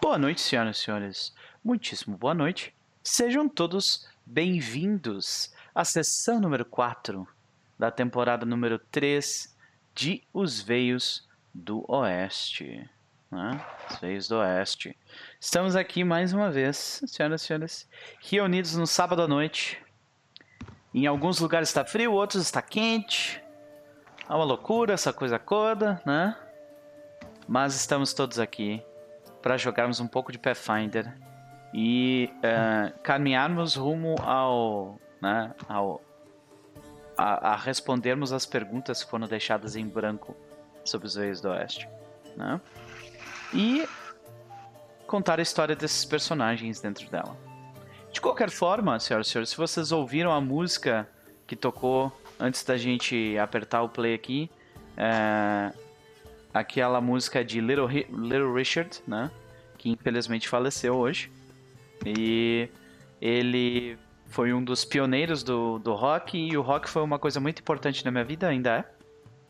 Boa noite, senhoras e senhores. Muitíssimo boa noite. Sejam todos bem-vindos à sessão número 4 da temporada número 3 de Os Veios do Oeste. Né? Os Veios do Oeste. Estamos aqui mais uma vez, senhoras e senhores, reunidos no sábado à noite. Em alguns lugares está frio, outros está quente. É uma loucura essa coisa toda, né? Mas estamos todos aqui para jogarmos um pouco de Pathfinder e uh, caminharmos rumo ao, né, ao a, a, respondermos as perguntas que foram deixadas em branco sobre os Veios do Oeste, né? E contar a história desses personagens dentro dela. De qualquer forma, senhoras e senhores, se vocês ouviram a música que tocou antes da gente apertar o play aqui, é, aquela música de Little, Little Richard, né? Que infelizmente faleceu hoje. E ele foi um dos pioneiros do, do rock e o rock foi uma coisa muito importante na minha vida, ainda é.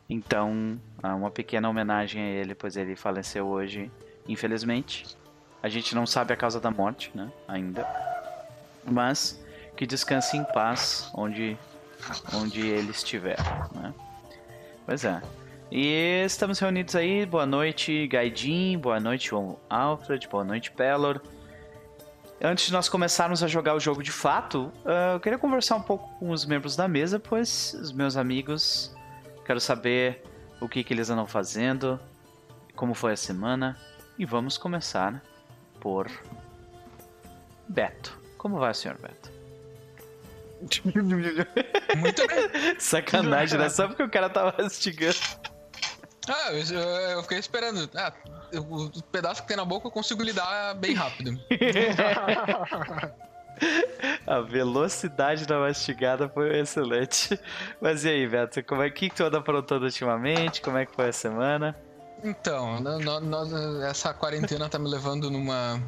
Então, uma pequena homenagem a ele, pois ele faleceu hoje, infelizmente. A gente não sabe a causa da morte, né? Ainda. Mas que descanse em paz onde, onde ele estiver, né? Pois é. E estamos reunidos aí. Boa noite, Gaidin. Boa noite, Alfred. Boa noite, Pelor. Antes de nós começarmos a jogar o jogo de fato, uh, eu queria conversar um pouco com os membros da mesa, pois os meus amigos, quero saber o que, que eles andam fazendo, como foi a semana, e vamos começar por Beto. Como vai, senhor Beto? Muito bem. Sacanagem, né? Só porque o cara tava mastigando. Ah, eu, eu fiquei esperando. Ah, o pedaço que tem na boca eu consigo lidar bem rápido. A velocidade da mastigada foi excelente. Mas e aí, Beto, como é que tu anda aprontando ultimamente? Como é que foi a semana? Então, no, no, essa quarentena tá me levando numa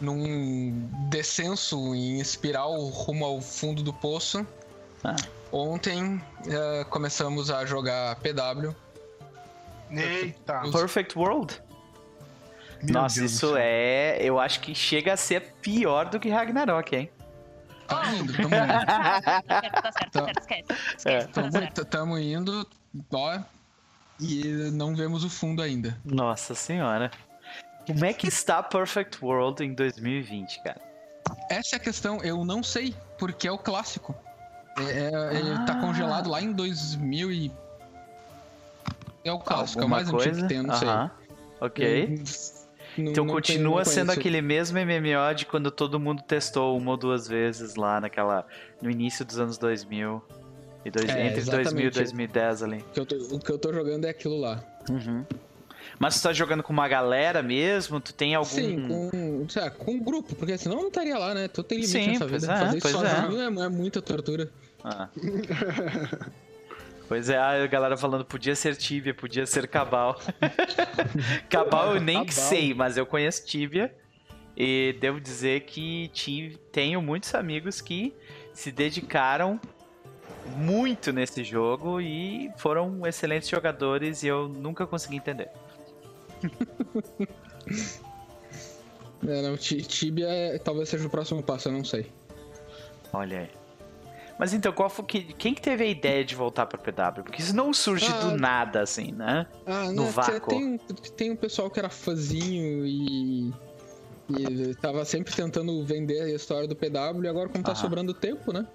num descenso em espiral rumo ao fundo do poço. Ah. Ontem uh, começamos a jogar PW Eita! Perfect World? Meu Nossa, Deus isso é. Eu acho que chega a ser pior do que Ragnarok, hein? Tamo indo, tamo indo. tá certo, tá certo, esquece. esquece tamo, tá tamo indo, ó. E não vemos o fundo ainda. Nossa senhora. Como é que está Perfect World em 2020, cara? Essa é a questão, eu não sei, porque é o clássico. É, é ele tá ah. congelado lá em 2000 e é o clássico, é o mais coisa? antigo que tem, não sei. Ok. Eu, então não continua sendo aquele mesmo MMO de quando todo mundo testou uma ou duas vezes lá naquela no início dos anos 2000 e dois, é, entre 2000 e 2010 ali. O que, eu tô, o que eu tô jogando é aquilo lá. Uhum. Mas tu tá jogando com uma galera mesmo? Tu tem algum. Sim, com, sei lá, com um grupo, porque senão não estaria lá, né? Tu tem limite Sim, nessa vida. É, Fazer isso sozinho é. É, é muita tortura. Ah. Pois é, a galera falando podia ser Tibia, podia ser Cabal. Cabal eu nem Cabal. sei, mas eu conheço Tibia. E devo dizer que tive, tenho muitos amigos que se dedicaram muito nesse jogo e foram excelentes jogadores e eu nunca consegui entender. é, não, Tibia é, talvez seja o próximo passo, eu não sei. Olha aí. Mas então, qual foi, quem que teve a ideia de voltar pra PW? Porque isso não surge ah, do nada, assim, né? Ah, no vácuo. Tem, tem um pessoal que era fãzinho e. E tava sempre tentando vender a história do PW e agora como tá sobrando tempo, né?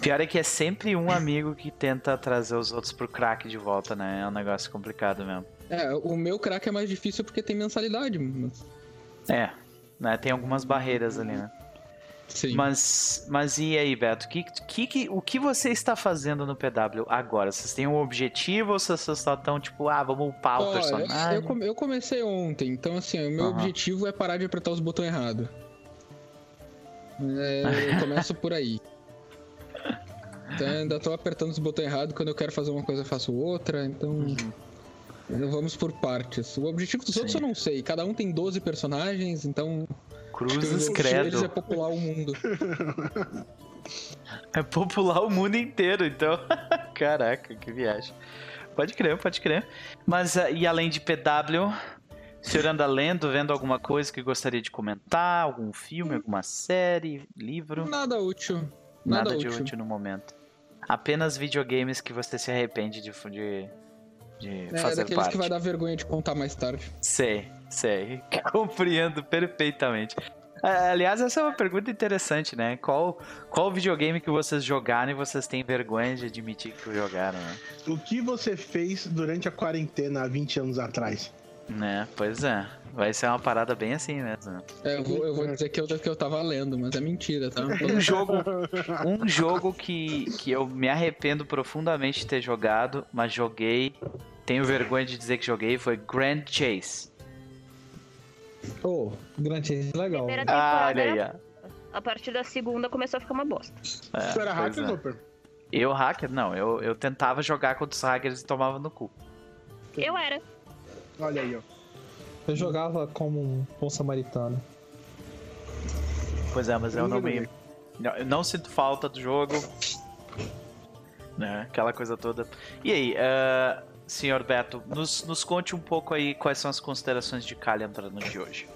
Pior é que é sempre um amigo que tenta trazer os outros pro crack de volta, né? É um negócio complicado mesmo. É, o meu crack é mais difícil porque tem mensalidade. Mas... É, né? Tem algumas barreiras ali, né? Sim. Mas, mas e aí, Beto? Que, que, que, o que você está fazendo no PW agora? Vocês têm um objetivo ou vocês só estão tipo, ah, vamos upar o personagem? Eu, eu, comecei ontem, então assim, o meu uhum. objetivo é parar de apertar os botões errados. É, eu começo por aí. Então ainda tô apertando os botões errados, quando eu quero fazer uma coisa eu faço outra, então. Uhum. Vamos por partes. O objetivo dos Sim. outros eu não sei. Cada um tem 12 personagens, então Cruzes credo. é popular o mundo. É popular o mundo inteiro, então. Caraca, que viagem. Pode crer, pode crer. Mas uh, e além de PW, O senhor anda lendo, vendo alguma coisa que gostaria de comentar? Algum filme, alguma série, livro? Nada útil. Nada, Nada, de útil. útil no momento. Apenas videogames que você se arrepende de, de, de É fazer daqueles parte. que vai dar vergonha de contar mais tarde. Sei, sei. Compreendo perfeitamente. Aliás, essa é uma pergunta interessante, né? Qual, qual videogame que vocês jogaram e vocês têm vergonha de admitir que jogaram, né? O que você fez durante a quarentena há 20 anos atrás? Né, Pois é. Vai ser uma parada bem assim mesmo. É, eu vou, eu vou dizer que eu, que eu tava lendo, mas é mentira, tá? Um jogo, um jogo que, que eu me arrependo profundamente de ter jogado, mas joguei, tenho vergonha de dizer que joguei, foi Grand Chase. Ô, Grand Chase é legal. Primeira Ah, olha aí, era- ó. A partir da segunda começou a ficar uma bosta. É, Você era hacker, é. Doper? Eu, hacker? Não, eu, eu tentava jogar contra os hackers e tomava no cu. Eu era. Olha aí, ó. Eu jogava como um bom samaritano. Pois é, mas eu não me. Não, eu não sinto falta do jogo. Né, aquela coisa toda. E aí, eh, senhor Beto, nos, nos conte um pouco aí quais são as considerações de Kalian para no de hoje.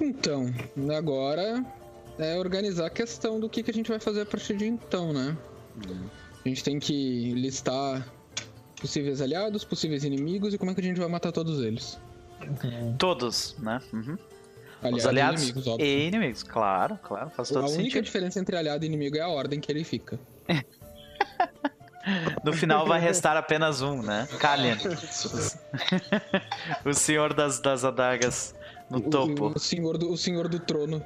Então, agora é organizar a questão do que, que a gente vai fazer a partir de então, né? A gente tem que listar possíveis aliados, possíveis inimigos e como é que a gente vai matar todos eles. Todos, né? Uhum. Aliados Os aliados e inimigos, óbvio. e inimigos, claro, claro, faz A todo única sentido. diferença entre aliado e inimigo é a ordem que ele fica. No final vai restar apenas um, né? Kalian. o senhor das, das adagas no O- topo. O, senhor do, o senhor do trono.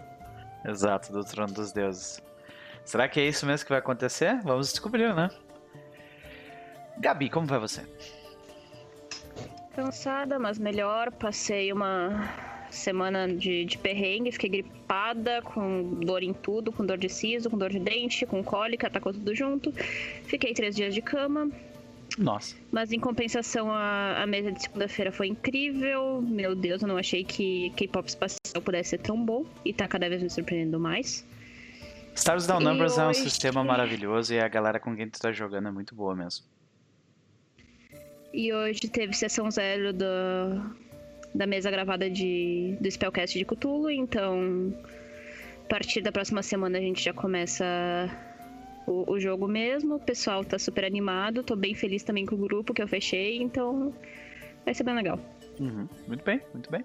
Exato, do trono dos deuses. Será que é isso mesmo que vai acontecer? Vamos descobrir, né? Gabi, como vai você? Cansada, mas melhor. Passei uma semana de, de perrengue, fiquei gripada, com dor em tudo, com dor de siso, com dor de dente, com cólica, tacou tudo junto. Fiquei três dias de cama, Nossa. mas em compensação a, a mesa de segunda-feira foi incrível. Meu Deus, eu não achei que K-pop espacial pudesse ser tão bom e tá cada vez me surpreendendo mais. Stars Down Numbers é um sistema maravilhoso e a galera com quem tu tá jogando é muito boa mesmo. E hoje teve sessão zero da, da mesa gravada de, do Spellcast de Cthulhu, então a partir da próxima semana a gente já começa o, o jogo mesmo. O pessoal tá super animado, tô bem feliz também com o grupo que eu fechei, então vai ser bem legal. Uhum, Muito bem, muito bem.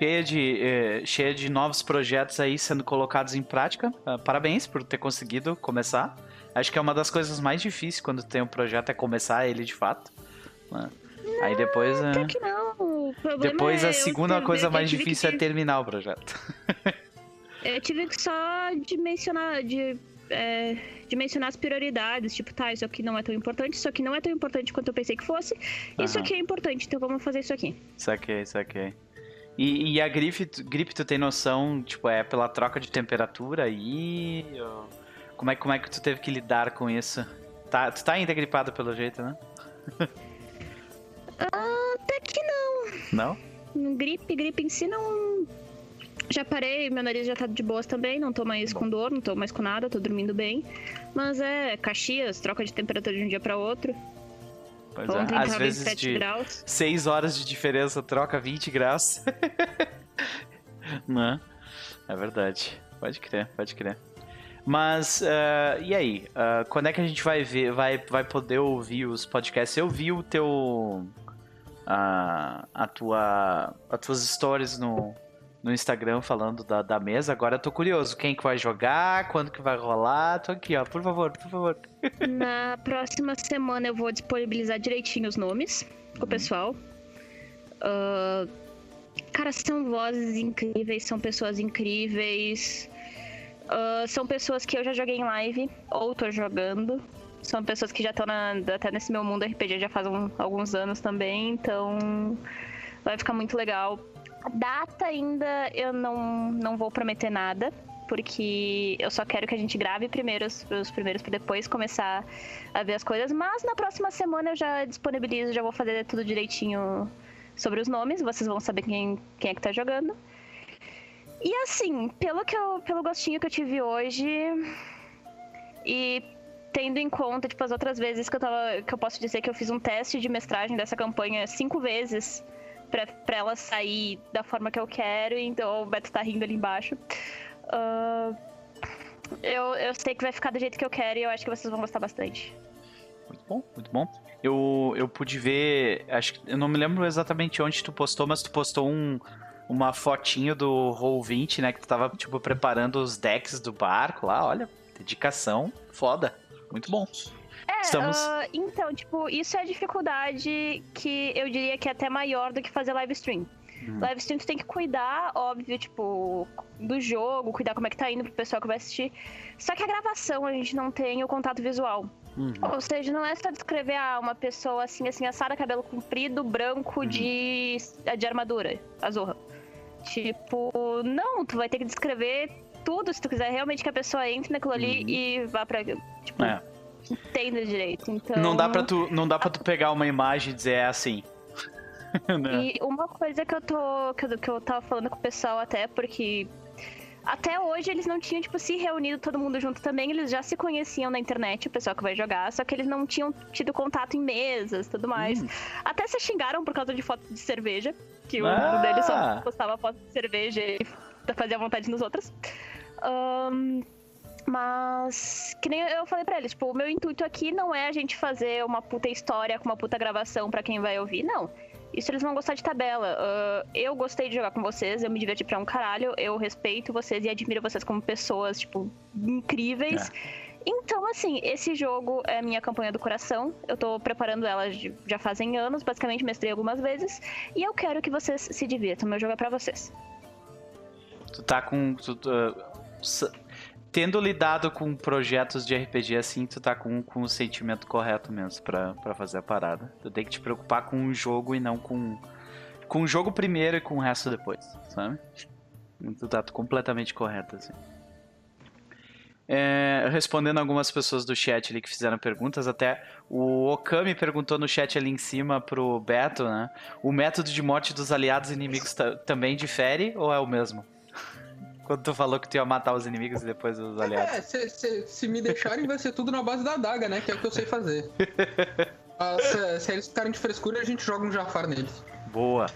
Cheia de, eh, cheia de novos projetos aí sendo colocados em prática. Ah, parabéns por ter conseguido começar. Acho que é uma das coisas mais difíceis quando tem um projeto é começar ele de fato. né? Aí depois. Até que não, o problema depois é a eu segunda coisa mais tive que difícil é ter- terminar o projeto. Eu tive que só dimensionar, de, é, dimensionar as prioridades. Tipo, tá, isso aqui não é tão importante, isso aqui não é tão importante quanto eu pensei que fosse. Isso Aham. aqui é importante, então vamos fazer isso aqui. Saquei, saquei. E, e a gripe, tu- gripe, tu tem noção, tipo, é pela troca de temperatura aí? ou- Como é, como é que tu teve que lidar com isso? Tá, tu tá ainda gripado pelo jeito, né? Até que não. Não? Gripe, gripe em si não. Já parei, meu nariz já tá de boas também, não tô mais com dor, não tô mais com nada, tô dormindo bem. Mas é, Caxias, troca de temperatura de um dia pra outro. Pois Ontem é. Às vezes 27 de graus. 6 horas de diferença troca 20 graus. né? É verdade. Pode crer, pode crer. Mas, ah, e aí? Ah, quando é que a gente vai ver, vai, vai poder ouvir os podcasts? Eu vi o teu. Ah, a tua. As tuas stories no, no Instagram falando da, da mesa. Agora eu tô curioso. Quem que vai jogar? Quando que vai rolar? Tô aqui, ó. Por favor, por favor. Na próxima semana eu vou disponibilizar direitinho os nomes pro pessoal. Ah, cara, são vozes incríveis, são pessoas incríveis. Ah, são pessoas que eu já joguei em live ou tô jogando. São pessoas que já estão até nesse meu mundo RPG já faz um- alguns anos também, então vai ficar muito legal. A data ainda eu não, não vou prometer nada, porque eu só quero que a gente grave primeiro os, os primeiros para depois começar a ver as coisas. Mas na próxima semana eu já disponibilizo, já vou fazer tudo direitinho sobre os nomes, vocês vão saber quem, quem é que tá jogando. E assim, pelo, que eu, pelo gostinho que eu tive hoje, e tendo em conta, tipo, as outras vezes que eu tava. que eu posso dizer que eu fiz um teste de mestragem dessa campanha cinco vezes pra, pra ela sair da forma que eu quero, então o Beto tá rindo ali embaixo. Ah, eu, eu sei que vai ficar do jeito que eu quero e eu acho que vocês vão gostar bastante. Muito bom, muito bom. Eu, eu pude ver, acho que eu não me lembro exatamente onde tu postou, mas tu postou um, uma fotinho do Roll20, né? Que tu tava, tipo, preparando os decks do barco lá. Olha, dedicação foda. Muito bom. É, Estamos- ah, então, tipo, isso é a dificuldade que eu diria que é até maior do que fazer live stream. Hum. Live stream tu tem que cuidar, óbvio, tipo, do jogo, cuidar como é que tá indo pro pessoal que vai assistir. Só que a gravação a gente não tem o contato visual. Uhum. Ou seja, não é só descrever ah, uma pessoa assim, assim, assada, cabelo comprido, branco, de, de armadura, azorra. Tipo, não, tu vai ter que descrever tudo se tu quiser realmente que a pessoa entre naquilo ali Uhum. e vá pra. Tipo, É. entenda direito. Então... Não dá pra tu, não dá para tu pegar uma imagem e dizer é assim. Né? E uma coisa que eu tô. Que eu, que eu tava falando com o pessoal até, porque. Até hoje eles não tinham, tipo, se reunido todo mundo junto também. Eles já se conheciam na internet, o pessoal que vai jogar, só que eles não tinham tido contato em mesas e tudo mais. Hum. Até se xingaram por causa de foto de cerveja, que Ah! um deles só postava foto de cerveja e fazia vontade nos outros. Ahn, mas, que nem eu falei pra eles, tipo, o meu intuito aqui não é a gente fazer uma puta história com uma puta gravação pra quem vai ouvir, não. Isso eles vão gostar de tabela. Ah, eu gostei de jogar com vocês, eu me diverti pra um caralho, eu respeito vocês e admiro vocês como pessoas, tipo, incríveis. Então, assim, esse jogo é minha campanha do coração. Eu tô preparando ela de- já fazem anos, basicamente mestrei algumas vezes. E eu quero que vocês se divirtam. Meu jogo é pra vocês. Tu tá com. tu- tu, uh, tendo lidado com projetos de RPG assim, tu tá com, com o sentimento correto mesmo pra fazer a parada. Tu tem que te preocupar com o jogo e não com. Com o jogo primeiro e com o resto depois, sabe? Tu tá completamente correto, assim. É, respondendo algumas pessoas do chat ali que fizeram perguntas, até o Okami perguntou no chat ali em cima pro Beto, né? O método de morte dos aliados e inimigos ta- também difere ou é o mesmo? Quando tu falou que tu ia matar os inimigos e depois os aliados. É, se, se- se me deixarem, vai ser tudo na base da adaga, né? Que é o que eu sei fazer. Ah, se, se eles ficarem de frescura, a gente joga um Jafar neles. Boa.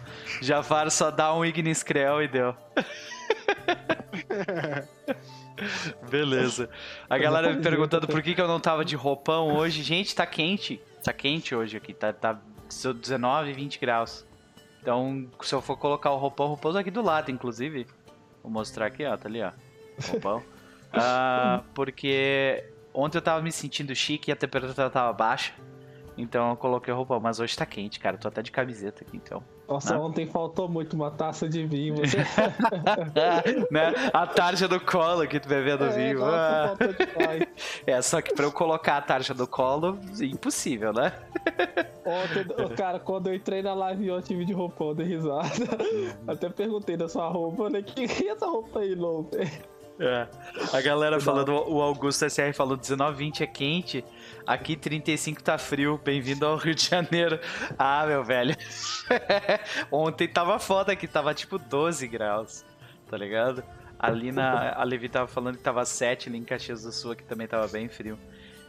Jafar só dá um Ignis Creel e deu. Beleza. A galera me perguntando por que, que eu não tava de roupão hoje. Gente, tá quente. Tá quente hoje aqui. Tá, tá 19, 20 graus. Então, se eu for colocar o roupão, o roupão tá aqui do lado, inclusive. Vou mostrar aqui, ó. Tá ali, ó. Roupão. Ah, porque ontem eu tava me sentindo chique e a temperatura tava baixa. Então eu coloquei o roupão. Mas hoje tá quente, cara. Tô até de camiseta aqui, então. Nossa, Não. ontem faltou muito uma taça de vinho. Você... né? A tarja do colo que tu bebendo É, vinho. nossa, Ah. É, só que pra eu colocar a tarja do colo, impossível, né? Ontem, cara, quando eu entrei na live eu tive de roupão, dei risada. Até perguntei da sua roupa, né? Que que é essa roupa aí, louco? É. A galera falando, o Augusto SR falou 19, 20 é quente, aqui 35 tá frio, bem-vindo ao Rio de Janeiro. Ah, meu velho. Ontem tava foda aqui, tava tipo 12 graus, tá ligado? Ali na. A Levi tava falando que tava 7 ali em Caxias do Sul, que também tava bem frio.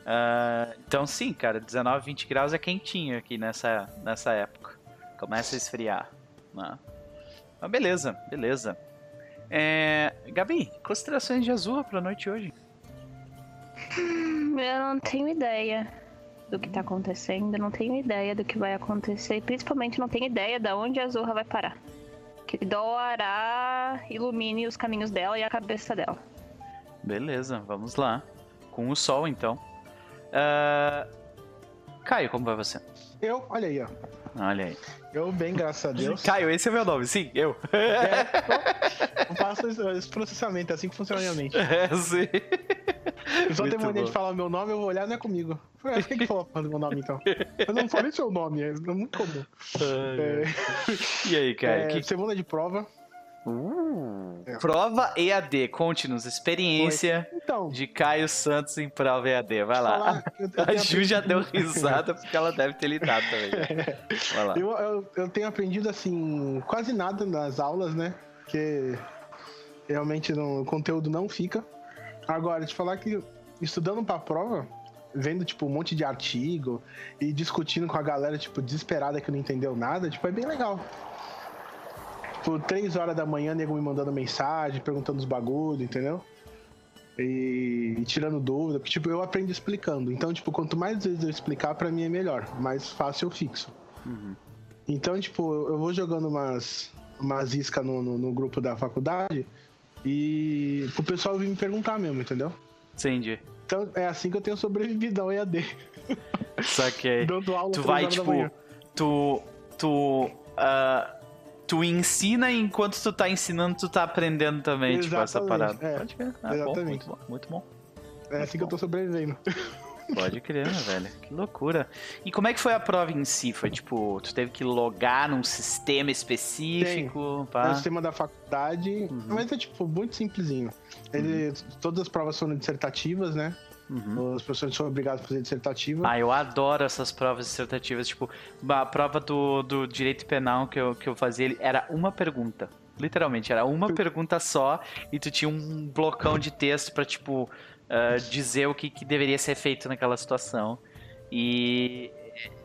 Ah, então sim, cara, 19, 20 graus é quentinho aqui nessa, nessa época. Começa a esfriar. Né? Mas beleza, beleza. É, Gabi, considerações de Azul pra noite hoje. Eu não tenho ideia do que tá acontecendo, não tenho ideia do que vai acontecer, e principalmente não tenho ideia de onde a Zorra vai parar. Que Doará ilumine os caminhos dela e a cabeça dela. Beleza, vamos lá. Com o sol, então. Ah, Caio, como vai você? Eu, olha aí, ó. Olha aí. Eu bem, graças a Deus. Caio, esse é meu nome, sim, eu. Eu faço esse- processamento, é assim que funciona a minha mente. É, sim. Eu só Muito tenho mania de falar o meu nome, eu vou olhar, não é comigo. Foi quem que falou porra do meu nome, então? Eu não falei seu nome, é muito comum. É, E aí, Caio? é, que... Semana de prova. Uh, É. Prova EAD, conte-nos, experiência Então, de Caio Santos em prova EAD, vai lá. falar, eu, eu A Ju já deu risada porque ela deve ter lidado também. né? Vai lá. Eu, eu, eu tenho aprendido assim, quase nada nas aulas, né? Porque realmente não- o conteúdo não fica. Agora, te falar que estudando pra prova, vendo, tipo, um monte de artigo e discutindo com a galera, tipo, desesperada que não entendeu nada, tipo, é bem legal. Tipo, três horas da manhã, nego me mandando mensagem, perguntando os bagulho, entendeu? E, e tirando dúvida, porque, tipo, eu aprendo explicando. Então, tipo, quanto mais vezes eu explicar, pra mim é melhor. Mais fácil eu fixo. Então, tipo, eu vou jogando umas, umas iscas no, no, no grupo da faculdade e pro pessoal vir me perguntar mesmo, entendeu? Entendi. Então é assim que eu tenho sobrevivido ao EAD. Só que Dando aula tu vai, tipo, tu. Tu. ah, tu ensina e enquanto tu tá ensinando, tu tá aprendendo também, tipo, essa Exatamente, parada. é. Pode crer. Ah, bom, Exatamente. muito bom, muito bom. É assim que eu tô sobrevivendo. Pode crer, né, velho? Que loucura. E como é que foi a prova em si? Foi tipo, tu teve que logar num sistema específico? É Pá. o sistema da faculdade, Uhum. mas é tipo muito simplesinho. Ele, Todas as provas são dissertativas, né? Uhum. Os professores são obrigados a fazer dissertativa. Ah, eu adoro essas provas dissertativas. Tipo, a prova do, do direito penal que eu, que eu fazia era uma pergunta. Literalmente, era uma pergunta só e tu tinha um blocão de texto pra, tipo, ah, dizer o que, que deveria ser feito naquela situação. E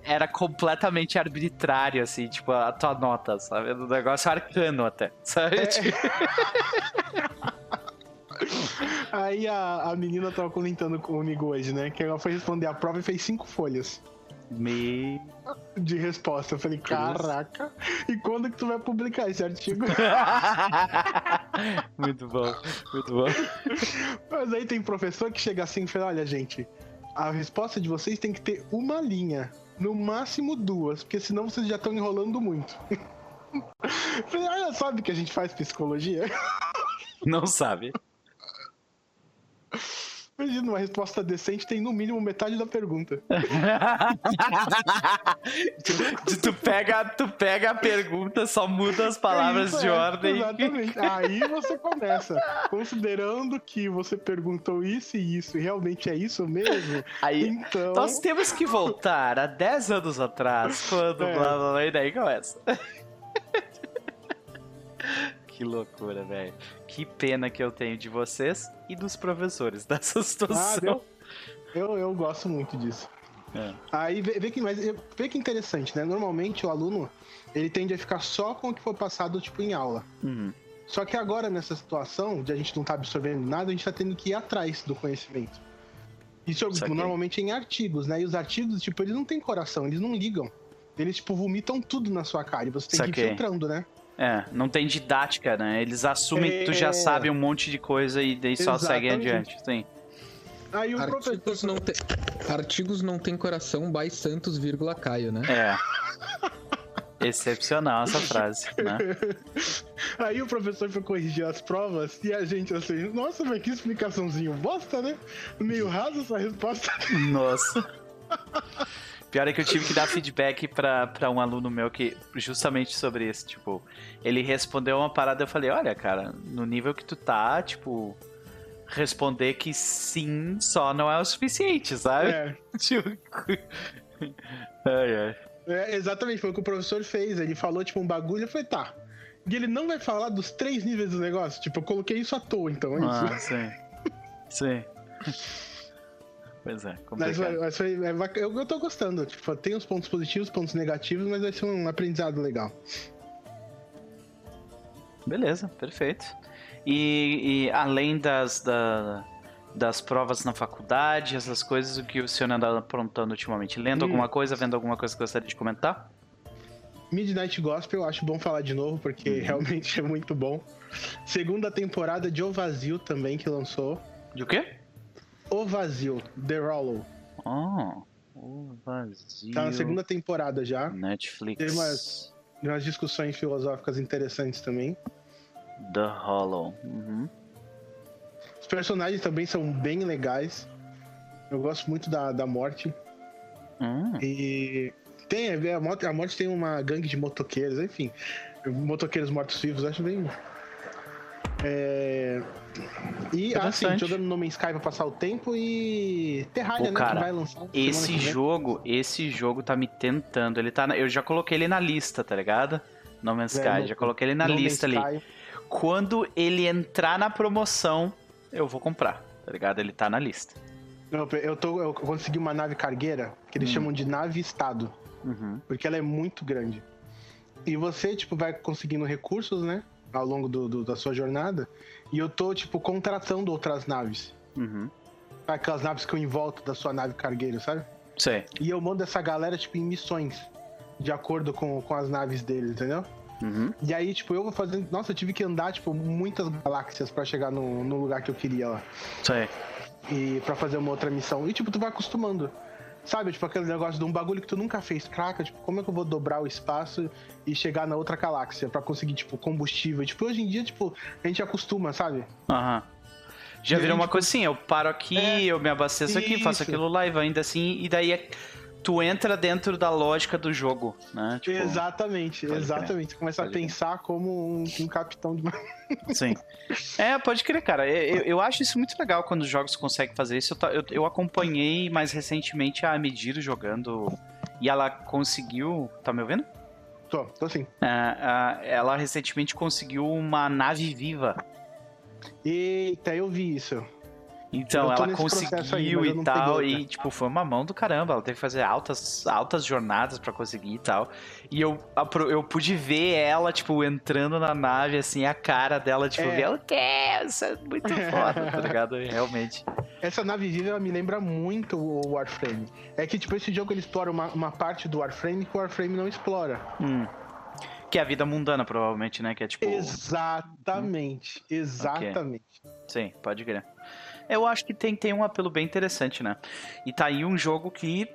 era completamente arbitrário, assim, tipo, a tua nota, sabe? Um negócio arcano até, sabe? É. Aí a, a menina tava comentando comigo hoje, né? Que ela foi responder a prova e fez cinco folhas Me... de resposta. Eu falei, caraca, e quando que tu vai publicar esse artigo? muito bom, muito bom. Mas aí tem professor que chega assim e fala, olha, gente, a resposta de vocês tem que ter uma linha. No máximo duas, porque senão vocês já estão enrolando muito. Falei, olha, sabe que a gente faz psicologia? Não sabe. Imagina, uma resposta decente tem no mínimo metade da pergunta. tu, tu pega, tu pega a pergunta, só muda as palavras de é, ordem. Exatamente. Aí você começa. Considerando que você perguntou isso e isso, e realmente é isso mesmo, Aí então. nós temos que voltar a 10 anos atrás, quando É. blá blá blá, e daí começa. Que loucura, velho. Que pena que eu tenho de vocês e dos professores dessa Ah, situação. deu. Eu, eu gosto muito disso. É. Aí vê, vê que, mas, vê que interessante, né? Normalmente o aluno ele tende a ficar só com o que foi passado tipo em aula. Uhum. Só que agora nessa situação de a gente não tá absorvendo nada, a gente tá tendo que ir atrás do conhecimento. Isso tipo, Saquei. normalmente em artigos, né? E os artigos, tipo, eles não têm coração, eles não ligam. Eles, tipo, vomitam tudo na sua cara e você tem que ir filtrando, né? É, não tem didática, né? Eles assumem que tu já É. sabe um monte de coisa e daí só seguem Exatamente. adiante. Sim. Aí o Artigos professor. não, tem, artigos não tem coração, by Santos, vírgula Caio, né? É. Excepcional essa frase, né? Aí o professor foi corrigir as provas e a gente assim, nossa, mas que explicaçãozinho bosta, né? Meio raso essa resposta. Nossa. Pior é que eu tive que dar feedback pra, pra um aluno meu que, justamente sobre isso, tipo, ele respondeu uma parada eu falei, olha, cara, no nível que tu tá, tipo, responder que sim só não é o suficiente, sabe? É, Tipo, ai, ai. é, exatamente, foi o que o professor fez. Ele falou, tipo, um bagulho, eu falei, tá. E ele não vai falar dos três níveis do negócio? Tipo, eu coloquei isso à toa, então é Ah, isso. sim. Sim. Pois é, Mas, complicado. foi- mas foi- é eu, eu tô gostando. Tipo, tem os pontos positivos, pontos negativos, mas vai ser um aprendizado legal. Beleza, perfeito. E, e além das, da- das provas na faculdade, essas coisas, o que o senhor anda aprontando ultimamente? Lendo Hum. alguma coisa, vendo alguma coisa que gostaria de comentar? Midnight Gospel, eu acho bom falar de novo, porque realmente é muito bom. Segunda temporada de O Vazio também, que lançou. De o quê? O Vazio, The Rollo. Oh, o vazio. Tá na segunda temporada já. Netflix. Tem umas- umas discussões filosóficas interessantes também. The Hollow. Uhum. Os personagens também são bem legais. Eu gosto muito da, da morte. Hum, E tem, a morte, a morte tem uma gangue de motoqueiros, enfim. Motoqueiros mortos-vivos, acho bem. É... E assim, Interessante. jogando No Man's Sky pra passar o tempo e Terraria, Pô, né? cara, que vai lançar. Esse jogo, esse jogo tá me tentando. Ele tá, na- eu já coloquei ele na lista, tá ligado? No Man's É, Sky, no- já coloquei ele na No lista ali. Sky. Quando ele entrar na promoção, eu vou comprar, tá ligado? Ele tá na lista. Eu, eu, tô, eu consegui uma nave cargueira que eles Hum. chamam de nave estado, Uhum. porque ela é muito grande. E você, tipo, vai conseguindo recursos, né? Ao longo do, do- da sua jornada. E eu tô, tipo, contratando outras naves. Uhum. Aquelas naves que eu em volta da sua nave cargueira, sabe? Sei. E eu mando essa galera, tipo, em missões. De acordo com, com as naves deles, entendeu? Uhum. E aí, tipo, eu vou fazendo. Nossa, eu tive que andar, tipo, muitas galáxias pra chegar no, no lugar que eu queria lá. Sei. E pra fazer uma outra missão. E, tipo, tu vai acostumando. Sabe, tipo, aquele negócio de um bagulho que tu nunca fez. Caraca, tipo, como é que eu vou dobrar o espaço e chegar na outra galáxia pra conseguir, tipo, combustível? Tipo, hoje em dia, tipo, a gente acostuma, sabe? Aham. Já E virou uma coisa assim, eu paro aqui, é, eu me abasteço aqui, faço aquilo lá e vai ainda assim, e daí é- tu entra dentro da lógica do jogo, né? Tipo, exatamente, exatamente. Tu começa Pode a crer. pensar como um, um capitão de uma. Sim. É, pode crer, cara. Eu, eu acho isso muito legal quando os jogos conseguem fazer isso. Eu, eu, eu acompanhei mais recentemente a Medir jogando e ela conseguiu. Tá me ouvindo? Tô, tô assim. É, ela recentemente conseguiu uma nave viva. Eita, eu vi isso. Então, ela aí, conseguiu e tal, e tipo, foi uma mão do caramba. Ela teve que fazer altas, altas jornadas pra conseguir e tal. E eu, eu pude ver ela, tipo, entrando na nave, assim, a cara dela, tipo, É. meu Deus, isso é muito foda, tá ligado? Realmente. Essa nave viva ela me lembra muito o Warframe. É que, tipo, esse jogo ele explora uma, uma parte do Warframe que o Warframe não explora. Hum. Que é a vida mundana, provavelmente, né? Que é tipo. Exatamente. Exatamente. Sim, pode crer. Eu acho que tem, tem um apelo bem interessante, né? E tá aí um jogo que.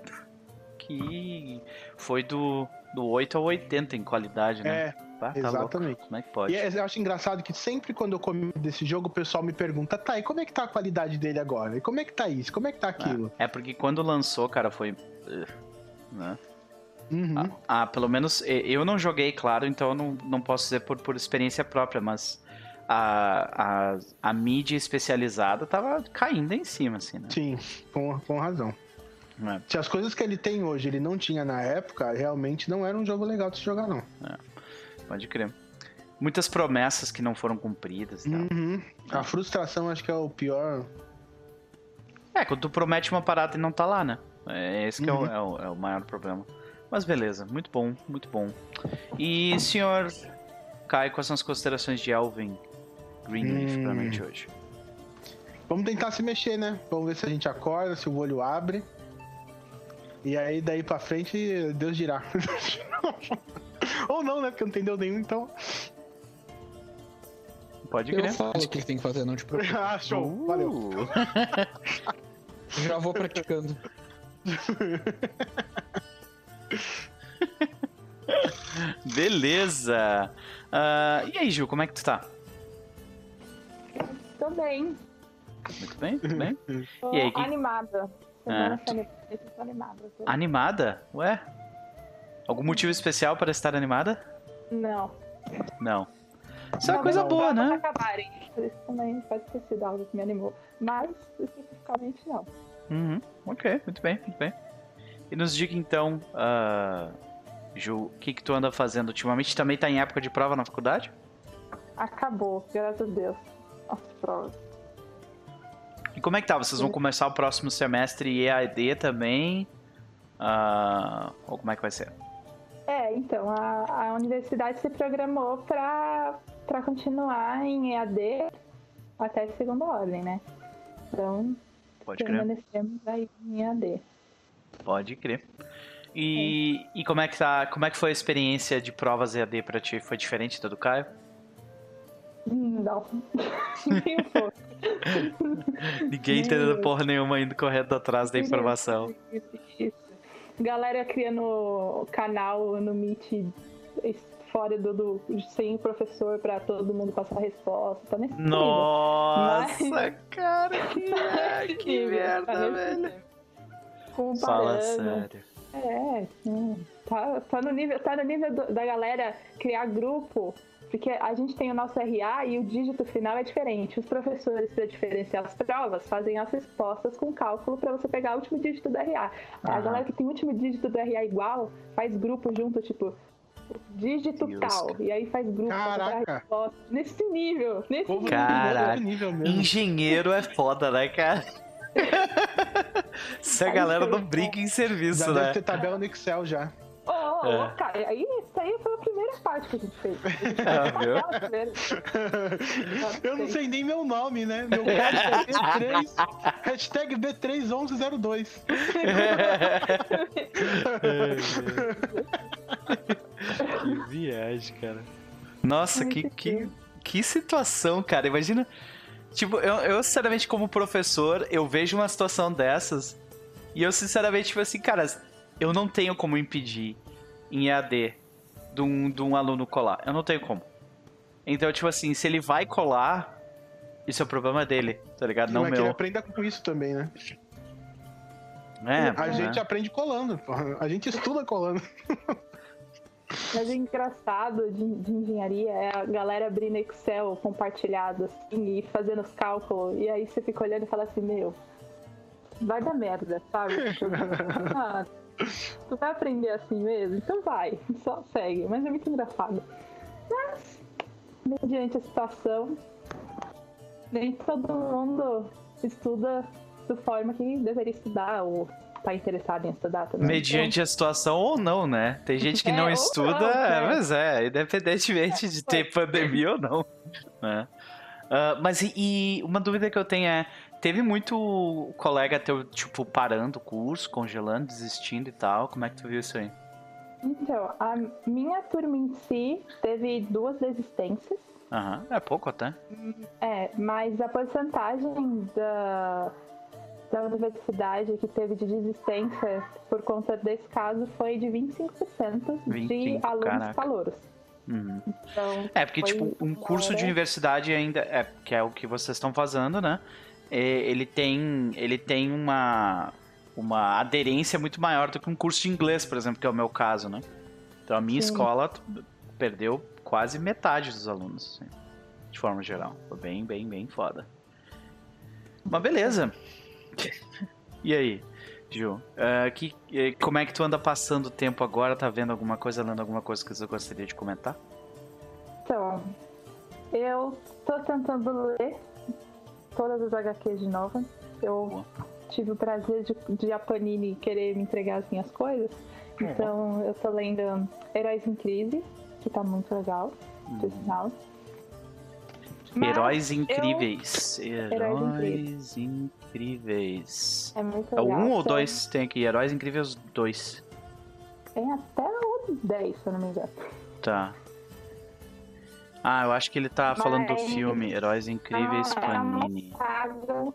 que foi do, do 8 ao 80 em qualidade, né? É, tá exatamente. louco. Como é que pode? E é- eu acho engraçado que sempre quando eu comento desse jogo, o pessoal me pergunta, tá, e como é que tá a qualidade dele agora? E como é que tá isso? Como é que tá aquilo? É porque quando lançou, cara, foi. uh, Né? Uhum. Ah, ah, pelo menos eu não joguei, claro, então eu não, não posso dizer por, por experiência própria, mas a, a, a mídia especializada tava caindo em cima, assim, né? Sim, com, com razão. É. Se as coisas que ele tem hoje ele não tinha na época, realmente não era um jogo legal de se jogar, não. Pode crer. Muitas promessas que não foram cumpridas. tal. Uhum. A frustração acho que é o pior. É, quando tu promete uma parada e não tá lá, né? É esse que é, o, Uhum. é, o, é o maior problema. Mas beleza, muito bom, muito bom. E senhor Caio, quais são as considerações de Elvin Greenleaf pra Hum. noite hoje? Vamos tentar se mexer, né? Vamos ver se a gente acorda, se o olho abre. E aí, daí pra frente, Deus dirá. Ou não, né? Porque não entendeu nenhum, então. Pode Eu crer. falo o que tem que fazer, não te preocupe. ah, show. Valeu. Uh, Já vou praticando. beleza. Ah, e aí, Ju, como é que tu tá? Tô bem. Muito bem, muito bem. Tô E aí, que- animada. Ah, animada, tô animada. Ué? Algum motivo especial para estar animada? Não. Não. Isso é uma Não, coisa não, boa, pra né? acabarem. Por isso também pode ter sido algo que me animou. Mas, especificamente, não. Uhum. Ok, muito bem, muito bem. E nos diga então, ah, Ju, o que, que tu anda fazendo ultimamente? Também tá em época de prova na faculdade? Acabou, graças a Deus. As provas. E como é que tá? Vocês vão começar o próximo semestre EAD também? Ah, ou como é que vai ser? É, então, a, a universidade se programou pra, pra continuar em EAD até segunda ordem, né? Então, Pode crer. permanecemos aí em EAD. Pode crer. E, e como é que tá? Como é que foi a experiência de provas EAD pra ti? Foi diferente da do Caio? Não. Nem um pouco. Ninguém entendendo porra nenhuma indo correndo atrás da informação. Isso, isso. Galera criando canal no Meet fora do, do sem professor pra todo mundo passar a resposta. Tá nesse nível. Nossa, Mas- cara, que, Tá que nível, merda, tá velho. nível. Fala sério. É, hum, tá, tá no nível, tá no nível do- da galera criar grupo, porque a gente tem o nosso RA e o dígito final é diferente. Os professores, para diferenciar as provas, fazem as respostas com cálculo para você pegar o último dígito do RA. A Aham. galera que tem o último dígito do RA igual, faz grupo junto, tipo, dígito Deus, tal. cara. E aí faz grupo pra pegar a Caraca. resposta. Nesse nível, nesse nível. Caraca. nível mesmo. Engenheiro é foda, né, cara? Se a galera não é. briga em serviço, Já né? deve ter tabela no Excel já. Ô, ô, É. ô, cara, aí, isso aí foi a primeira parte que a gente fez. Ah. Eu não sei nem meu nome, né? Meu código é B3. Hashtag B31102. que viagem, cara. Nossa, que que, que situação, cara. Imagina. Tipo, eu, eu, sinceramente, como professor, eu vejo uma situação dessas e eu, sinceramente, tipo assim, cara, eu não tenho como impedir em EAD de um, de um aluno colar. Eu não tenho como. Então, tipo assim, se ele vai colar, isso é o problema dele, tá ligado? Não Não é que ele meu. aprenda com isso também, né? É, A né? gente aprende colando, porra. A gente estuda colando. Mas o engraçado de, de engenharia é a galera abrindo Excel compartilhado assim e fazendo os cálculos. E aí você fica olhando e fala assim, meu, vai dar merda, sabe? Ah, tu vai aprender assim mesmo? Então vai, só segue. Mas é muito engraçado. Mas, mediante a situação, nem todo mundo estuda da forma que deveria estudar ou tá interessado em estudar também. Mediante a situação ou não, né? Tem gente que É, não estuda, não, é, é. mas é, independentemente de ter pandemia ou não. né? Ah, mas e, e uma dúvida que eu tenho é: teve muito colega teu, tipo, parando o curso, congelando, desistindo e tal? Como é que tu viu isso aí? Então, a minha turma em si teve duas desistências. Aham, é pouco até. É, mas a porcentagem da, da universidade que teve de desistência por conta desse caso foi de 25% de 25, alunos caraca. calouros. Uhum. Então, É, porque, tipo, um curso de universidade ainda, é, que é o que vocês estão fazendo, né? É, ele tem, ele tem uma, uma aderência muito maior do que um curso de inglês, por exemplo, que é o meu caso, né? Então a minha Sim. escola perdeu quase metade dos alunos, assim, de forma geral. Foi bem, bem, bem foda. Mas beleza. E aí, Ju? Ah, que, eh, como é que tu anda passando o tempo agora? Tá vendo alguma coisa, lendo alguma coisa que você gostaria de comentar? então, eu tô tentando ler todas as HQs de novo. Eu Boa. tive o prazer de, de a Panini querer me entregar as minhas coisas. Então, eu tô lendo Heróis em Crise, que tá muito legal, por sinal. Mas Heróis eu- incríveis. Heróis Heróis incríveis. É muito É legal. 1 ou São- 2 tem aqui? Heróis incríveis 2. Tem até o 10, se eu não me engano. Tá. Ah, eu acho que ele tá falando do Mas- filme Heróis Incríveis Ah, é uma Panini. saga,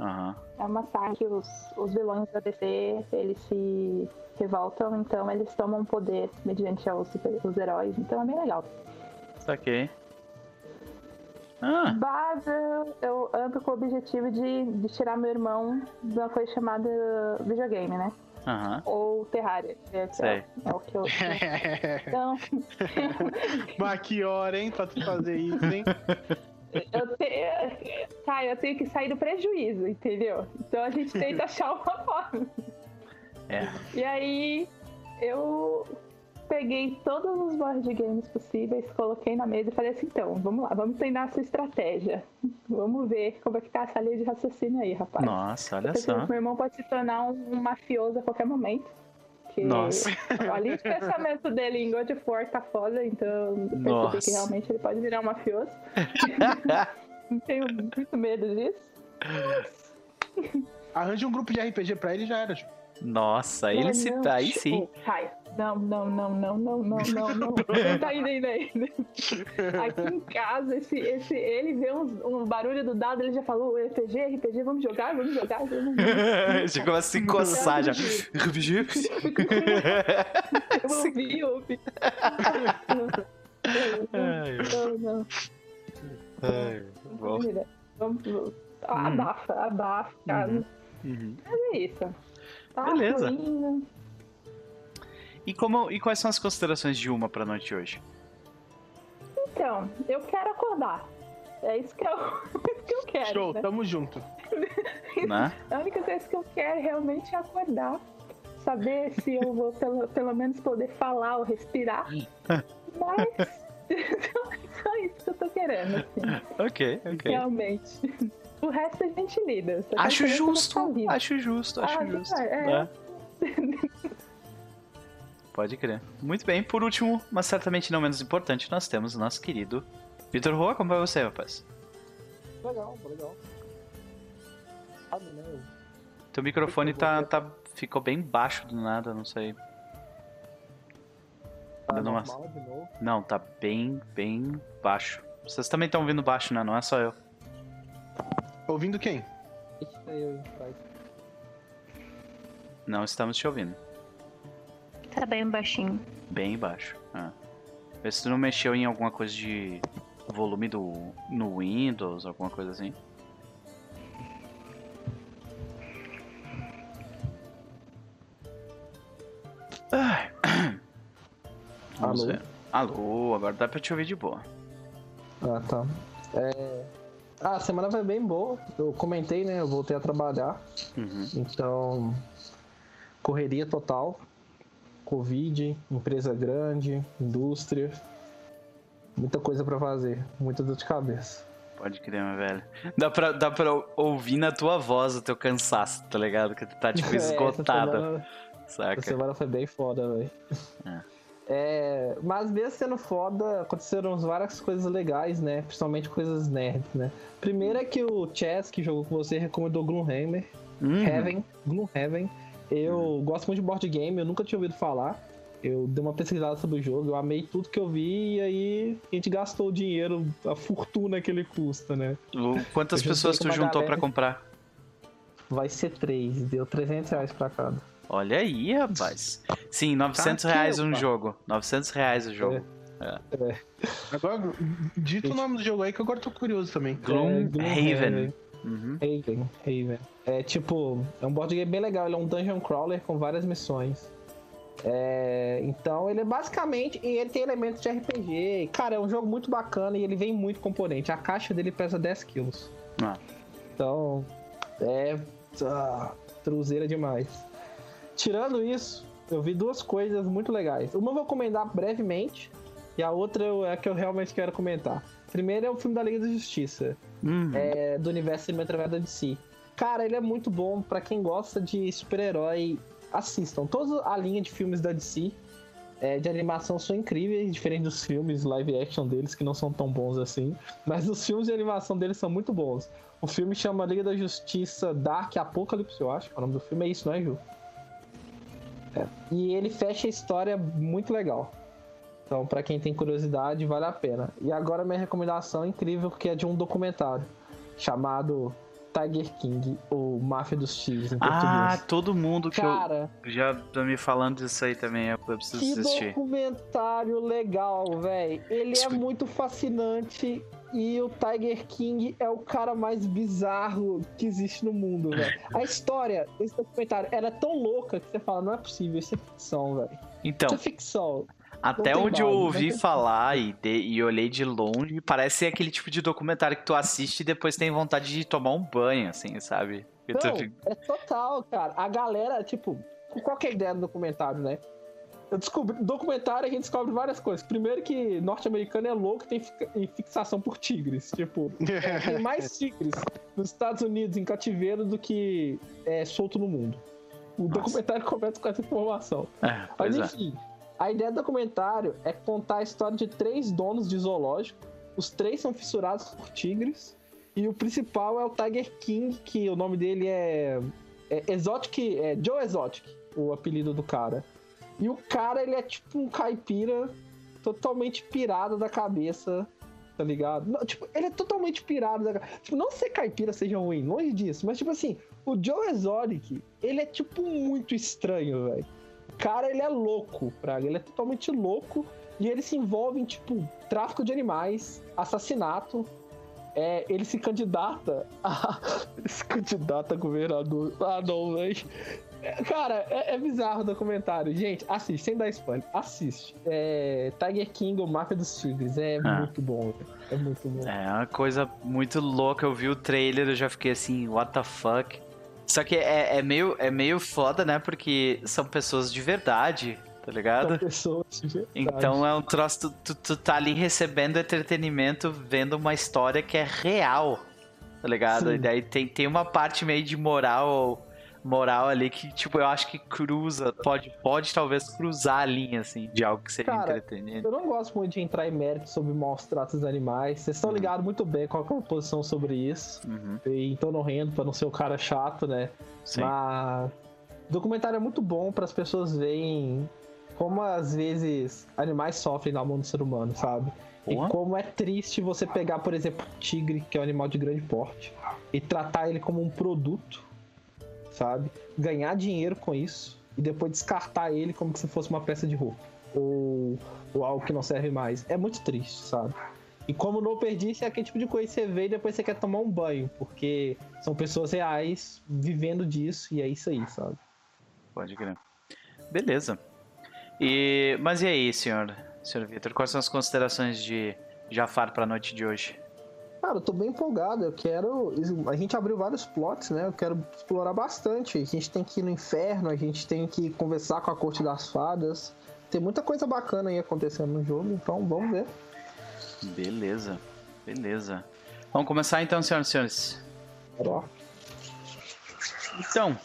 Aham. é uma saga que os, os vilões da DC, eles se revoltam, então eles tomam poder mediante aos, super- os heróis, então é bem legal. Saquei. Ah, Base, eu ando com o objetivo de, de tirar meu irmão de uma coisa chamada videogame, né? Aham. Ou Terraria. É, é o que eu. Então, Mas que hora, hein, pra tu fazer isso, hein? eu tenho. Cara, eu tenho que sair do prejuízo, entendeu? Então a gente tenta achar uma forma. É. E aí eu peguei todos os board games possíveis, coloquei na mesa e falei assim, então, vamos lá, vamos treinar essa estratégia. Vamos ver como é que tá essa linha de raciocínio aí, rapaz. Nossa, olha Porque só. meu irmão pode se tornar um, um mafioso a qualquer momento. Nossa. A linha de pensamento dele em God of War tá foda, então eu percebi Nossa. que realmente ele pode virar um mafioso. Não tenho muito medo disso. Arranja um grupo de RPG pra ele e já era. tipo. Nossa, ele se não, tá aí tipo, sim. Não, não, não, não, não, não, não, não. Não tá indo ainda ainda. Aqui em casa, esse, esse, ele vê uns, um barulho do dado, ele já falou, RPG, RPG, vamos jogar, vamos jogar, vamos jogar. já começa a se coçar já. Eu ouvi, eu ouvi. Não, não. ai, bom. Mentira. Vamos, vamos. Abafa, abafa, cara. Uhum. Mas é isso. Tá Beleza. fluindo. E, como, e quais são as considerações de uma pra noite de hoje? Então, eu quero acordar. É isso que eu, isso que eu quero. Show, né? tamo junto. Né? A única coisa que eu quero realmente é acordar. Saber se eu vou pelo, pelo menos poder falar ou respirar. Mas só isso que eu tô querendo, assim, Ok, ok. realmente. O resto a gente lida. Tá Acho justo, acho justo, acho Ah, justo. é, é. né? Pode crer. Muito bem, por último, mas certamente não menos importante, nós temos o nosso querido Vitor Roa. Como vai você, rapaz? Legal, legal. Sabe, né? Teu microfone tá, tá, ficou bem baixo do nada, não sei. Tá Dando uma- normal de novo. Não, tá bem, bem baixo. Vocês também estão ouvindo baixo, né? Não é só eu. Ouvindo quem? Não estamos te ouvindo. Tá bem baixinho. Bem baixo. Ah. Vê se tu não mexeu em alguma coisa de volume do no Windows, alguma coisa assim. Vamos Alô? ver. Alô, agora dá pra te ouvir de boa. Ah, tá. É... Ah, a semana foi bem boa. Eu comentei, né? Eu voltei a trabalhar. Uhum. Então, correria total. Covid, empresa grande, indústria. Muita coisa pra fazer. Muita dor de cabeça. Pode crer, meu velho. Dá pra, dá pra ouvir na tua voz o teu cansaço, tá ligado? Que tu tá tipo É, esgotada, semana- saca? Essa semana foi bem foda, velho. É, mas mesmo sendo foda, aconteceram várias coisas legais, né? Principalmente coisas nerds, né? Primeiro é que o Chess, que jogou com você, recomendou Gloomhammer. Uhum. Heaven, Gloomhaven. Eu gosto muito de board game, eu nunca tinha ouvido falar. Eu dei uma pesquisada sobre o jogo, eu amei tudo que eu vi e aí a gente gastou o dinheiro, a fortuna que ele custa, né? Quantas pessoas tu juntou galera. pra comprar? Vai ser três, deu 300 reais pra cada. Olha aí, rapaz. Sim, 900 Tá aqui, reais um opa. jogo. 900 reais o jogo. Agora, dita o nome do jogo aí que agora eu tô curioso também. Gloomhaven. Uhum. Haven, Haven. É tipo, é um board game bem legal, ele é um dungeon crawler com várias missões. É, então ele é basicamente. E ele tem elementos de RPG. Cara, é um jogo muito bacana e ele vem muito componente. A caixa dele pesa 10 quilos. Ah. Então, é. Ah, truzeira demais. Tirando isso, eu vi duas coisas muito legais. Uma eu vou comentar brevemente, e a outra eu- é a que eu realmente quero comentar. Primeiro é o filme da Liga da Justiça Uhum. é, do universo cinematográfico da DC. Cara, ele é muito bom pra quem gosta de super-herói. Assistam. Toda a linha de filmes da DC é, de animação são incríveis, diferente dos filmes live action deles, que não são tão bons assim. Mas os filmes de animação deles são muito bons. O filme chama Liga da Justiça Dark Apocalypse, eu acho. que O nome do filme é isso, não é, Ju? É. E ele fecha a história muito legal. Então, pra quem tem curiosidade, vale a pena. E agora minha recomendação é incrível, que é de um documentário chamado Tiger King, ou Máfia dos Tigres, em português. Ah, todo mundo que Cara, eu já tá me falando disso aí também. Eu preciso que assistir. documentário legal, velho. Ele é muito fascinante e o Tiger King é o cara mais bizarro que existe no mundo, velho. A história desse documentário era tão louca que você fala, não é possível, isso é ficção, velho. Então, Isso é ficção. Até onde eu ouvi tem- falar e, de- e olhei de longe, parece ser aquele tipo de documentário que tu assiste e depois tem vontade de tomar um banho, assim, sabe? Não, fica- é total, cara. A galera, tipo, qual que é a ideia do documentário, né? Eu descobri, no documentário a gente descobre várias coisas. Primeiro que norte-americano é louco e tem fixação por tigres. Tipo, tem mais tigres nos Estados Unidos em cativeiro do que é, solto no mundo. O Nossa. documentário começa com essa informação. É, Mas pois é. A ideia do documentário é contar a história de três donos de zoológico. Os três são fissurados por tigres. E o principal é o Tiger King, que o nome dele é, é Exotic, é Joe Exotic, o apelido do cara. E o cara, ele é tipo um caipira totalmente pirado da cabeça, tá ligado? Não, tipo, ele é totalmente pirado da cabeça. Tipo, não ser caipira seja ruim, longe disso, mas tipo assim, o Joe Exotic, ele é tipo muito estranho, velho. Cara, ele é louco, Praga. Ele é totalmente louco. E ele se envolve em, tipo, tráfico de animais, assassinato. É, ele se candidata a. Se candidata a governador. Ah, não, velho. É, Cara, é, é bizarro o documentário. Gente, assiste, sem dar spoiler. Assiste. É, Tiger King, o Máfia dos Tigres. É Ah. muito bom. É muito bom. É uma coisa muito louca. Eu vi o trailer, eu já fiquei assim, what the fuck. Só que é, é meio, é meio foda, né? Porque são pessoas de verdade, tá ligado? São pessoas de verdade. Então é um troço, tu, tu, tu tá ali recebendo entretenimento, vendo uma história que é real, tá ligado? Sim. E daí tem, tem uma parte meio de moral moral ali que, tipo, eu acho que cruza, pode, pode talvez cruzar a linha, assim, de algo que seja Cara, entretenimento. Eu não gosto muito de entrar em mérito sobre maus tratos animais. Vocês estão ligados muito bem qual é a posição sobre isso. Uhum, E então não rendo pra não ser o cara chato, né? sim. Mas o documentário é muito bom para as pessoas verem como às vezes animais sofrem na mão do ser humano, sabe? E como é triste você pegar, por exemplo, tigre, que é um animal de grande porte, e tratar ele como um produto, sabe? Ganhar dinheiro com isso e depois descartar ele como se fosse uma peça de roupa ou, ou algo que não serve mais. É muito triste, sabe? E como no Perdice é aquele tipo de coisa que você vê e depois você quer tomar um banho, porque são pessoas reais vivendo disso e é isso aí, sabe? Pode crer. Beleza. E, mas e aí, senhor, senhor Vitor? Quais são as considerações de Jafar pra noite de hoje? Cara, eu tô bem empolgado. Eu quero. A gente abriu vários plots, né? Eu quero explorar bastante. A gente tem que ir no inferno, a gente tem que conversar com a corte das fadas. Tem muita coisa bacana aí acontecendo no jogo, então vamos ver. Beleza, beleza. Vamos começar então, senhoras e senhores. Bora. Então,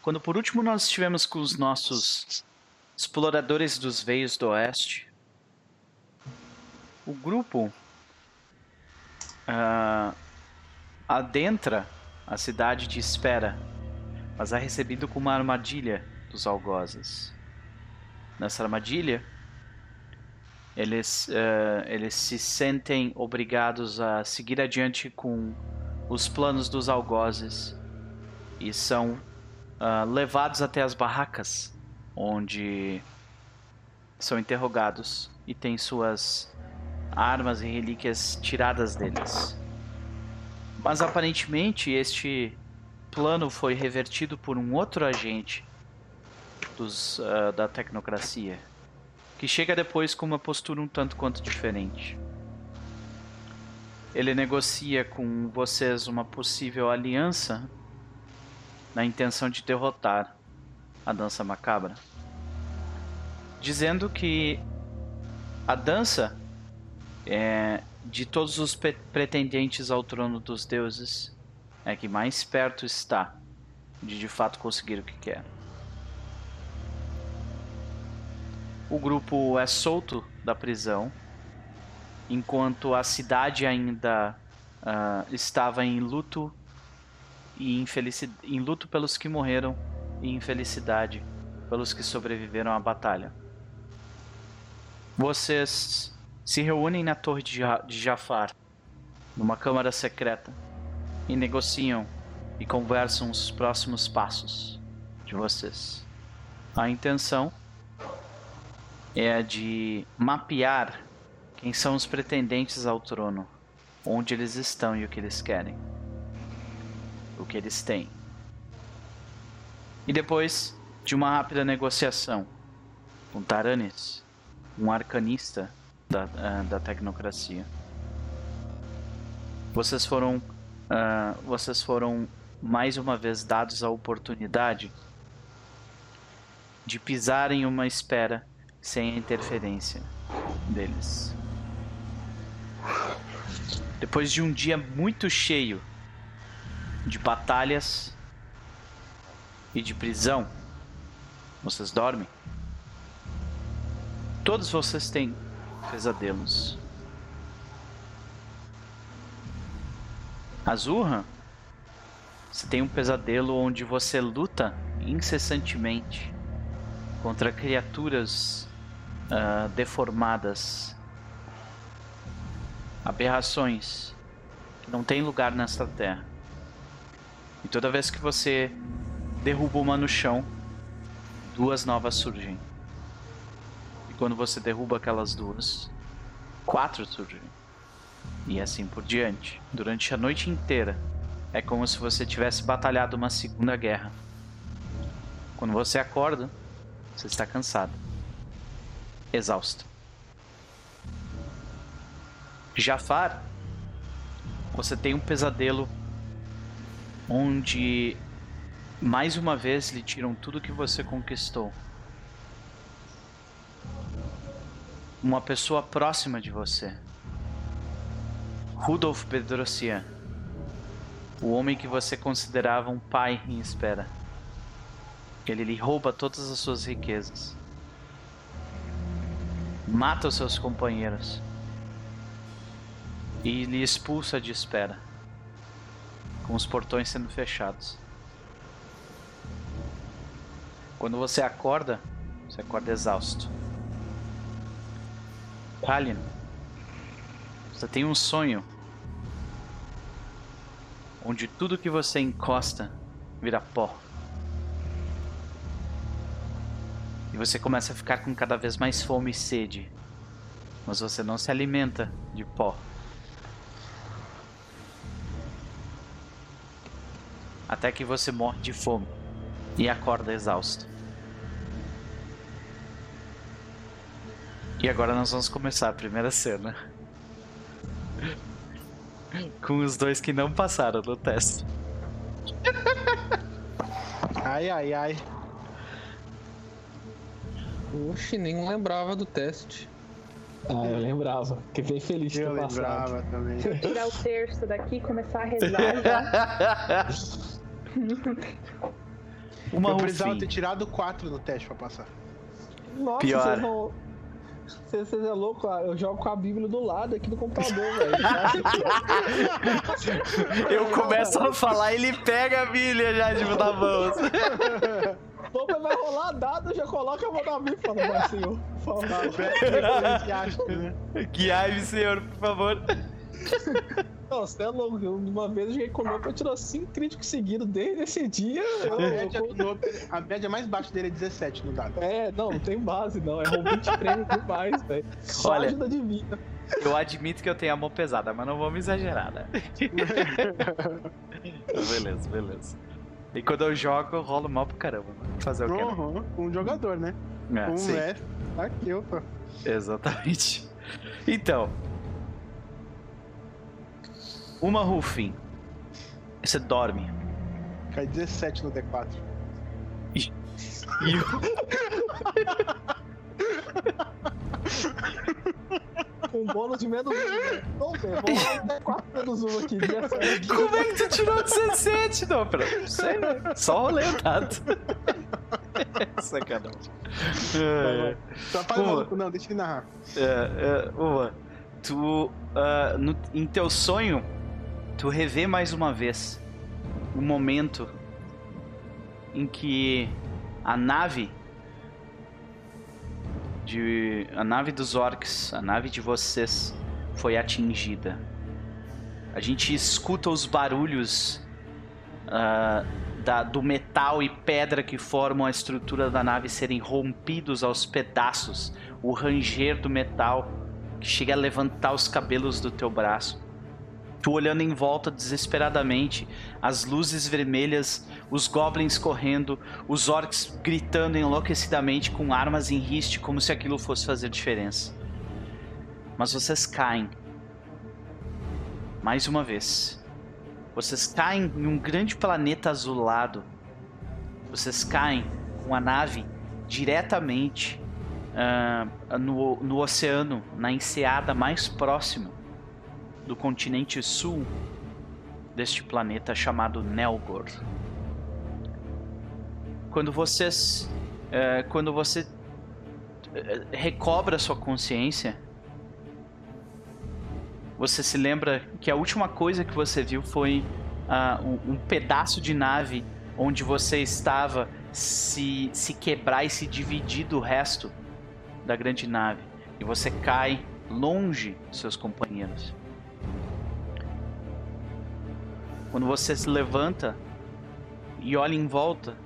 quando por último nós estivemos com os nossos exploradores dos veios do oeste, o grupo ah, adentra a cidade de espera, mas é recebido com uma armadilha dos algozes. Nessa armadilha, eles, ah, eles se sentem obrigados a seguir adiante com os planos dos algozes e são ah, levados até as barracas, onde são interrogados e têm suas armas e relíquias tiradas deles. Mas aparentemente este plano foi revertido por um outro agente dos, ah, da tecnocracia, que chega depois com uma postura um tanto quanto diferente. Ele negocia com vocês uma possível aliança na intenção de derrotar a dança macabra, dizendo que a dança é de todos os pretendentes ao trono dos deuses é que mais perto está de de fato conseguir o que quer. O grupo é solto da prisão enquanto a cidade ainda ah, estava em luto e infelici- em luto pelos que morreram e infelicidade pelos que sobreviveram à batalha. Vocês se reúnem na torre de, Ja- de Jafar, numa câmara secreta, e negociam e conversam os próximos passos de vocês. A intenção é a de mapear quem são os pretendentes ao trono, onde eles estão e o que eles querem o que eles têm. E depois de uma rápida negociação com Taranis, um arcanista da, ah, da tecnocracia, vocês foram, ah, vocês foram mais uma vez dados a oportunidade de pisar em uma espera sem a interferência deles. Depois de um dia muito cheio de batalhas e de prisão. Vocês dormem? Todos vocês têm pesadelos. Azurra, você tem um pesadelo onde você luta incessantemente contra criaturas ah, deformadas, aberrações que não têm lugar nesta terra. E toda vez que você derruba uma no chão, duas novas surgem. Quando você derruba aquelas duas, quatro surgem. E assim por diante. Durante a noite inteira, é como se você tivesse batalhado uma segunda guerra. Quando você acorda, você está cansado, exausto. Jafar, você tem um pesadelo onde mais uma vez lhe tiram tudo que você conquistou. Uma pessoa próxima de você, Rudolf Bedrosian, o homem que você considerava um pai em espera. Ele lhe rouba todas as suas riquezas. Mata os seus companheiros. E lhe expulsa de espera. Com os portões sendo fechados. Quando você acorda, você acorda exausto. Kalin, você tem um sonho onde tudo que você encosta vira pó. E você começa a ficar com cada vez mais fome e sede. Mas você não se alimenta de pó. Até que você morre de fome e acorda exausto. E agora nós vamos começar a primeira cena. Com os dois que não passaram no teste. Ai, ai, ai. Oxe, nem lembrava do teste. Ah, eu lembrava. Fiquei bem feliz de ter Eu passado. lembrava também. Tirar o terço daqui e começar a rezar já. Uma eu precisava ter tirado 4 no teste pra passar. Nossa, Pior. vocês vão. Vocês, vocês é louco, ah, eu jogo com a Bíblia do lado aqui no computador, velho. Eu começo a falar e ele pega a Bíblia já tipo da mão. Pô, mas vai rolar dado, já coloca a mão na Bíblia e fala, vai, senhor, por Ah, favor. né? Guiai-me, senhor, por favor. Não, você é louco. eu- Uma vez eu joguei com o Nope, eu tirou 5 críticos seguidos desde esse dia. eu- A eu- média, Nope- a média mais baixa dele é 17 no dado. É, não, não tem base, não. É um 23 demais, velho. Só Olha. ajuda divina. Eu admito que eu tenho a mão pesada, mas não vamos exagerar, né? beleza, beleza. E quando eu jogo, eu rolo mal pro caramba. mano. Fazer o quê? né? Uhum, um jogador, né? É, um sim, é. Aqui, opa. exatamente. Então. Uma Rufin. Você dorme. Cai 17 no D4. E Com bônus de menos 1. Né? Não, velho, vou até 4 menos 1 aqui. Certo. Como é que tu tirou 17, não? Não sei, né? Só o dado. Sacanagem. É, Pô. maluco, não, deixa ele narrar. é, é, uma. Tu, ah, no- em teu sonho, tu revê mais uma vez o momento em que a nave de a nave dos orcs, a nave de vocês foi atingida. A gente escuta os barulhos ah, da- do metal e pedra que formam a estrutura da nave serem rompidos aos pedaços, o ranger do metal que chega a levantar os cabelos do teu braço. Tu olhando em volta desesperadamente, as luzes vermelhas, os goblins correndo, os orcs gritando enlouquecidamente com armas em riste como se aquilo fosse fazer diferença. Mas vocês caem. Mais uma vez. Vocês caem em um grande planeta azulado. Vocês caem com a nave diretamente ah, no, no oceano, na enseada mais próxima do continente sul deste planeta chamado Nelgor. Quando vocês, eh, quando você eh, recobra sua consciência, você se lembra que a última coisa que você viu foi um, um pedaço de nave onde você estava se, se quebrar e se dividir do resto da grande nave. E você cai longe dos seus companheiros. Quando você se levanta e olha em volta,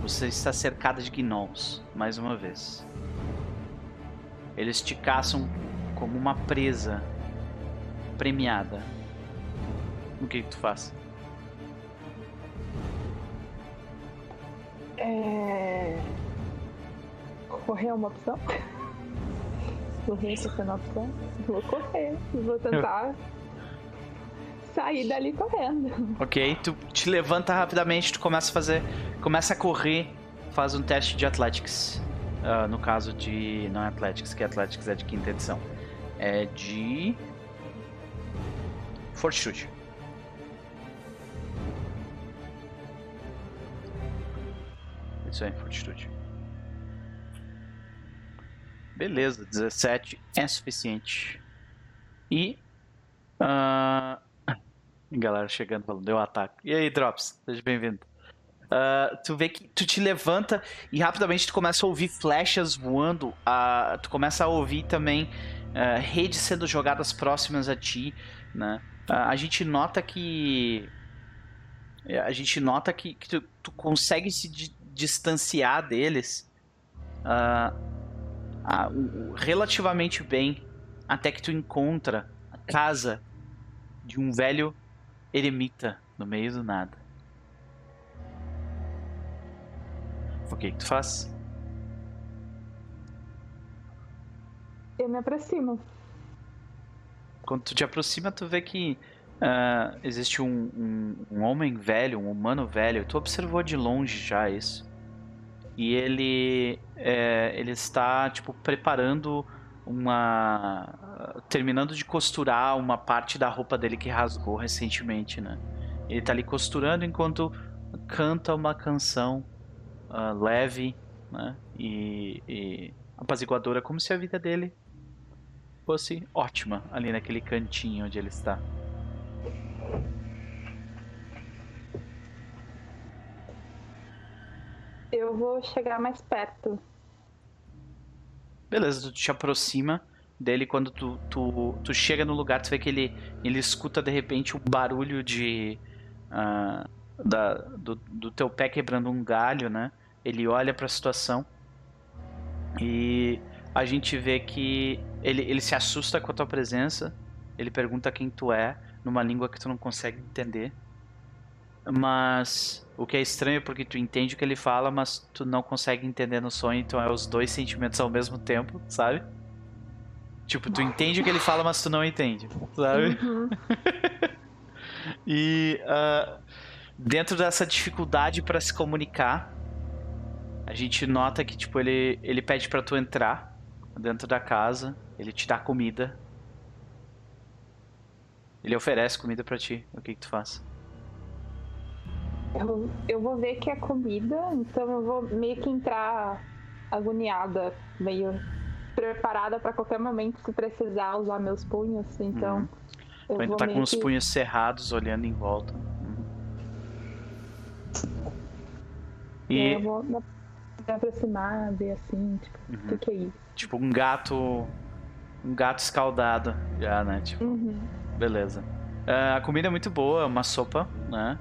você está cercada de gnolls, mais uma vez. Eles te caçam como uma presa premiada. O que, que tu faz? É... Correr é uma opção? Correr tá sendo uma opção? Vou correr. Vou tentar sair dali correndo. Ok, tu te levanta rapidamente, tu começa a fazer. Começa a correr, faz um teste de Athletics. Uh, ah, no caso de. Não é Athletics, que Athletics é de quinta edição. É de. Fortitude. Isso aí, Fortitude. Beleza, 17 é suficiente. E. Uh, galera chegando falando, deu ataque. E aí, Drops? Seja bem-vindo. Ah, tu vê que tu te levanta e rapidamente tu começa a ouvir flechas voando. ah, tu começa a ouvir também ah, redes sendo jogadas próximas a ti, né? Ah, a gente nota que a gente nota que, que tu, tu consegue se di- distanciar deles relativamente bem até que tu encontra a casa de um velho eremita no meio do nada. O que, que tu faz? Eu me aproximo. Quando tu te aproxima, tu vê que ah, existe um, um, um homem velho, um humano velho. Tu observou de longe já isso. E ele, é, ele está, tipo, preparando uma... Terminando de costurar uma parte da roupa dele que rasgou recentemente, né? Ele tá ali costurando enquanto canta uma canção ah, leve, né? E, e apaziguadora, como se a vida dele fosse ótima ali naquele cantinho onde ele está. Eu vou chegar mais perto. Beleza, tu te aproxima dele quando tu, tu, tu chega no lugar, tu vê que ele, ele escuta de repente um barulho de. ah, da, do, do teu pé quebrando um galho, né? Ele olha pra situação e a gente vê que ele, ele se assusta com a tua presença. Ele pergunta quem tu é, numa língua que tu não consegue entender. Mas o que é estranho é porque tu entende o que ele fala, mas tu não consegue entender no sonho, então é os dois sentimentos ao mesmo tempo, sabe? Tipo, tu entende o que ele fala, mas tu não entende, sabe? Uhum. E ah, dentro dessa dificuldade pra se comunicar, a gente nota que tipo ele ele pede pra tu entrar dentro da casa, ele te dá comida. Ele oferece comida pra ti. O que que tu faz? Eu, eu vou ver que é comida, então eu vou meio que entrar agoniada, meio preparada pra qualquer momento se precisar usar meus punhos. Então, Uhum. eu ainda vou tá com os punhos cerrados, olhando em volta. Uhum. E Eu vou me aproximar, ver assim, tipo, o Uhum. que, que é isso? tipo um gato um gato escaldado já, né? Tipo, Uhum. Beleza. Ah, a comida é muito boa, é uma sopa, né?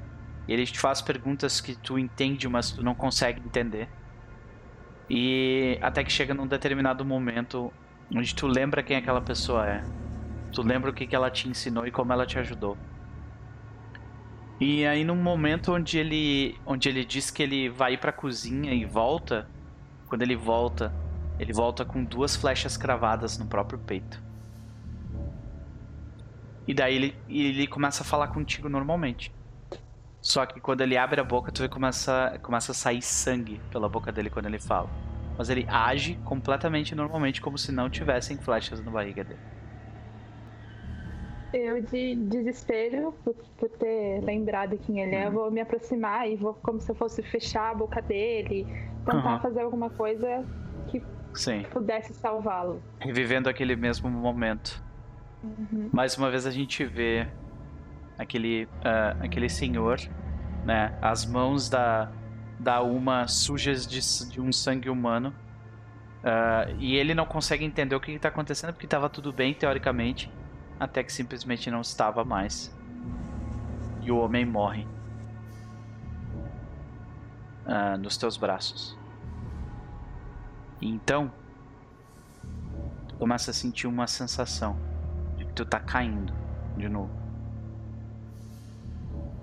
E ele te faz perguntas que tu entende, mas tu não consegue entender. E até que chega num determinado momento onde tu lembra quem aquela pessoa é. Tu lembra o que, que ela te ensinou e como ela te ajudou. E aí num momento onde ele onde ele diz que ele vai ir pra cozinha e volta, quando ele volta, ele volta com duas flechas cravadas no próprio peito. E daí ele, ele começa a falar contigo normalmente. Só que quando ele abre a boca, tu vê que começa, começa a sair sangue pela boca dele quando ele fala. Mas ele age completamente normalmente, como se não tivessem flechas na barriga dele. Eu, de desespero, por, por ter lembrado quem ele é, eu vou me aproximar e vou como se eu fosse fechar a boca dele, tentar Aham. fazer alguma coisa que Sim, pudesse salvá-lo. revivendo aquele mesmo momento. Mais uma vez a gente vê aquele, ah, aquele senhor, né? As mãos da, da Uma sujas de, de um sangue humano. Ah, e ele não consegue entender o que está acontecendo porque estava tudo bem, teoricamente. Até que simplesmente não estava mais. E o homem morre. ah, nos teus braços. E então, tu começa a sentir uma sensação de que tu tá caindo de novo.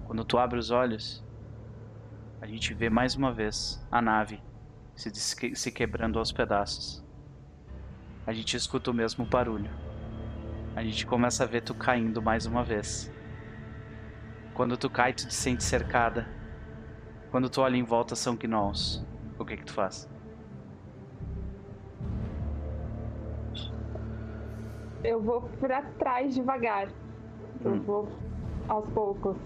Quando tu abre os olhos, a gente vê mais uma vez a nave se, se quebrando aos pedaços. A gente escuta o mesmo barulho. A gente começa a ver tu caindo mais uma vez. Quando tu cai, tu te sente cercada. Quando tu olha em volta, são gnolls. O que que tu faz? Eu vou pra trás devagar. Eu Hum. vou aos poucos.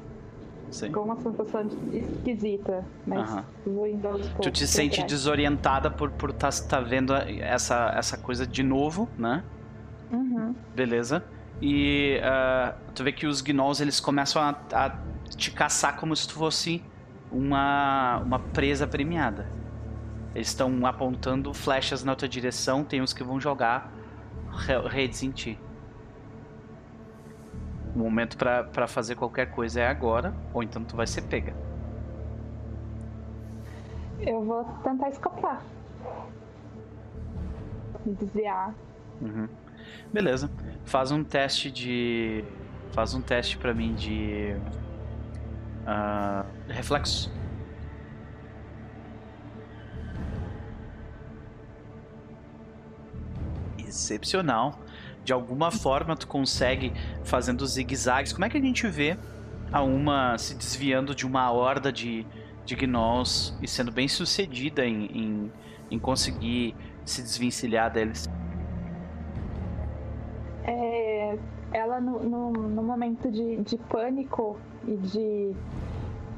Sim. com uma sensação esquisita, mas Aham. vou indo aos poucos. Tu te sente trás. desorientada por por tá, tá vendo essa, essa coisa de novo, né? Uhum. Beleza. E ah, tu vê que os gnolls eles começam a, a te caçar como se tu fosse uma, uma presa premiada. Eles estão apontando flechas na tua direção, tem uns que vão jogar re- redes em ti. O momento pra fazer qualquer coisa é agora, ou então tu vai ser pega. Eu vou tentar escapar. Desviar. Uhum. Beleza. Faz um teste de. Faz um teste pra mim de. ah, reflexo. Excepcional. De alguma forma tu consegue fazendo zigue-zagues. Como é que a gente vê a uma se desviando de uma horda de, de gnolls e sendo bem sucedida em, em, em conseguir se desvencilhar deles? É, ela no, no, no momento de, de pânico e de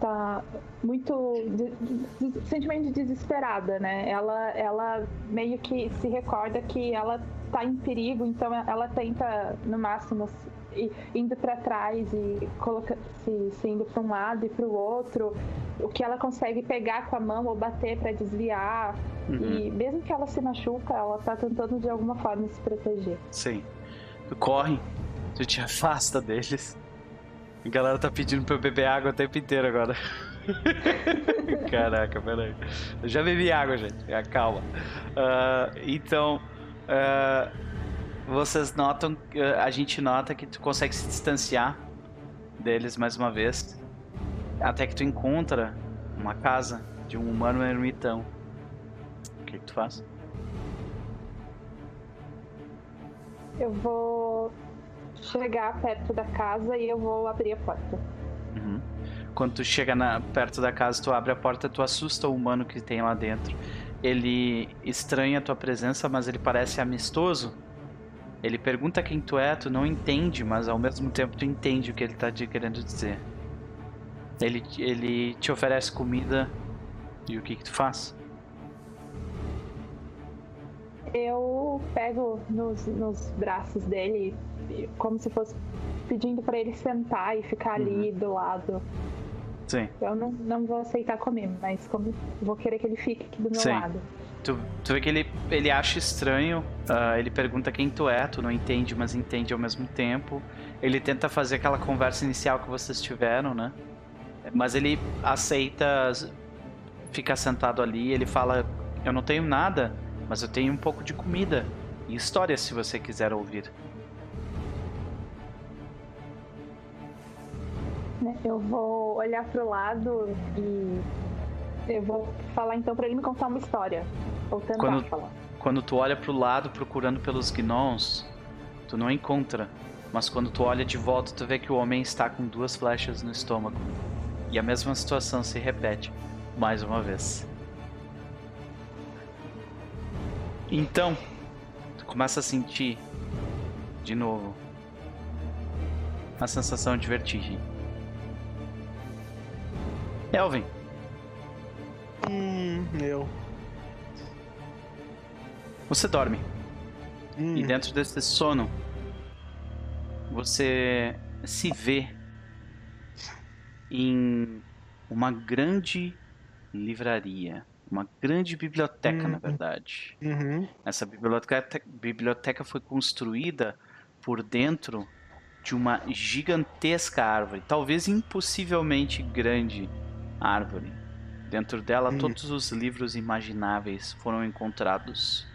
tá muito de, de- de- sentimento de desesperada, né? Ela ela meio que se recorda que ela tá em perigo, então ela tenta no máximo indo para trás e coloca, se, se indo para um lado e para o outro, o que ela consegue pegar com a mão ou bater para desviar. Uhum. E mesmo que ela se machuca, ela tá tentando de alguma forma se proteger. Sim. Tu corre, tu te afasta deles. A galera tá pedindo pra eu beber água o tempo inteiro agora. Caraca, peraí. Eu já bebi água, gente. Ah, Calma. Ah, então, ah, vocês notam, ah, a gente nota que tu consegue se distanciar deles mais uma vez. Até que tu encontra uma casa de um humano ermitão. O que, que tu faz? Eu vou chegar perto da casa e eu vou abrir a porta. Uhum. Quando tu chega na- perto da casa, tu abre a porta, tu assusta o humano que tem lá dentro. Ele estranha a tua presença, mas ele parece amistoso. Ele pergunta quem tu é, tu não entende, mas ao mesmo tempo tu entende o que ele tá te querendo dizer. Ele, ele te oferece comida e o que que tu faz? Eu pego nos, nos braços dele, como se fosse pedindo pra ele sentar e ficar ali do lado. Sim. Eu não, não vou aceitar comer, mas como vou querer que ele fique aqui do meu Sim. lado. Tu, tu vê que ele, ele acha estranho, ah, ele pergunta quem tu é, tu não entende, mas entende ao mesmo tempo. Ele tenta fazer aquela conversa inicial que vocês tiveram, né? Mas ele aceita ficar sentado ali, ele fala: Eu não tenho nada, mas eu tenho um pouco de comida e história se você quiser ouvir. Eu vou olhar pro lado e eu vou falar então pra ele me contar uma história. Ou tentar Quando- falar. Quando tu olha pro lado procurando pelos gnolls, tu não encontra. Mas quando tu olha de volta, tu vê que o homem está com duas flechas no estômago. E a mesma situação se repete mais uma vez. Então, tu começa a sentir de novo a sensação de vertigem. Elvin, Hum, eu. você dorme. Hum, E dentro desse sono, você se vê em uma grande livraria. Uma grande biblioteca, na Hum. verdade. uhum. Essa biblioteca, biblioteca foi construída por dentro de uma gigantesca árvore, talvez impossivelmente grande árvore. Dentro dela, Hum. todos os livros imagináveis foram encontrados.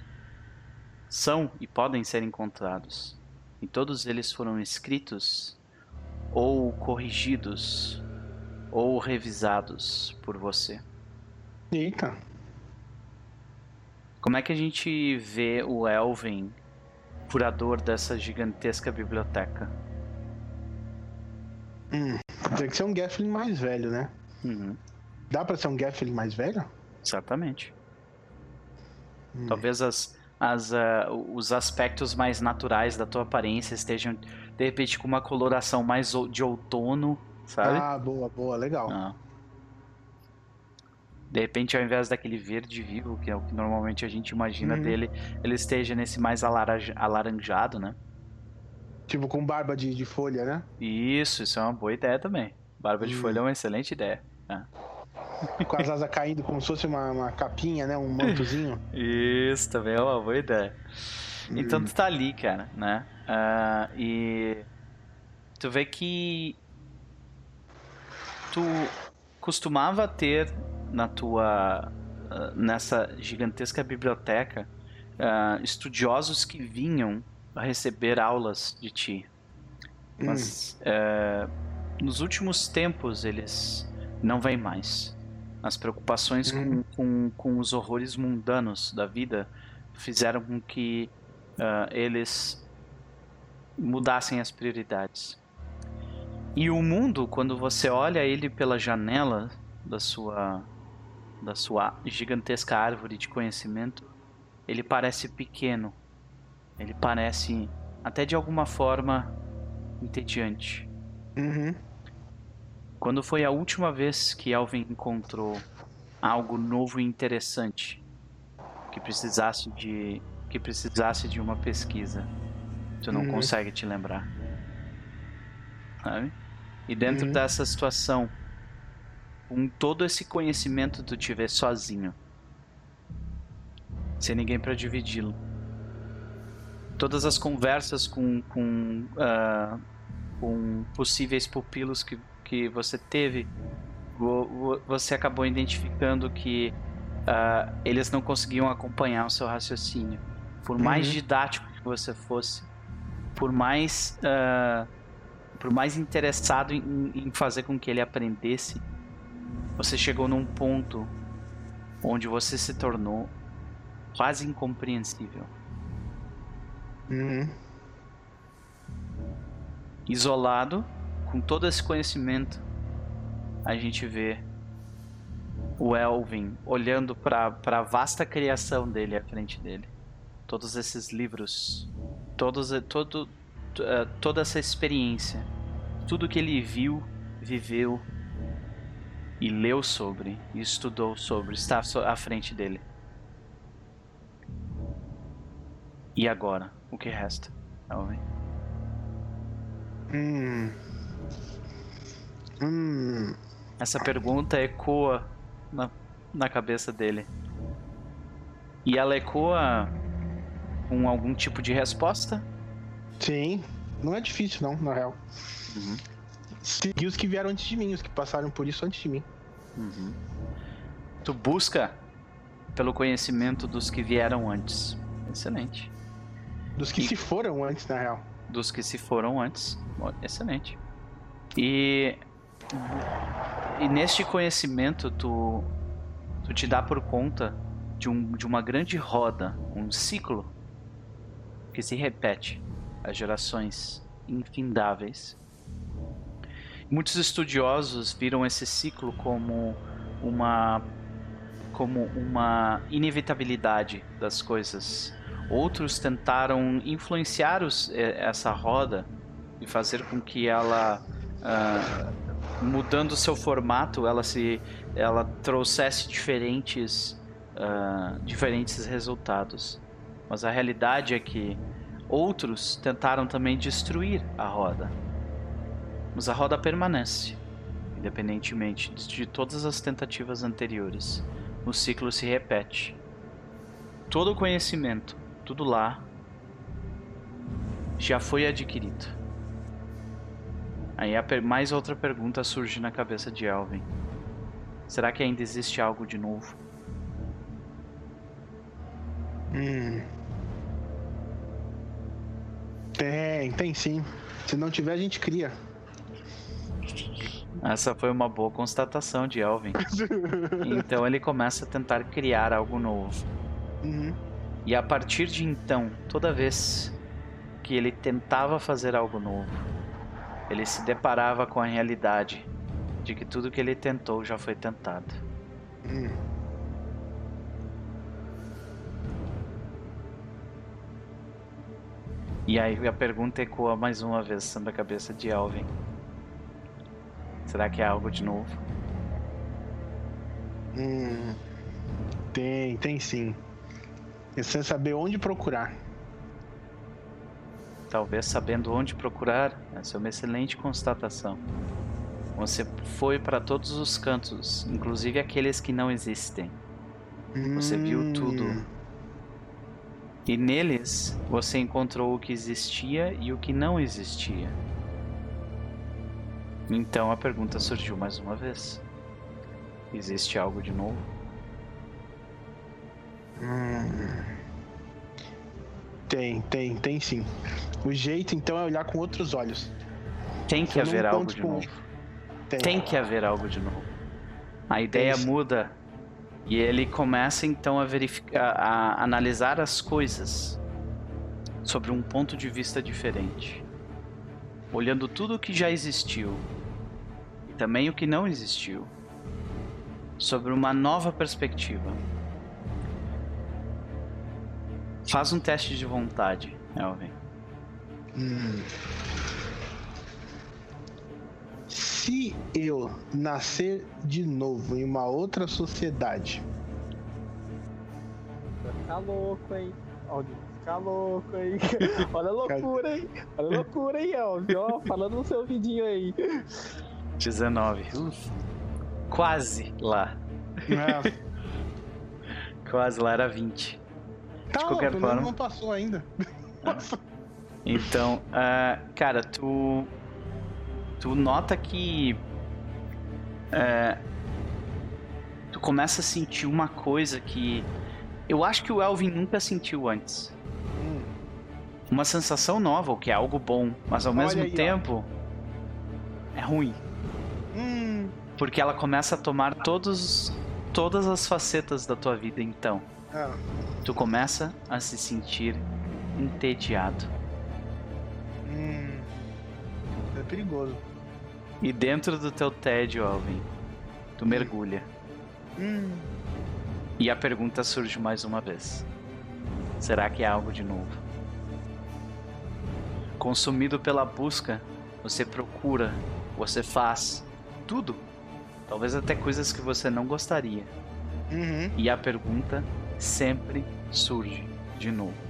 São e podem ser encontrados. E todos eles foram escritos ou corrigidos ou revisados por você. Eita. Como é que a gente vê o Elven, curador dessa gigantesca biblioteca? Hum. Tem que ser um Gafflin mais velho, né? Uhum, Dá pra ser um Gafflin mais velho? exatamente. Hum. Talvez as, as, ah, os aspectos mais naturais da tua aparência estejam, de repente, com uma coloração mais de outono, sabe? Ah, boa, boa, legal. Ah. De repente, ao invés daquele verde vivo, que é o que normalmente a gente imagina Uhum. dele, ele esteja nesse mais alaranja- alaranjado, né? Tipo, com barba de, de folha, né? Isso, isso é uma boa ideia também. Barba de Hum. folha é uma excelente ideia. Com as asas caindo como se fosse uma, uma capinha, né? Um mantozinho. Isso também é uma boa ideia. Então tu tá ali, cara, né? Ah, e tu vê que tu costumava ter na tua ah, nessa gigantesca biblioteca ah, estudiosos que vinham a receber aulas de ti. Mas eh, nos últimos tempos eles não vêm mais. As preocupações com, Uhum. com, com os horrores mundanos da vida fizeram com que ah, eles mudassem as prioridades. E o mundo, quando você olha ele pela janela da sua da sua gigantesca árvore de conhecimento, ele parece pequeno. Ele parece até de alguma forma entediante. Uhum. Quando foi a última vez que Elvin encontrou algo novo e interessante que precisasse de que precisasse de uma pesquisa? Tu não Uhum. consegue te lembrar. Sabe? E dentro Uhum. dessa situação, com todo esse conhecimento tu te vê sozinho. Sem ninguém para dividi-lo. Todas as conversas com, com, ah, com possíveis pupilos que, que você teve, vo- vo- você acabou identificando que ah, eles não conseguiam acompanhar o seu raciocínio. Por mais Uhum. didático que você fosse, por mais, ah, por mais interessado em, em fazer com que ele aprendesse, você chegou num ponto onde você se tornou quase incompreensível. Uhum. isolado, com todo esse conhecimento, a gente vê o Elvin olhando para a vasta criação dele à frente dele. Todos esses livros, todos, todo, eh, toda essa experiência, tudo que ele viu, viveu e leu sobre, e estudou sobre, está à frente dele. E agora? O que resta, Elvin? Hum. Hum. Essa pergunta ecoa na, na cabeça dele. E ela ecoa com algum tipo de resposta? Sim. Não é difícil, não, na real. Uhum. Seguir os que vieram antes de mim, os que passaram por isso antes de mim. Uhum. Tu busca pelo conhecimento dos que vieram antes. Excelente. Dos que E- se foram antes, na real. Dos que se foram antes. Excelente. E, e neste conhecimento tu, tu te dá por conta de, um, de uma grande roda, um ciclo que se repete às gerações infindáveis. Muitos estudiosos viram esse ciclo como uma como uma inevitabilidade das coisas. Outros tentaram influenciar os, eh, essa roda e fazer com que ela ah, mudando seu formato, ela se ela trouxesse diferentes ah, diferentes resultados. Mas a realidade é que outros tentaram também destruir a roda. Mas a roda permanece, independentemente de de todas as tentativas anteriores. O ciclo se repete. Todo o conhecimento, tudo lá, já foi adquirido. Aí mais outra pergunta surge na cabeça de Elvin. Será que ainda existe algo de novo? Hum. Tem, tem sim. Se não tiver, a gente cria. Essa foi uma boa constatação de Elvin. Então ele começa a tentar criar algo novo. Uhum. E a partir de então, toda vez que ele tentava fazer algo novo, ele se deparava com a realidade de que tudo que ele tentou já foi tentado. Hum. E aí a pergunta ecoa mais uma vez sobre a cabeça de Elvin. Será que é algo de novo? Hum, tem, tem sim. É sem saber onde procurar. Talvez sabendo onde procurar, essa é uma excelente constatação. Você foi para todos os cantos, inclusive aqueles que não existem. Você viu Hum, tudo. E neles você encontrou o que existia e o que não existia. Então a pergunta surgiu mais uma vez: Existe algo de novo? hum. Tem, tem, tem sim. O jeito então é olhar com outros olhos. Tem que Eu haver algo de novo. Tem. Tem que haver algo de novo. A ideia sim. muda e ele começa então a verificar, a analisar as coisas sobre um ponto de vista diferente, olhando tudo o que já existiu e também o que não existiu, sobre uma nova perspectiva. Faz um teste de vontade, Elvin. Hum. Se eu nascer de novo em uma outra sociedade, Vai ficar louco, hein? Alvin, vai ficar louco, hein? Olha a loucura, hein? Olha a loucura, hein, Alvin? Ó, falando no seu vidinho aí. 19. Uf. Quase lá. né? Quase lá era 20. tá, qualquer pelo menos forma. não passou ainda. Então, ah, cara, tu. Tu nota que. é, tu começa a sentir uma coisa que. Eu acho que o Elvin nunca sentiu antes. Hum. Uma sensação nova, o que é algo bom, mas ao Olha mesmo aí, ó. tempo. É ruim. Hum. Porque ela começa a tomar todos, todas as facetas da tua vida, então. Ah, Tu começa a se sentir entediado. Hum. É perigoso. E dentro do teu tédio, Alvin, tu mergulha. Hum. E a pergunta surge mais uma vez: será que é algo de novo? Consumido pela busca, você procura, você faz tudo. Talvez até coisas que você não gostaria. Uhum. E a pergunta sempre surge de novo.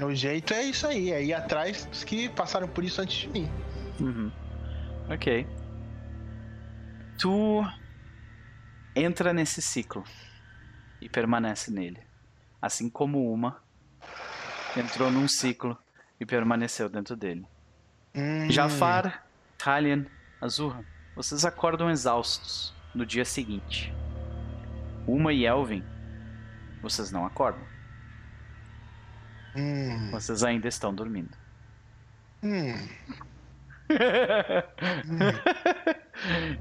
O jeito é isso aí, é ir atrás dos que passaram por isso antes de mim. Uhum. Ok. Tu entra nesse ciclo e permanece nele. Assim como uma entrou num ciclo e permaneceu dentro dele. Hum. Jafar, Halian, Azurra, vocês acordam exaustos no dia seguinte. Uma e Elvin, vocês não acordam. Hum. Vocês ainda estão dormindo. Hum.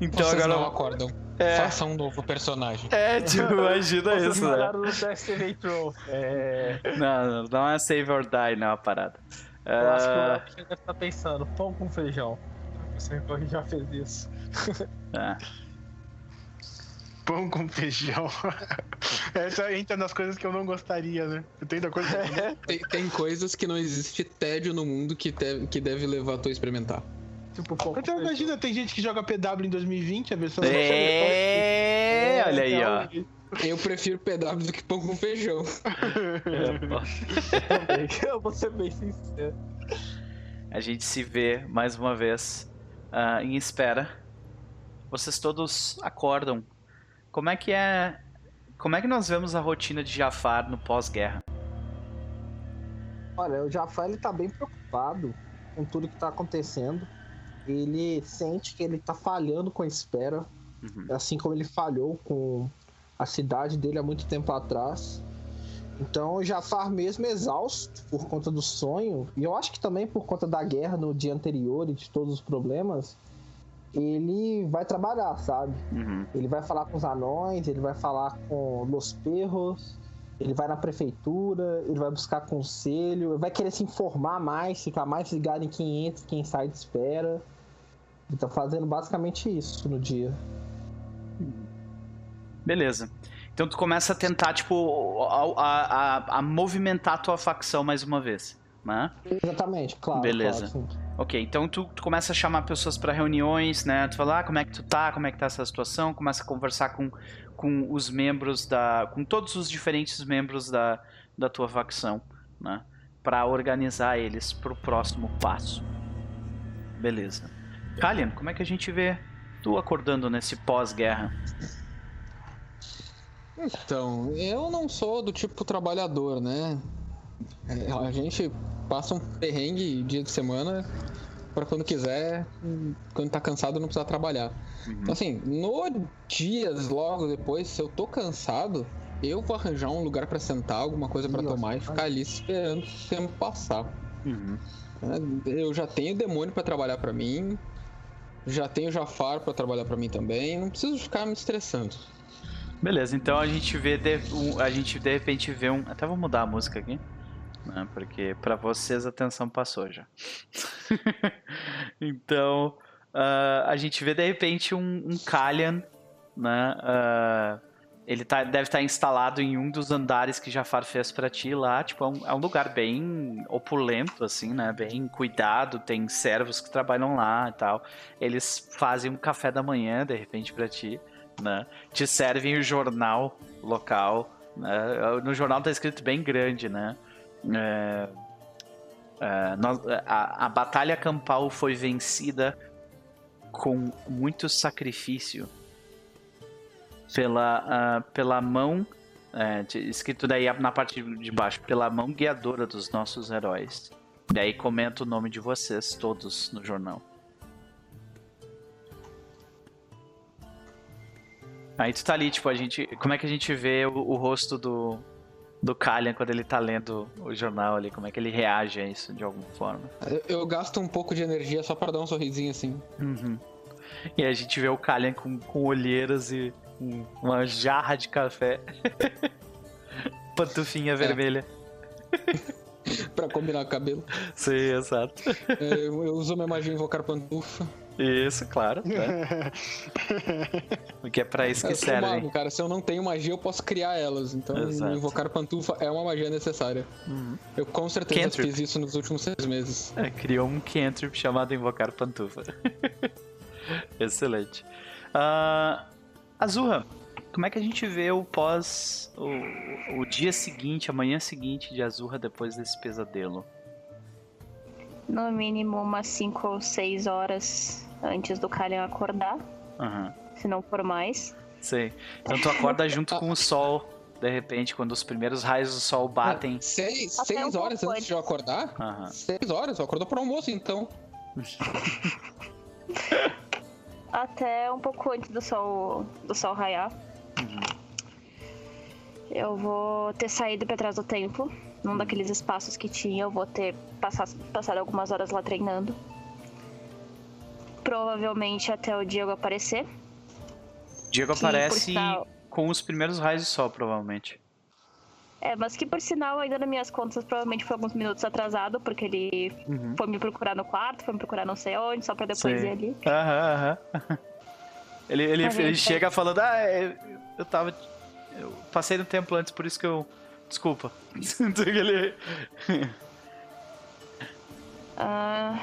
então Vocês agora. não acordam. É. Faça um novo personagem. É, tipo, imagina Vocês isso, né? no. É. Não, não, não é save or die, não, a parada. Eu acho que o Ah, Elvin deve estar pensando, pão com feijão. Você já fez isso. tá. Pão com feijão. Essa entra nas coisas que eu não gostaria, né? Tem coisa que eu não- Tem, tem coisas que não existe tédio no mundo que, te- que deve levar tu a experimentar. Tipo, pão com Então feijão. imagina, tem gente que joga PW em 2020, a versão É, olha aí, ó. Eu prefiro PW do que pão com feijão. também. Eu vou ser bem sincero. A gente se vê mais uma vez ah, em espera. Vocês todos acordam. Como é que é. Como é que nós vemos a rotina de Jafar no pós-guerra? Olha, o Jafar ele tá bem preocupado com tudo que tá acontecendo. Ele sente que ele tá falhando com a espera, Uhum. assim como ele falhou com a cidade dele há muito tempo atrás. Então o Jafar mesmo exausto por conta do sonho, e eu acho que também por conta da guerra no dia anterior e de todos os problemas, ele vai trabalhar, sabe? Uhum. Ele vai falar com os anões, ele vai falar com Los Perros, ele vai na prefeitura, ele vai buscar conselho, ele vai querer se informar mais, ficar mais ligado em quem entra quem sai de espera. Ele tá fazendo basicamente isso no dia. Beleza. Então tu começa a tentar, tipo, a, a, a- movimentar a tua facção mais uma vez. né? Exatamente, claro. Beleza. claro. Ok, então tu, tu começa a chamar pessoas para reuniões, né? Tu fala, ah, como é que tu tá, como é que tá essa situação, começa a conversar com, com os membros da. com todos os diferentes membros da, da tua facção, né? Pra organizar eles pro próximo passo. Beleza. Kalian, como é que a gente vê tu acordando nesse pós-guerra? Então, eu não sou do tipo trabalhador, né? É, A gente passa um perrengue dia de semana pra quando quiser, quando tá cansado não precisar trabalhar. Então, assim, no dias logo depois, se eu tô cansado, eu vou arranjar um lugar pra sentar, alguma coisa pra Nossa, tomar e ficar ali esperando o tempo passar. Uhum. né? Eu já tenho demônio pra trabalhar pra mim, já tenho Jafar pra trabalhar pra mim também, não preciso ficar me estressando. Beleza, então a gente vê de, a gente de repente vê um, até vou mudar a música aqui, né? Porque pra vocês a tensão passou já. então ah, a gente vê de repente um, um Kalian, né? ah, ele tá, deve estar instalado em um dos andares que Jafar fez pra ti lá. Tipo, é um, é um lugar bem opulento, assim, né? Bem cuidado. Tem servos que trabalham lá e tal. Eles fazem um café da manhã, de repente, pra ti, né? Te servem o jornal local. Né? No jornal tá escrito bem grande, né? É, é, nós- a, a batalha campal foi vencida com muito sacrifício pela, ah, pela mão, é, escrito daí na parte de baixo, pela mão guiadora dos nossos heróis. Daí comenta o nome de vocês todos no jornal. Aí tu tá ali, tipo, a gente. Como é que a gente vê o, o rosto do, do Kalian quando ele tá lendo o jornal ali? Como é que ele reage a isso de alguma forma? Eu, eu gasto um pouco de energia só pra dar um sorrisinho assim. Uhum. E a gente vê o Kalian com, com olheiras e um- uma jarra de café. Pantufinha vermelha. Pra combinar com o cabelo. Sim, exato. É, Eu, eu uso minha magia invocar pantufa. Isso, claro. né? Porque é pra isso que serve. mago, cara. Se eu não tenho magia, eu posso criar elas. Então, Exato. invocar pantufa é uma magia necessária. Uhum. Eu com certeza Cantrip. fiz isso nos últimos seis meses. É, criou um cantrip chamado Invocar Pantufa. Excelente. Ah, Azurra, como é que a gente vê o pós. O, o dia seguinte, a manhã seguinte de Azurra depois desse pesadelo? No mínimo umas 5 ou 6 horas antes do Kalian acordar, Aham, se não for mais. sei. Então tu acorda junto com o sol, de repente, quando os primeiros raios do sol batem. Seis, Até seis um horas antes de eu acordar? Aham. Seis horas? Eu acordou pro almoço, então. Até um pouco antes do sol, do sol raiar. Eu vou ter saído pra trás do templo, num daqueles espaços que tinha. Eu vou ter passado, passado algumas horas lá treinando. Provavelmente até o Diego aparecer. Diego Que, aparece sinal- com os primeiros raios do sol, provavelmente. É, mas que por sinal, ainda nas minhas contas, provavelmente foi alguns minutos atrasado, porque ele Uhum. foi me procurar no quarto, foi me procurar não sei onde, só pra depois Sei. ir ali. Aham, aham. Ele, ele, gente ele vai- chega falando, ah, eu, eu tava. Eu passei no templo antes, por isso que eu. Desculpa. ele... Ah,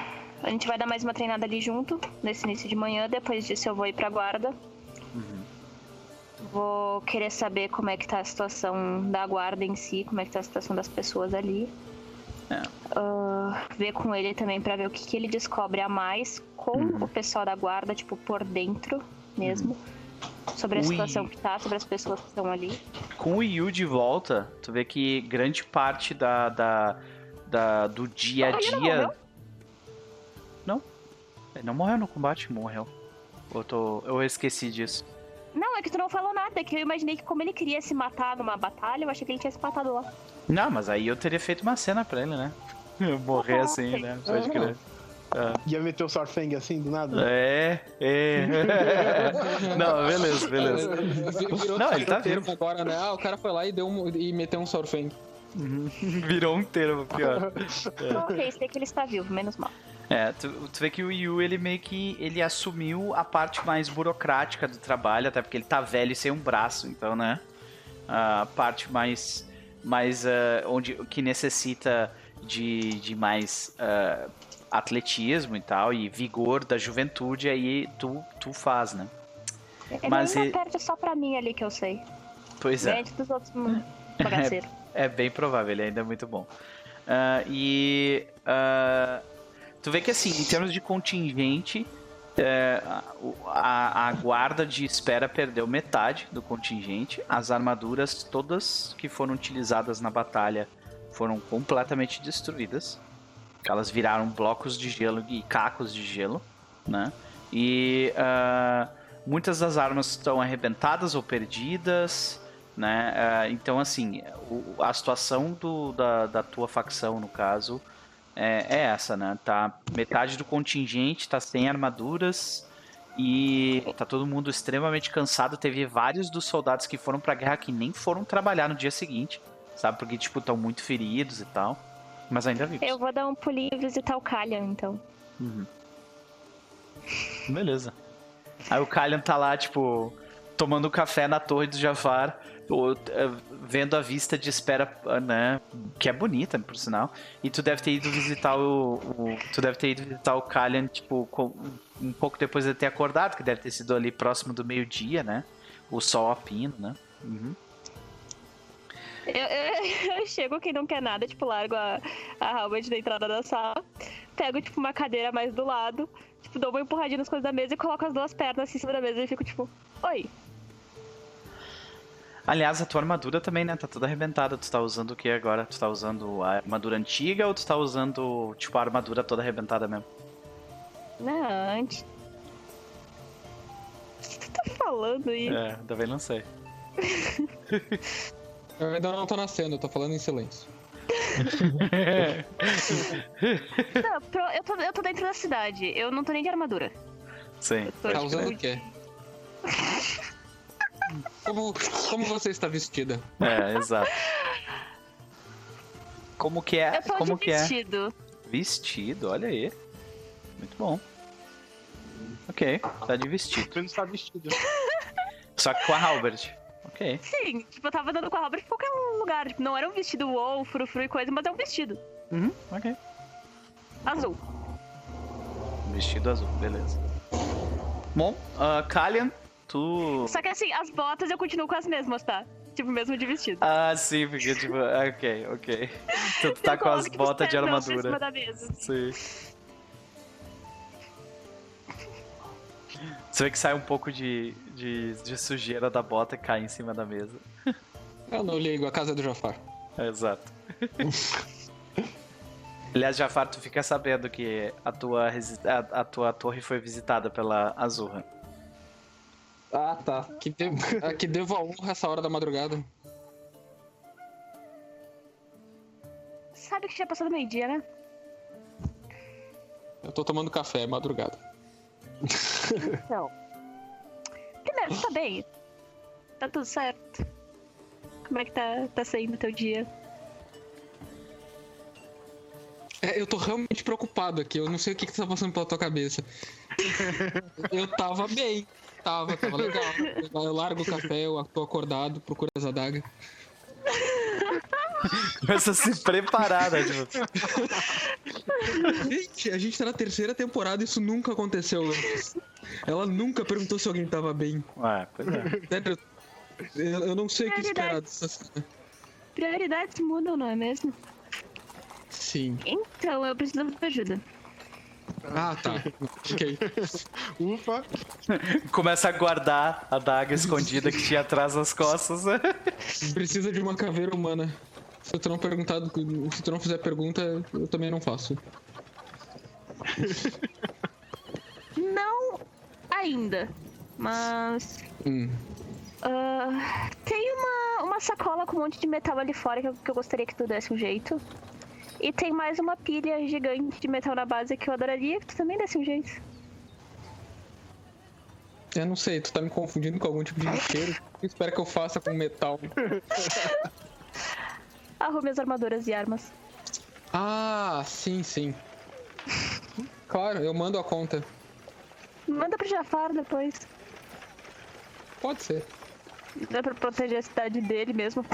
a gente vai dar mais uma treinada ali junto, nesse início de manhã. Depois disso eu vou ir pra guarda. Vou querer saber como é que tá a situação da guarda em si, como é que tá a situação das pessoas ali. É. Ah, ver com ele também pra ver o que, que ele descobre a mais com Uhum. o pessoal da guarda, tipo, por dentro mesmo. Sobre a Ui. situação que tá, sobre as pessoas que estão ali. Com o Yu de volta, tu vê que grande parte da, da, da- do dia a Ah, dia. Não. Ele não morreu no combate, morreu. Eu, tô, eu esqueci disso. Não, é que tu não falou nada, é que eu imaginei que como ele queria se matar numa batalha, eu achei que ele tinha se matado lá. Não, mas aí eu teria feito uma cena pra ele, né? Morrer Ah, assim, né? Pode crer. Ia meter o Sorfang assim do nada? É, é. Não, beleza, beleza. É, Virou, Não, ele tá termo agora, né? Ah, o cara foi lá e, deu um, e meteu um Sorfang. Virou um termo pior. ok, sei que ele está vivo, menos mal. É, tu, tu vê que o Yu, ele meio que, ele assumiu a parte mais burocrática do trabalho, até porque ele tá velho e sem um braço, então, né? A parte mais, mais eh, onde, que necessita de, de mais ah, atletismo e tal, e vigor da juventude, aí tu, tu faz, né? Ele Mas ainda e- perde só pra mim ali, que eu sei. Pois é. Dos outros bagaceiros. É bem provável, ele ainda é muito bom. Ah, e ah, tu vê que assim, em termos de contingente, é, a- a, guarda de espera perdeu metade do contingente. As armaduras, todas que foram utilizadas na batalha, foram completamente destruídas. Elas viraram blocos de gelo e cacos de gelo, né? E ah, muitas das armas estão arrebentadas ou perdidas, né? Ah, então, assim, o- a situação do- da, da tua facção, no caso, é, é essa, né? Tá metade do contingente tá sem armaduras e tá todo mundo extremamente cansado. Teve vários dos soldados que foram pra guerra que nem foram trabalhar no dia seguinte, sabe? Porque, tipo, estão muito feridos e tal. Mas ainda vivos. Eu vou dar um pulinho e visitar o Kalyan, então. Beleza. Aí o Kalian tá lá, tipo, tomando café na torre do Jafar, vendo a vista de espera, né? Que é bonita, por sinal. E tu deve ter ido visitar o. o- tu deve ter ido visitar o Kalian, tipo, com- um pouco depois de ter acordado, que deve ter sido ali próximo do meio-dia, né? O sol a pino, né? Uhum. Eu, eu- eu chego quem não quer nada, tipo, largo a, a Halberd na entrada da sala, pego, tipo, uma cadeira mais do lado, tipo, dou uma empurradinha nas coisas da mesa e coloco as duas pernas assim em cima da mesa e fico, tipo, oi. Aliás, a tua armadura também, né? Tá toda arrebentada. Tu tá usando o que agora? Tu tá usando a armadura antiga ou tu tá usando, tipo, a armadura toda arrebentada mesmo? Não, antes. O que tu tá falando aí? É, também não sei. Eu ainda não tô nascendo, eu tô falando em silêncio. Não, pro- eu, tô, eu tô dentro da cidade, eu não tô nem de armadura. Sim. Tô, Tá usando crer. o quê? Como, como você está vestida? É, exato. Como que é? eu tô Como de que é? vestido. Vestido, olha aí. Muito bom. Ok, tá de vestido. Tu não está vestido. Só que com a Halbert. Ok. Sim, tipo, eu tava andando com a Robert em qualquer lugar. Tipo, não era um vestido wow, frufru e coisa, mas é um vestido. Uhum, ok. Azul. Vestido azul, beleza. Bom, uh, Kalian, tu. Só que assim, as botas eu continuo com as mesmas, tá? Tipo, mesmo de vestido. Ah, sim, porque tipo. Ok, ok. Tu tá Eu com as botas de pés em cima armadura. da mesa. Sim. Você vê que sai um pouco de, de, de sujeira da bota e cai em cima da mesa. Eu não ligo, a casa é do Jafar. É, Exato. Aliás, Jafar, tu fica sabendo que a tua, a, a tua torre foi visitada pela Azurra. Ah, tá. Que, de... ah, que devo a honra essa hora da madrugada. Sabe que já passou do meio-dia, né? Eu tô tomando café, é madrugada. Então. Primeiro, tá bem? Tá tudo certo? Como é que tá, tá saindo o teu dia? É, eu tô realmente preocupado aqui, eu não sei o que, que tá passando pela tua cabeça. Eu tava bem, tava, tava legal. Eu largo o café, eu tô acordado, procuro as adagas. Começa a se preparar, né? Tipo, Gente, a gente tá na terceira temporada e isso nunca aconteceu antes. Ela nunca perguntou se alguém tava bem. Ué, pois é. Eu, eu não sei o que esperar Prioridades. dessa cena. Prioridades mudam, não é mesmo? Sim. Então, eu preciso da tua ajuda. Ah, tá. Ok. Ufa. Começa a guardar a daga escondida que tinha atrás das costas. né? Precisa de uma caveira humana. Se tu não perguntar, se tu não fizer pergunta, eu também não faço. Não ainda, mas. Hum. ah, tem uma, uma sacola com um monte de metal ali fora que eu, que eu gostaria que tu desse um jeito. E tem mais uma pilha gigante de metal na base que eu adoraria que tu também desse um jeito. Eu não sei, tu tá me confundindo com algum tipo de lixeiro. O que espera que eu faça com metal? Arrume as armaduras e armas. Ah, sim, sim. Claro, eu mando a conta. Manda pro Jafar depois. Pode ser. Dá pra proteger a cidade dele mesmo.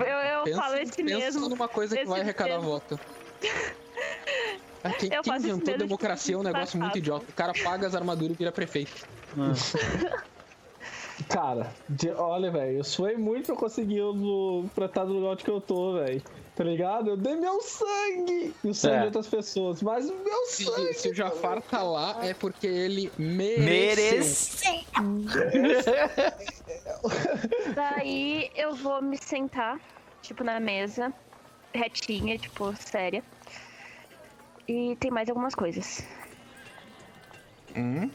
Eu, eu Pensa, falo esse pensa mesmo. numa coisa que vai arrecadar mesmo. voto. Ah, Quem, Eu quem inventou democracia é um negócio muito idiota. O cara paga as armaduras e vira prefeito. Cara, de- olha, velho, eu suei muito pra conseguir o, pra estar no lugar onde que eu tô, velho. Tá ligado? Eu dei meu sangue e o sangue É. de outras pessoas, mas o meu Se, sangue. se o Jafar tá lá, é porque ele mereceu. Merece. Daí eu vou me sentar, tipo, na mesa, retinha, tipo, séria. E tem mais algumas coisas. Hum?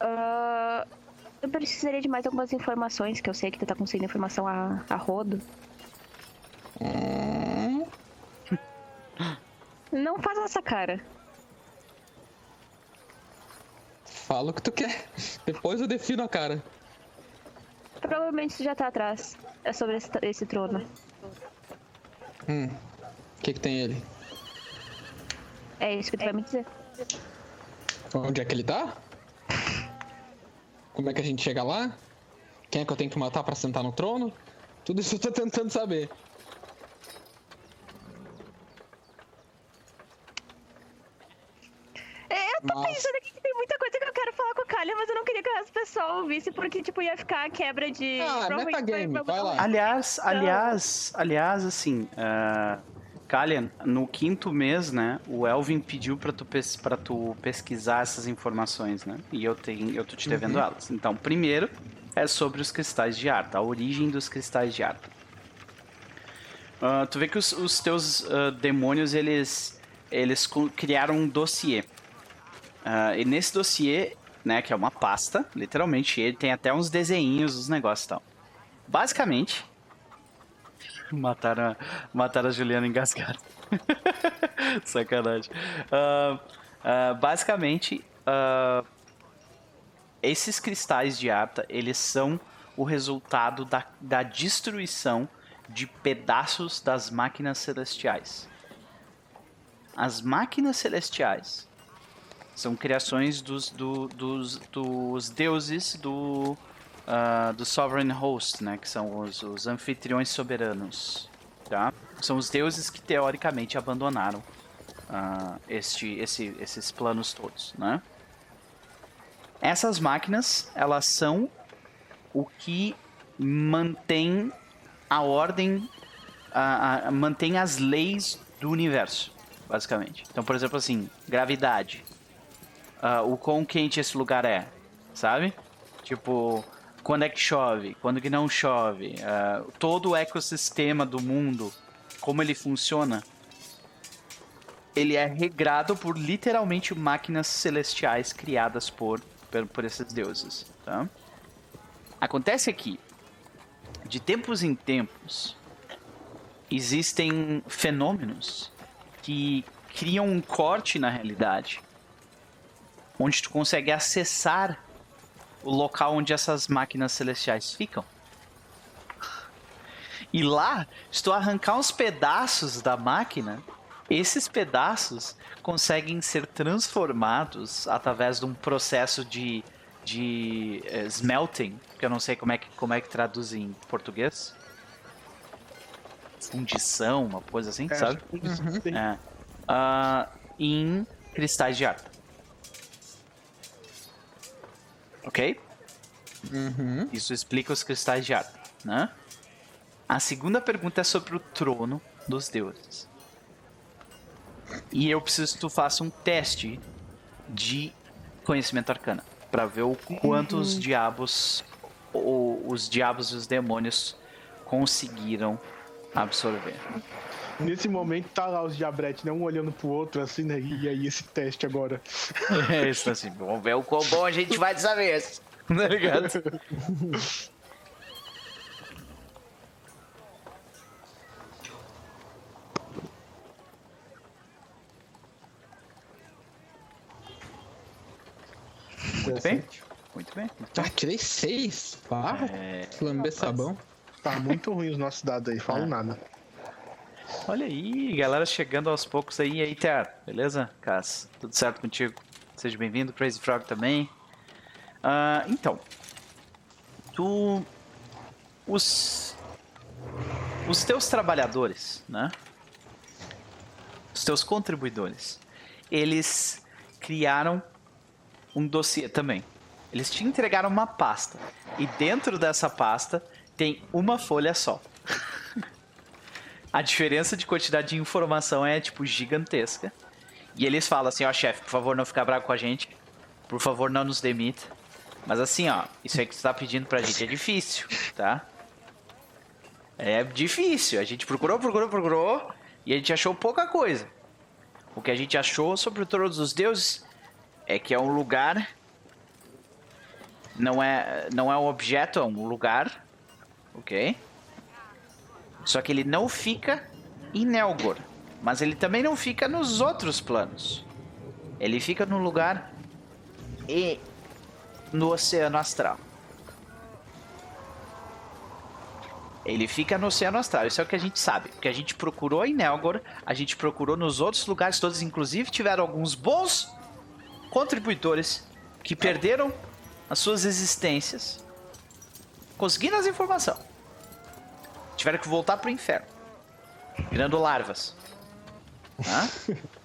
Ah, eu precisaria de mais algumas informações, que eu sei que tu tá conseguindo informação a, a rodo. Hum? Não faz essa cara. Fala o que tu quer. Depois eu defino a cara. Provavelmente isso já tá atrás. É sobre esse, esse trono. Hum. O que que tem ele? É isso que tu vai me dizer. Onde é que ele tá? Como é que a gente chega lá? Quem é que eu tenho que matar pra sentar no trono? Tudo isso eu tô tentando saber. É, eu tô Mas- pensando aqui que tem muita coisa que eu quero falar com o Kalia, mas eu não queria que as pessoas ouvissem, porque, tipo, ia ficar a quebra de. Ah, provavelmente metagame, vai lá. Aliás, aliás, aliás, assim, uh, Kalian, no quinto mês, né, o Elvin pediu pra tu, pes pra tu pesquisar essas informações, né? E eu tenho, eu tô te devendo elas. Então, primeiro é sobre os cristais de Arta, a origem dos cristais de Arta. Ah, tu vê que os, os teus ah, demônios, eles, eles criaram um dossiê. Ah, e nesse dossiê, né, que é uma pasta, literalmente, ele tem até uns desenhinhos, os negócios e tal. Basicamente. Mataram a, mataram a Juliana engasgada. Sacanagem. Ah, ah, basicamente, esses cristais de Arta, eles são o resultado da, da destruição de pedaços das máquinas celestiais. As máquinas celestiais são criações dos, do- dos, dos deuses do, ah, do Sovereign Host, né? Que são os, os anfitriões soberanos, tá? São os deuses que teoricamente abandonaram ah, este, esse, esses planos todos, né? Essas máquinas, elas são o que mantém a ordem, a, a- mantém as leis do universo, basicamente. Então, por exemplo, assim, gravidade. Ah, o quão quente esse lugar é, sabe? Tipo, quando é que chove, quando que não chove, ah, todo o ecossistema do mundo, como ele funciona, ele é regrado por literalmente máquinas celestiais criadas por, por, por esses deuses, tá? Acontece aqui, de tempos em tempos, existem fenômenos que criam um corte na realidade onde tu consegue acessar o local onde essas máquinas celestiais ficam. E lá, se tu arrancar uns pedaços da máquina, esses pedaços conseguem ser transformados através de um processo de, de eh, smelting, que eu não sei como é que, como é que traduz em português. Fundição, uma coisa assim, É, sabe? Sim. É. Ah, em cristais de Arta. Ok? Uhum. Isso explica os cristais de Arta, né? A segunda pergunta é sobre o trono dos deuses. E eu preciso que tu faça um teste de conhecimento arcana para ver o quanto os diabos ou os diabos e os demônios conseguiram absorver. Nesse momento tá lá os diabretes, né? Um olhando pro outro, assim, né? E aí esse teste agora. É isso assim, vamos ver o quão bom a gente vai dessa vez. Tá ligado? Muito bem. Muito bem. Ah, tirei seis. Pá, É, lamber sabão. Tá muito ruim os nossos dados aí, falo É. nada. Olha aí, galera chegando aos poucos aí. E aí, Ter, beleza? Cass, tudo certo contigo? Seja bem-vindo, Crazy Frog também. Ah, então, tu. Os. os teus trabalhadores, né? Os teus contribuidores, eles criaram um dossiê também. Eles te entregaram uma pasta e dentro dessa pasta tem uma folha só. A diferença de quantidade de informação é tipo gigantesca. E eles falam assim, ó, chefe, por favor, não ficar bravo com a gente. Por favor, não nos demita. Mas assim, ó, isso aí que você tá pedindo pra gente é difícil, tá? É difícil. A gente procurou, procurou, procurou e a gente achou pouca coisa. O que a gente achou sobre todos os deuses é que é um lugar não é não é um objeto, é um lugar, OK? Só que ele não fica em Nelgor, mas ele também não fica nos outros planos. Ele fica no lugar e no Oceano Astral. Ele fica no Oceano Astral, isso é o que a gente sabe. Porque a gente procurou em Nelgor, a gente procurou nos outros lugares todos, inclusive tiveram alguns bons contribuidores que perderam as suas existências conseguindo as informações. Tiveram que voltar pro inferno, virando larvas. Né?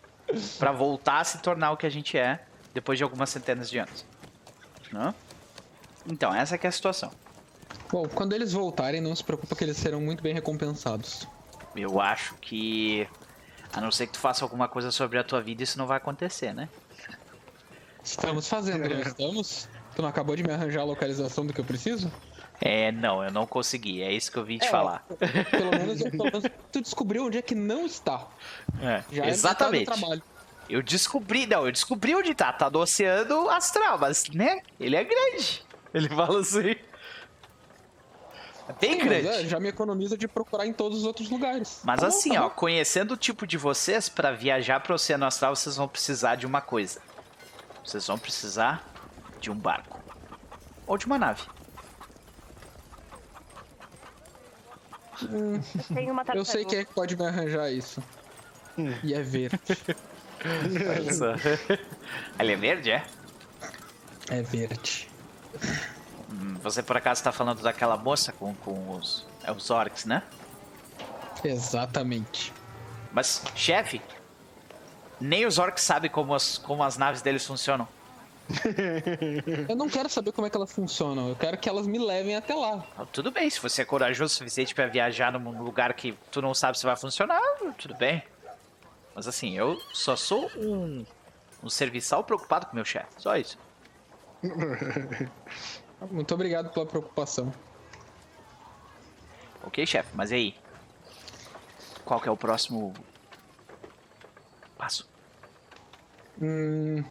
para voltar a se tornar o que a gente é depois de algumas centenas de anos. Então, essa é, é a situação. Bom, quando eles voltarem, não se preocupa que eles serão muito bem recompensados. Eu acho que, a não ser que tu faça alguma coisa sobre a tua vida, isso não vai acontecer, né? Estamos fazendo, não estamos? Tu não acabou de me arranjar a localização do que eu preciso? É, não, eu não consegui. É isso que eu vim te é, falar. Pelo menos, pelo menos, tu descobriu onde é que não está. É, Já é exatamente. É eu descobri, não, eu descobri onde tá. Tá no oceano astral, mas, né? Ele é grande. Ele fala assim. É bem Sim, grande. É, já me economiza de procurar em todos os outros lugares. Mas tá assim, bom, tá ó, bom. conhecendo o tipo de vocês, para viajar para o oceano astral, vocês vão precisar de uma coisa. Vocês vão precisar de um barco. Ou de uma nave. Hum, eu sei quem é que pode me arranjar isso. Hum. E é verde. Olha só. Ele é verde, é? É verde. Hum, você por acaso está falando daquela moça com, com os, é, os orcs, né? Exatamente. Mas, chefe, nem os orcs sabem como as, como as naves deles funcionam. eu não quero saber como é que elas funcionam, eu quero que elas me levem até lá. Tudo bem, se você é corajoso o suficiente para viajar num lugar que tu não sabe se vai funcionar, tudo bem. Mas assim, eu só sou um, um serviçal preocupado com meu chefe, só isso. Muito obrigado pela preocupação. Ok, chefe, mas e aí? Qual que é o próximo passo? Hum,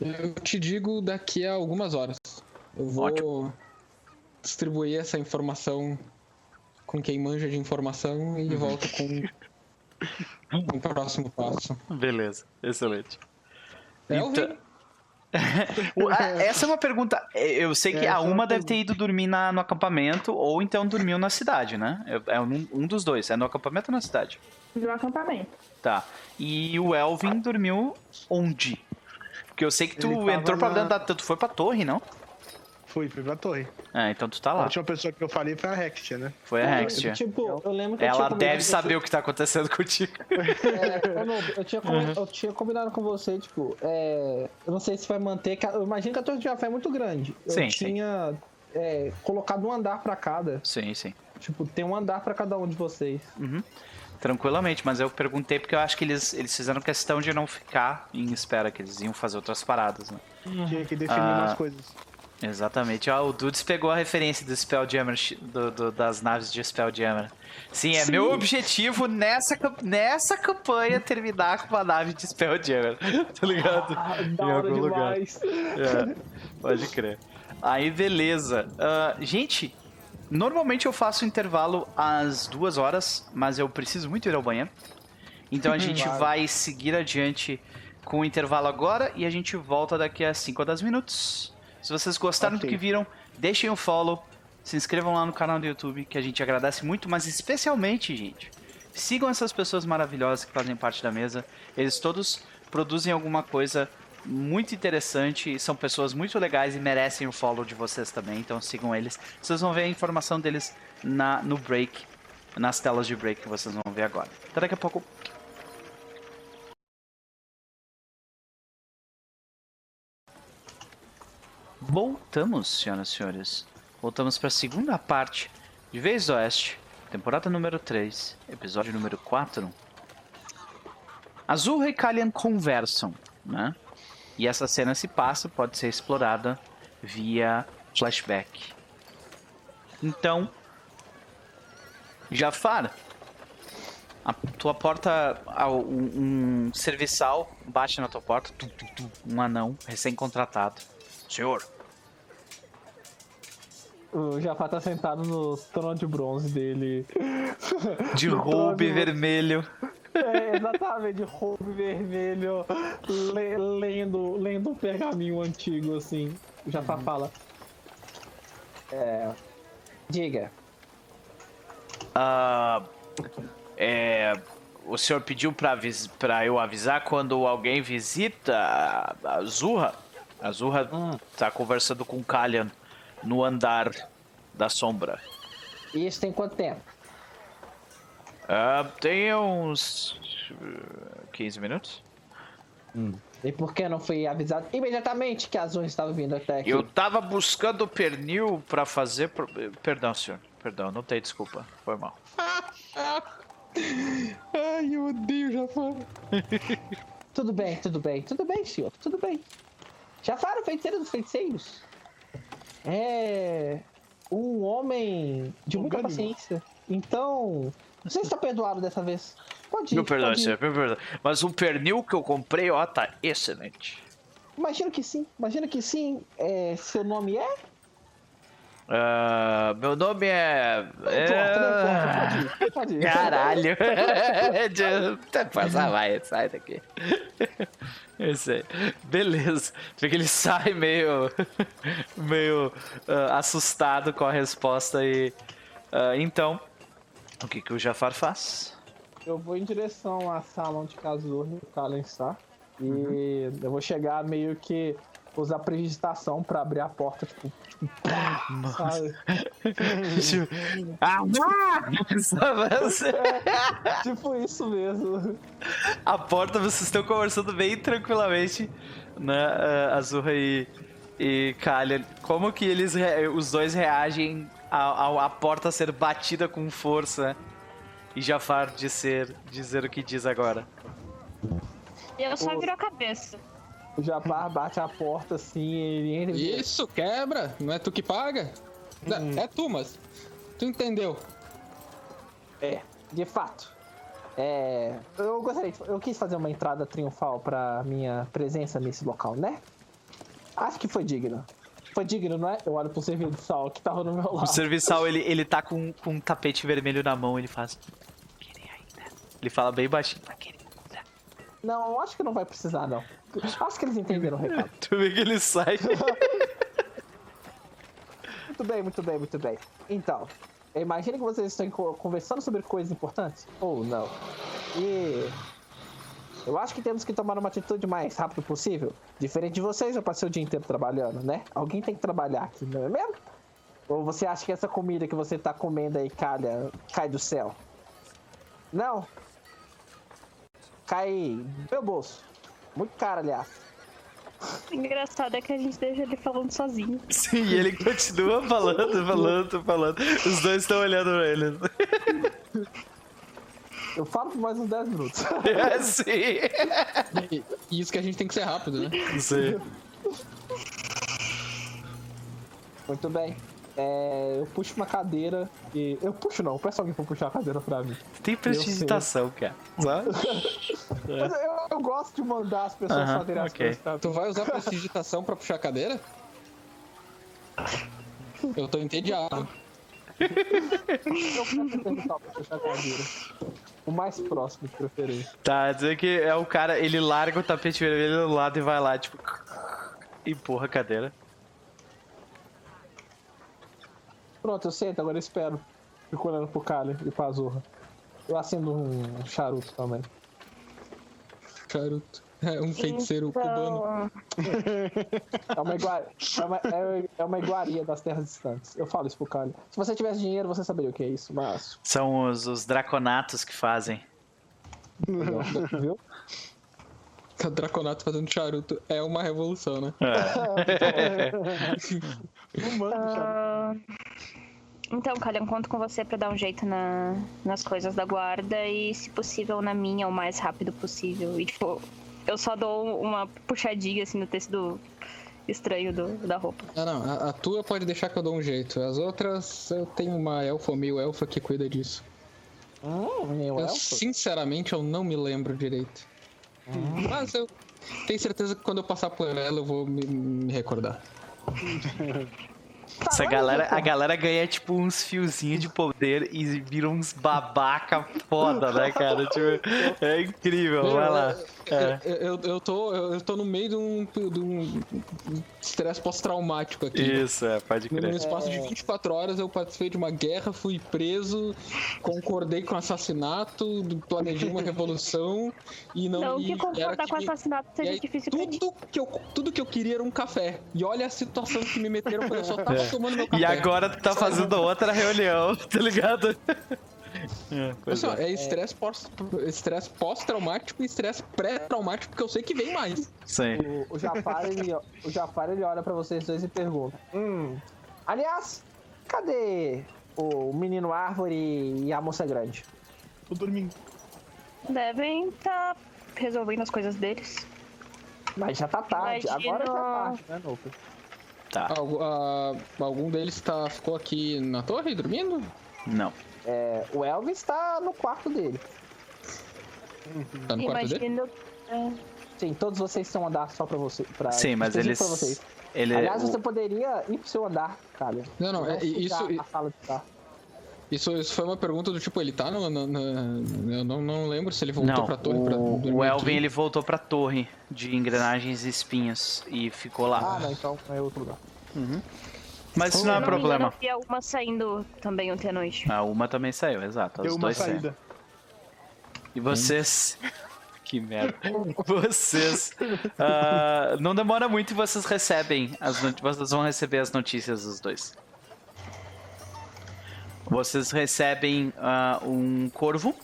eu te digo daqui a algumas horas. Eu vou Ótimo. distribuir essa informação com quem manja de informação e volto com o próximo passo. Beleza, excelente. É então... Essa é uma pergunta. Eu sei que é, a uma deve ter ido dormir na, no acampamento ou então dormiu na cidade, né? É, é um, um, dos dois. É no acampamento ou na cidade? No acampamento. Tá. E o Elvin dormiu onde? Porque eu sei que tu entrou pra dentro da. Tu foi pra torre, não? Fui, fui pra torre. Ah, então tu tá lá. A última pessoa que eu falei foi a Rextia, né? Foi a Rextia. Tipo, eu lembro que Ela deve saber o que tá acontecendo contigo. É, eu, tinha uhum. eu tinha combinado com você, tipo, é, eu não sei se vai manter. Eu imagino que a torre de Jafé é muito grande. Eu sim, tinha sim. É, colocado um andar pra cada. Sim, sim. Tipo, tem um andar pra cada um de vocês. Uhum. Tranquilamente, mas eu perguntei porque eu acho que eles, eles fizeram questão de não ficar em espera, que eles iam fazer outras paradas, né? Tinha que definir ah, umas coisas. Exatamente. Ó, o Dudes pegou a referência do Spelljammer, do, do, das naves de Spelljammer. Sim, é Sim. meu objetivo nessa, nessa campanha terminar com uma nave de Spelljammer. tá ligado? Ah, da hora demais. É, pode crer. Aí, beleza. Uh, gente, Normalmente eu faço intervalo às duas horas, mas eu preciso muito ir ao banheiro. Então a gente claro. vai seguir adiante com o intervalo agora e a gente volta daqui a 5 ou 10 minutos. Se vocês gostaram okay. do que viram, deixem o um follow, se inscrevam lá no canal do YouTube, que a gente agradece muito, mas especialmente, gente, sigam essas pessoas maravilhosas que fazem parte da mesa. Eles todos produzem alguma coisa muito interessante. São pessoas muito legais e merecem o follow de vocês também. Então sigam eles. Vocês vão ver a informação deles na, no break nas telas de break que vocês vão ver agora. Até daqui a pouco. Voltamos, senhoras e senhores. Voltamos para a segunda parte de Vez Oeste, temporada número 3, episódio número 4. Azul e Kalian conversam, né? E essa cena se passa, pode ser explorada via flashback. Então, Jafar, a tua porta, um, serviçal bate na tua porta, um anão recém-contratado. Senhor, O Jafar tá sentado no trono de bronze dele. de roube trono- vermelho. É, exatamente, de roubo vermelho, le- lendo, lendo um pergaminho antigo, assim. O Jafar fala. É. Diga. Ah, é, o senhor pediu pra, pra eu avisar quando alguém visita a, Zurra? A Zurra tá conversando com o Kalian no andar da sombra. E isso tem quanto tempo? Ah, tem uns uh, 15 minutos? E por que não fui avisado imediatamente que as unhas estavam vindo até aqui? Eu tava buscando pernil pra fazer. pro- Perdão, senhor. Perdão, não tem desculpa. Foi mal. Ai, eu odeio Jafar. Tudo bem, tudo bem, tudo bem, senhor, tudo bem. Jafar, o feiticeiro dos feiticeiros. É. Um homem de muita paciência. Então. Você está perdoado dessa vez. Pode ir. Me perdoe, pode ir. senhor. Me perdoe. Mas o pernil que eu comprei, ó, tá excelente. Imagino que sim, imagino que sim. É, seu nome é? Ah, meu nome é. Não importa, não importa, é... pode ir, pode ir. Caralho! Passar, vai, sai daqui. Eu sei. Beleza. Vê que ele sai meio. meio ah, assustado com a resposta e. ah, então, o que, que o Jafar faz? Eu vou em direção à sala onde Kazur e o Kalen está. E Uhum. eu vou chegar meio que usar prestidigitação pra abrir a porta, tipo. sabe? ah, você... tipo isso mesmo. A porta, vocês estão conversando bem tranquilamente, né? ah, Azurra e, e. Como que eles, os dois reagem ao- ao- à porta ser batida com força e Jafar dizer, dizer o que diz agora? E eu só Ô. viro a cabeça. O Jafar bate a porta assim, ele entra e Isso, quebra. Não é tu que paga? Não, É tu, mas. Tu entendeu? É, de fato. É, eu gostaria, eu quis fazer uma entrada triunfal pra minha presença nesse local, né? Acho que foi digno. Foi digno, não é? Eu olho pro serviçal que tava no meu O lado. serviçal, ele, ele tá com, com um tapete vermelho na mão, ele faz... Ele fala bem baixinho. "Mas queria ainda?" Não, acho que não vai precisar, não. Acho que eles entenderam o recado. Tu vê que ele sai. Muito bem, muito bem, muito bem. Então, imagine que vocês estão co- conversando sobre coisas importantes. Ou não. E. Eu acho que temos que tomar uma atitude mais rápido possível. Diferente de vocês, eu passei o dia inteiro trabalhando, né? Alguém tem que trabalhar aqui, não é mesmo? Ou você acha que essa comida que você tá comendo aí calha, cai do céu? Não. Cai no meu bolso. Muito caro, aliás. O engraçado é que a gente deixa ele falando sozinho. Sim, e ele continua falando, falando, falando. Os dois estão olhando pra ele. Eu falo por mais uns 10 minutos. É, sim. E, isso que a gente tem que ser rápido, né? Sim. Muito bem. É, eu puxo uma cadeira e. Eu puxo não, peço alguém pra puxar a cadeira pra mim. Tem prestigitação, cara. Mas eu, eu gosto de mandar as pessoas Aham, fazerem as ok. coisas pra mim. Tu vai usar prestidigitação pra puxar a cadeira? Eu tô entediado. O mais próximo, de preferência. Tá, dizer que é o cara, ele larga o tapete vermelho do lado e vai lá, tipo. Empurra a cadeira. Pronto, eu sento, agora eu espero. Fico olhando pro Kali e pra Azurra. Eu acendo um charuto também. Charuto. É um feiticeiro cubano. Então, É uma, igua... é, uma, é- é uma iguaria das terras distantes. Eu falo isso pro Calho. Se você tivesse dinheiro, você saberia o que é isso, mas. São os, os draconatos que fazem. Viu? O Draconato fazendo charuto é uma revolução, né? Humano, cara. Ah, Então, Calhão, conto com você pra dar um jeito na, nas coisas da guarda e, se possível, na minha o mais rápido possível. E, tipo, eu só dou uma puxadinha assim no tecido estranho do, da roupa. Ah, não. A, a tua pode deixar que eu dou um jeito. As outras, eu tenho uma elfa ou meio elfa que cuida disso. Hum, Eu, sinceramente, eu não me lembro direito. Mas eu tenho certeza que quando eu passar por ela, eu vou me, me recordar. Essa galera, a galera ganha tipo uns fiozinhos de poder e vira uns babaca foda, né, cara? Tipo, é incrível, vai lá. É. Eu, eu, eu tô, eu, tô no meio de um de um estresse pós-traumático aqui. Isso, é, pode No crer. espaço de 24 horas eu participei de uma guerra, fui preso, concordei com o assassinato, planejei uma revolução e não, Não que era concordar com assassinato seja aí, difícil tudo que, eu, tudo que eu queria era um café. E olha a situação que me meteram quando eu só tava tomando meu café. É. E agora tu tá fazendo outra reunião, tá ligado? É, é. é estresse estresse pós-traumático e estresse pré-traumático, porque eu sei que vem mais. Sim. O, o Jafar, ele, o Jafar, ele olha pra vocês dois e pergunta: Hum. Aliás, cadê o menino árvore e a moça grande? Tô dormindo. Devem estar resolvendo as coisas deles. Mas já tá tarde. Imagino- Agora já tá tarde, né, Nope? Tá. Algu- ah, algum deles tá, ficou aqui na torre dormindo? Não. É, o Elvis tá no quarto dele. Tá no quarto dele? Imagino. é, Sim, todos vocês estão andar só pra você. Pra, Sim, mas eles. Pra vocês. Ele, Aliás, o- você poderia ir pro seu andar, cara. Não, não, é, isso, a sala de estar. Isso, isso foi uma pergunta do tipo, ele tá no. no- no- eu não, não lembro se ele voltou Não, pra torre pra o, dormir o Elvin aqui. ele voltou pra torre de engrenagens e espinhos e ficou Ah, lá. não, então é outro lugar. Mas isso não é engano, problema. eu vi alguma saindo também ontem à noite. A uma também saiu, exato. Deu uma saída. E vocês. que merda. Vocês. ah, não demora muito e vocês recebem. As Vocês vão receber as notícias dos dois. Vocês recebem ah, um corvo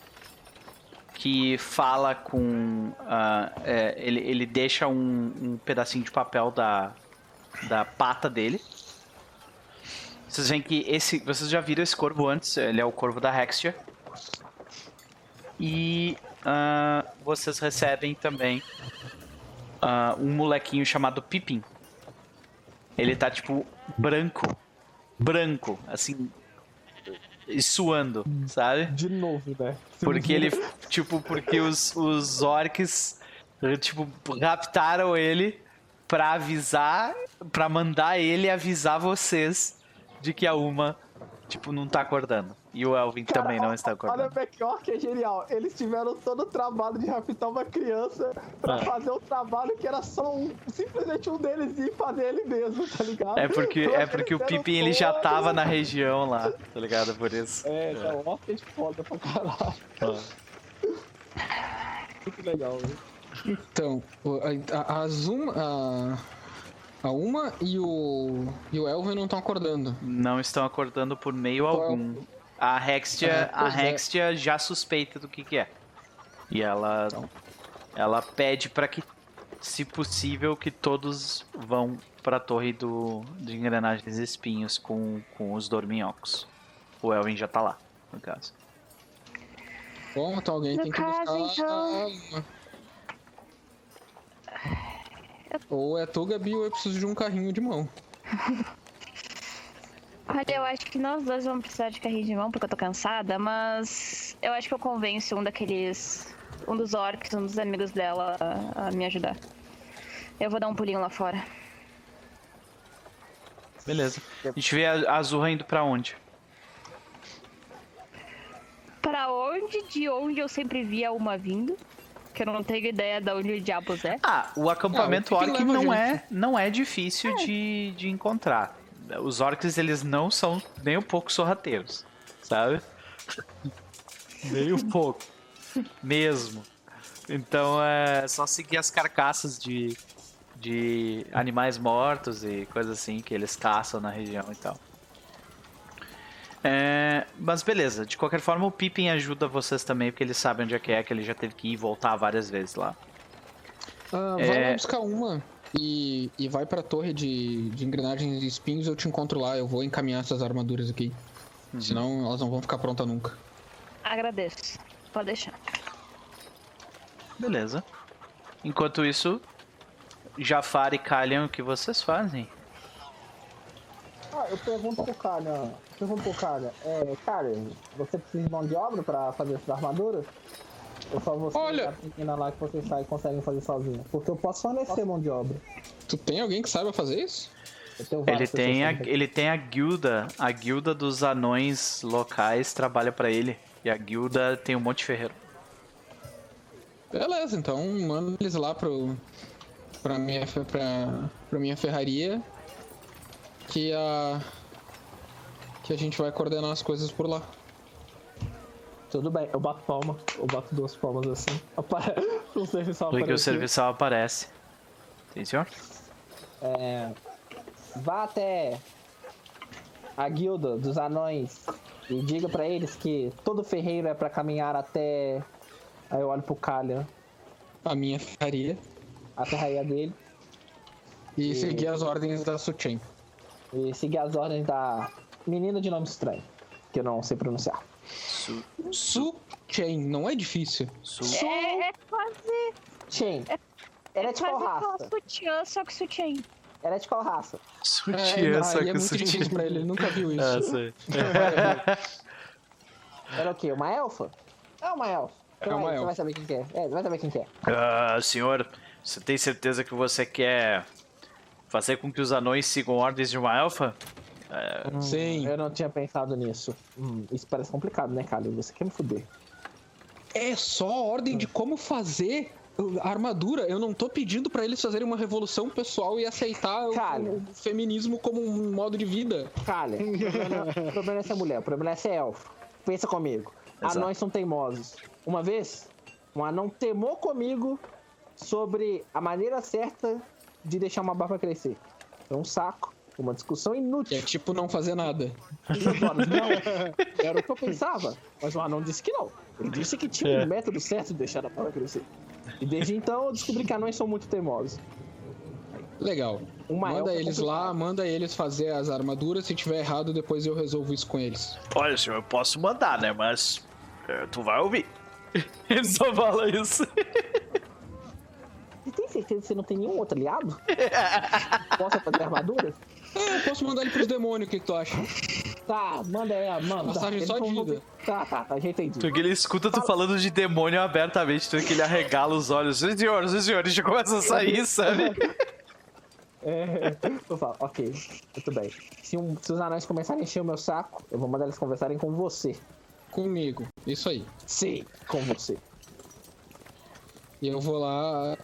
que fala com. ah, é, ele, ele deixa um, um pedacinho de papel da, da pata dele. Vocês veem que esse. Vocês já viram esse corvo antes, ele é o corvo da Hextia. E ah, vocês recebem também ah, um molequinho chamado Pippin. Ele tá tipo branco. Branco, assim. E suando, sabe? De novo, né? Porque ele. Tipo, porque os, os orcs, tipo, raptaram ele pra avisar. Pra mandar ele avisar vocês de que a Uma, tipo, não tá acordando. E o Elvin também não está Olha o acordando. backyard que é genial. Eles tiveram todo o trabalho de raptar uma criança pra É. fazer um trabalho que era só um. Simplesmente um deles ir fazer ele mesmo, tá ligado? É porque, Então, é porque o Pippin ele já tava na região lá, tá ligado? Por isso. É, é um orc foda pra caralho. Muito legal, velho. Então, a, a, a Zoom, a, a Uma e o, e o Elvin não estão acordando. Não estão acordando por meio Qual é o- algum. A Hextia, É, a é. Hextia já suspeita do que, que é. E ela, ela pede pra que, se possível, que todos vão pra torre do, de engrenagens espinhos com, com os dorminhocos. O Elvin já tá lá, no caso. Bom, então alguém No tem que caso, buscar então- a Uma. Ou é tu, Gabi, ou eu preciso de um carrinho de mão. Olha, eu acho que nós dois vamos precisar de carrinho de mão porque eu tô cansada, mas eu acho que eu convenço um daqueles. um dos orcs, um dos amigos dela a, a me ajudar. Eu vou dar um pulinho lá fora. Beleza. A gente vê a Azurra indo pra onde? Pra onde, de onde eu sempre via uma vindo, que eu não tenho ideia de onde diabos é. Ah, o acampamento Ah, o orc não é, não é difícil de, de encontrar. Os orcs, eles não são nem um pouco sorrateiros, sabe? nem um pouco. Mesmo. Então é só seguir as carcaças de, de animais mortos e coisas assim que eles caçam na região e tal. É, mas beleza, de qualquer forma o Pippin ajuda vocês também, porque ele sabe onde é que é, que ele já teve que ir e voltar várias vezes lá. Ah, vai É. lá buscar uma e, e vai pra torre de, de engrenagens e espinhos, eu te encontro lá, eu vou encaminhar essas armaduras aqui. Senão elas não vão ficar prontas nunca. Agradeço. Pode deixar. Beleza. Enquanto isso, Jafar e Kalian, o que vocês fazem? Ah, eu pergunto pro cara, pergunto pro cara, é, cara, você precisa de mão de obra pra fazer essas armaduras? Ou só você Olha- a menina lá que vocês saem conseguem fazer sozinho? Porque eu posso fornecer mão de obra. Tu tem alguém que saiba fazer isso? Eu Ele tem, a, ele tem a guilda, a guilda dos anões locais trabalha pra ele. E a guilda tem um monte de ferreiro. Beleza, então manda eles lá pro, pra, minha, pra, pra minha ferraria que a. que a gente vai coordenar as coisas por lá. Tudo bem, eu bato palma, eu bato duas palmas assim. Apare... o serviçal Porque o serviçal aparece. Sim, senhor? É, vá até a guilda dos anões e diga pra eles que todo ferreiro é pra caminhar até. Aí eu olho pro Calha, A minha ferraria. a ferraria dele, E seguir as ordens da Suchen. e seguir as ordens da menina de nome estranho, que eu não sei pronunciar. Su, Suchen, não é difícil. su, É, é quase, ela é de qual raça? sutiã, só que sutiã. Ela é de qual raça? sutiã, É, só aí que é o muito sutiã. difícil pra ele, ele nunca viu isso. Ah, sei. Ela é o quê? Uma elfa? É uma elfa. Você É uma vai, você elfa. vai saber quem que é. É, vai saber quem que é. Ah, senhor, você tem certeza que você quer fazer com que os anões sigam ordens de uma elfa? Sim. Eu não tinha pensado nisso. Hum, isso parece complicado, né, Calha? Você quer me fuder. É só a ordem de como fazer a armadura. Eu não tô pedindo pra eles fazerem uma revolução pessoal e aceitar o- o, feminismo como um modo de vida. Calha, o problema, o problema não é ser mulher, o problema é ser elfo. Pensa comigo. Exato. Anões são teimosos. Uma vez, um anão temou comigo sobre a maneira certa de deixar uma barba crescer. Foi um saco, uma discussão inútil. é tipo não fazer nada. Não, era o que eu pensava. Mas o anão disse que não. Ele disse que tinha um método certo de deixar a barba crescer. E desde então eu descobri que anões são muito teimosos. Legal. Uma manda é eles lá, manda eles fazer as armaduras. Se tiver errado, depois eu resolvo isso com eles. Olha, senhor, eu posso mandar, né? Mas eh, tu vai ouvir. Ele só fala isso. Você tem certeza que você não tem nenhum outro aliado? Possa fazer armaduras? É, eu posso mandar ele pros demônios, o que, que tu acha? Tá, manda aí, mano. Passagem tá, só de vida. Tá, tá, tá, já entendi. Porque ele escuta tu falando de demônio abertamente, tu vê que ele arregala os olhos. Sim, senhor, sim, senhor, já começa a sair, sabe? É, eu falo, ok, muito bem. Se, um- se os anões começarem a encher o meu saco, eu vou mandar eles conversarem com você. Comigo. Isso aí. Sim, com você. E eu vou lá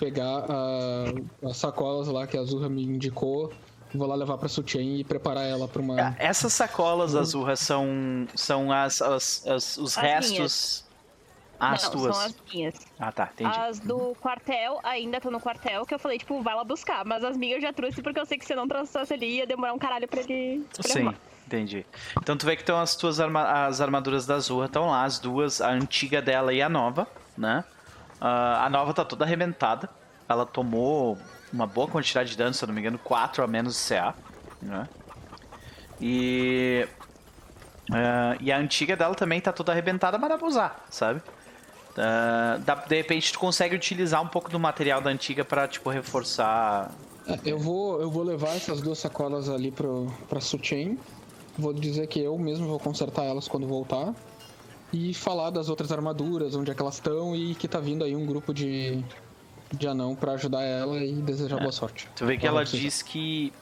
pegar a- as sacolas lá que a Azurra me indicou. Vou lá levar pra Sutian e preparar ela pra uma. Ah, Essas sacolas azurras são, são as, as- as- os As restos. As não, tuas. são as minhas. Ah, tá, entendi. As do quartel ainda estão no quartel, que eu falei, tipo, vai lá buscar. Mas as minhas eu já trouxe porque eu sei que se eu não trouxesse ali ia demorar um caralho pra ele. pra ele Sim, arrumar. entendi. Então tu vê que estão as tuas arma- as armaduras da Azurra estão lá, as duas, a antiga dela e a nova, né? Ah, a nova tá toda arrebentada. Ela tomou uma boa quantidade de dano, se eu não me engano, 4 a menos de CA, né? E ah, e a antiga dela também tá toda arrebentada, mas dá pra usar, sabe? Dá- de repente tu consegue utilizar um pouco do material da antiga pra, tipo, reforçar É, eu, vou, eu vou levar essas duas sacolas ali pro, pra Sutian. Vou dizer que eu mesmo vou consertar elas quando voltar. E falar das outras armaduras, onde é que elas estão e que tá vindo aí um grupo de, de anão pra ajudar ela e desejar boa sorte. Tu vê que Ela ela diz que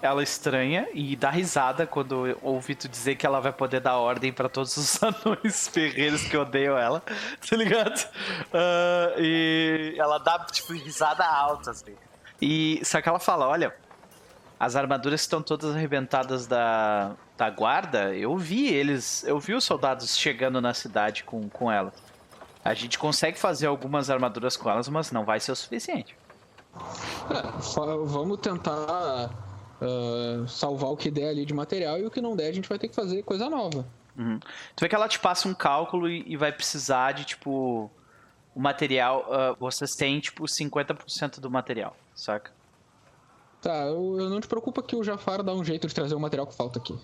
ela estranha e dá risada quando ouve tu dizer que ela vai poder dar ordem pra todos os anões ferreiros que odeiam ela, tá ligado? Ah, e ela dá, tipo, risada alta, assim. E, só que ela fala, olha, as armaduras estão todas arrebentadas da, da guarda, eu vi eles, eu vi os soldados chegando na cidade com, com ela. A gente consegue fazer algumas armaduras com elas, mas não vai ser o suficiente. É, vamos tentar ah, salvar o que der ali de material e o que não der a gente vai ter que fazer coisa nova. Uhum. Tu vê que ela te passa um cálculo e, e vai precisar de, tipo, o material. ah, vocês têm, tipo, 50% do material, saca? Tá, eu, eu não te preocupa que o Jafar dá um jeito de trazer o material que falta aqui.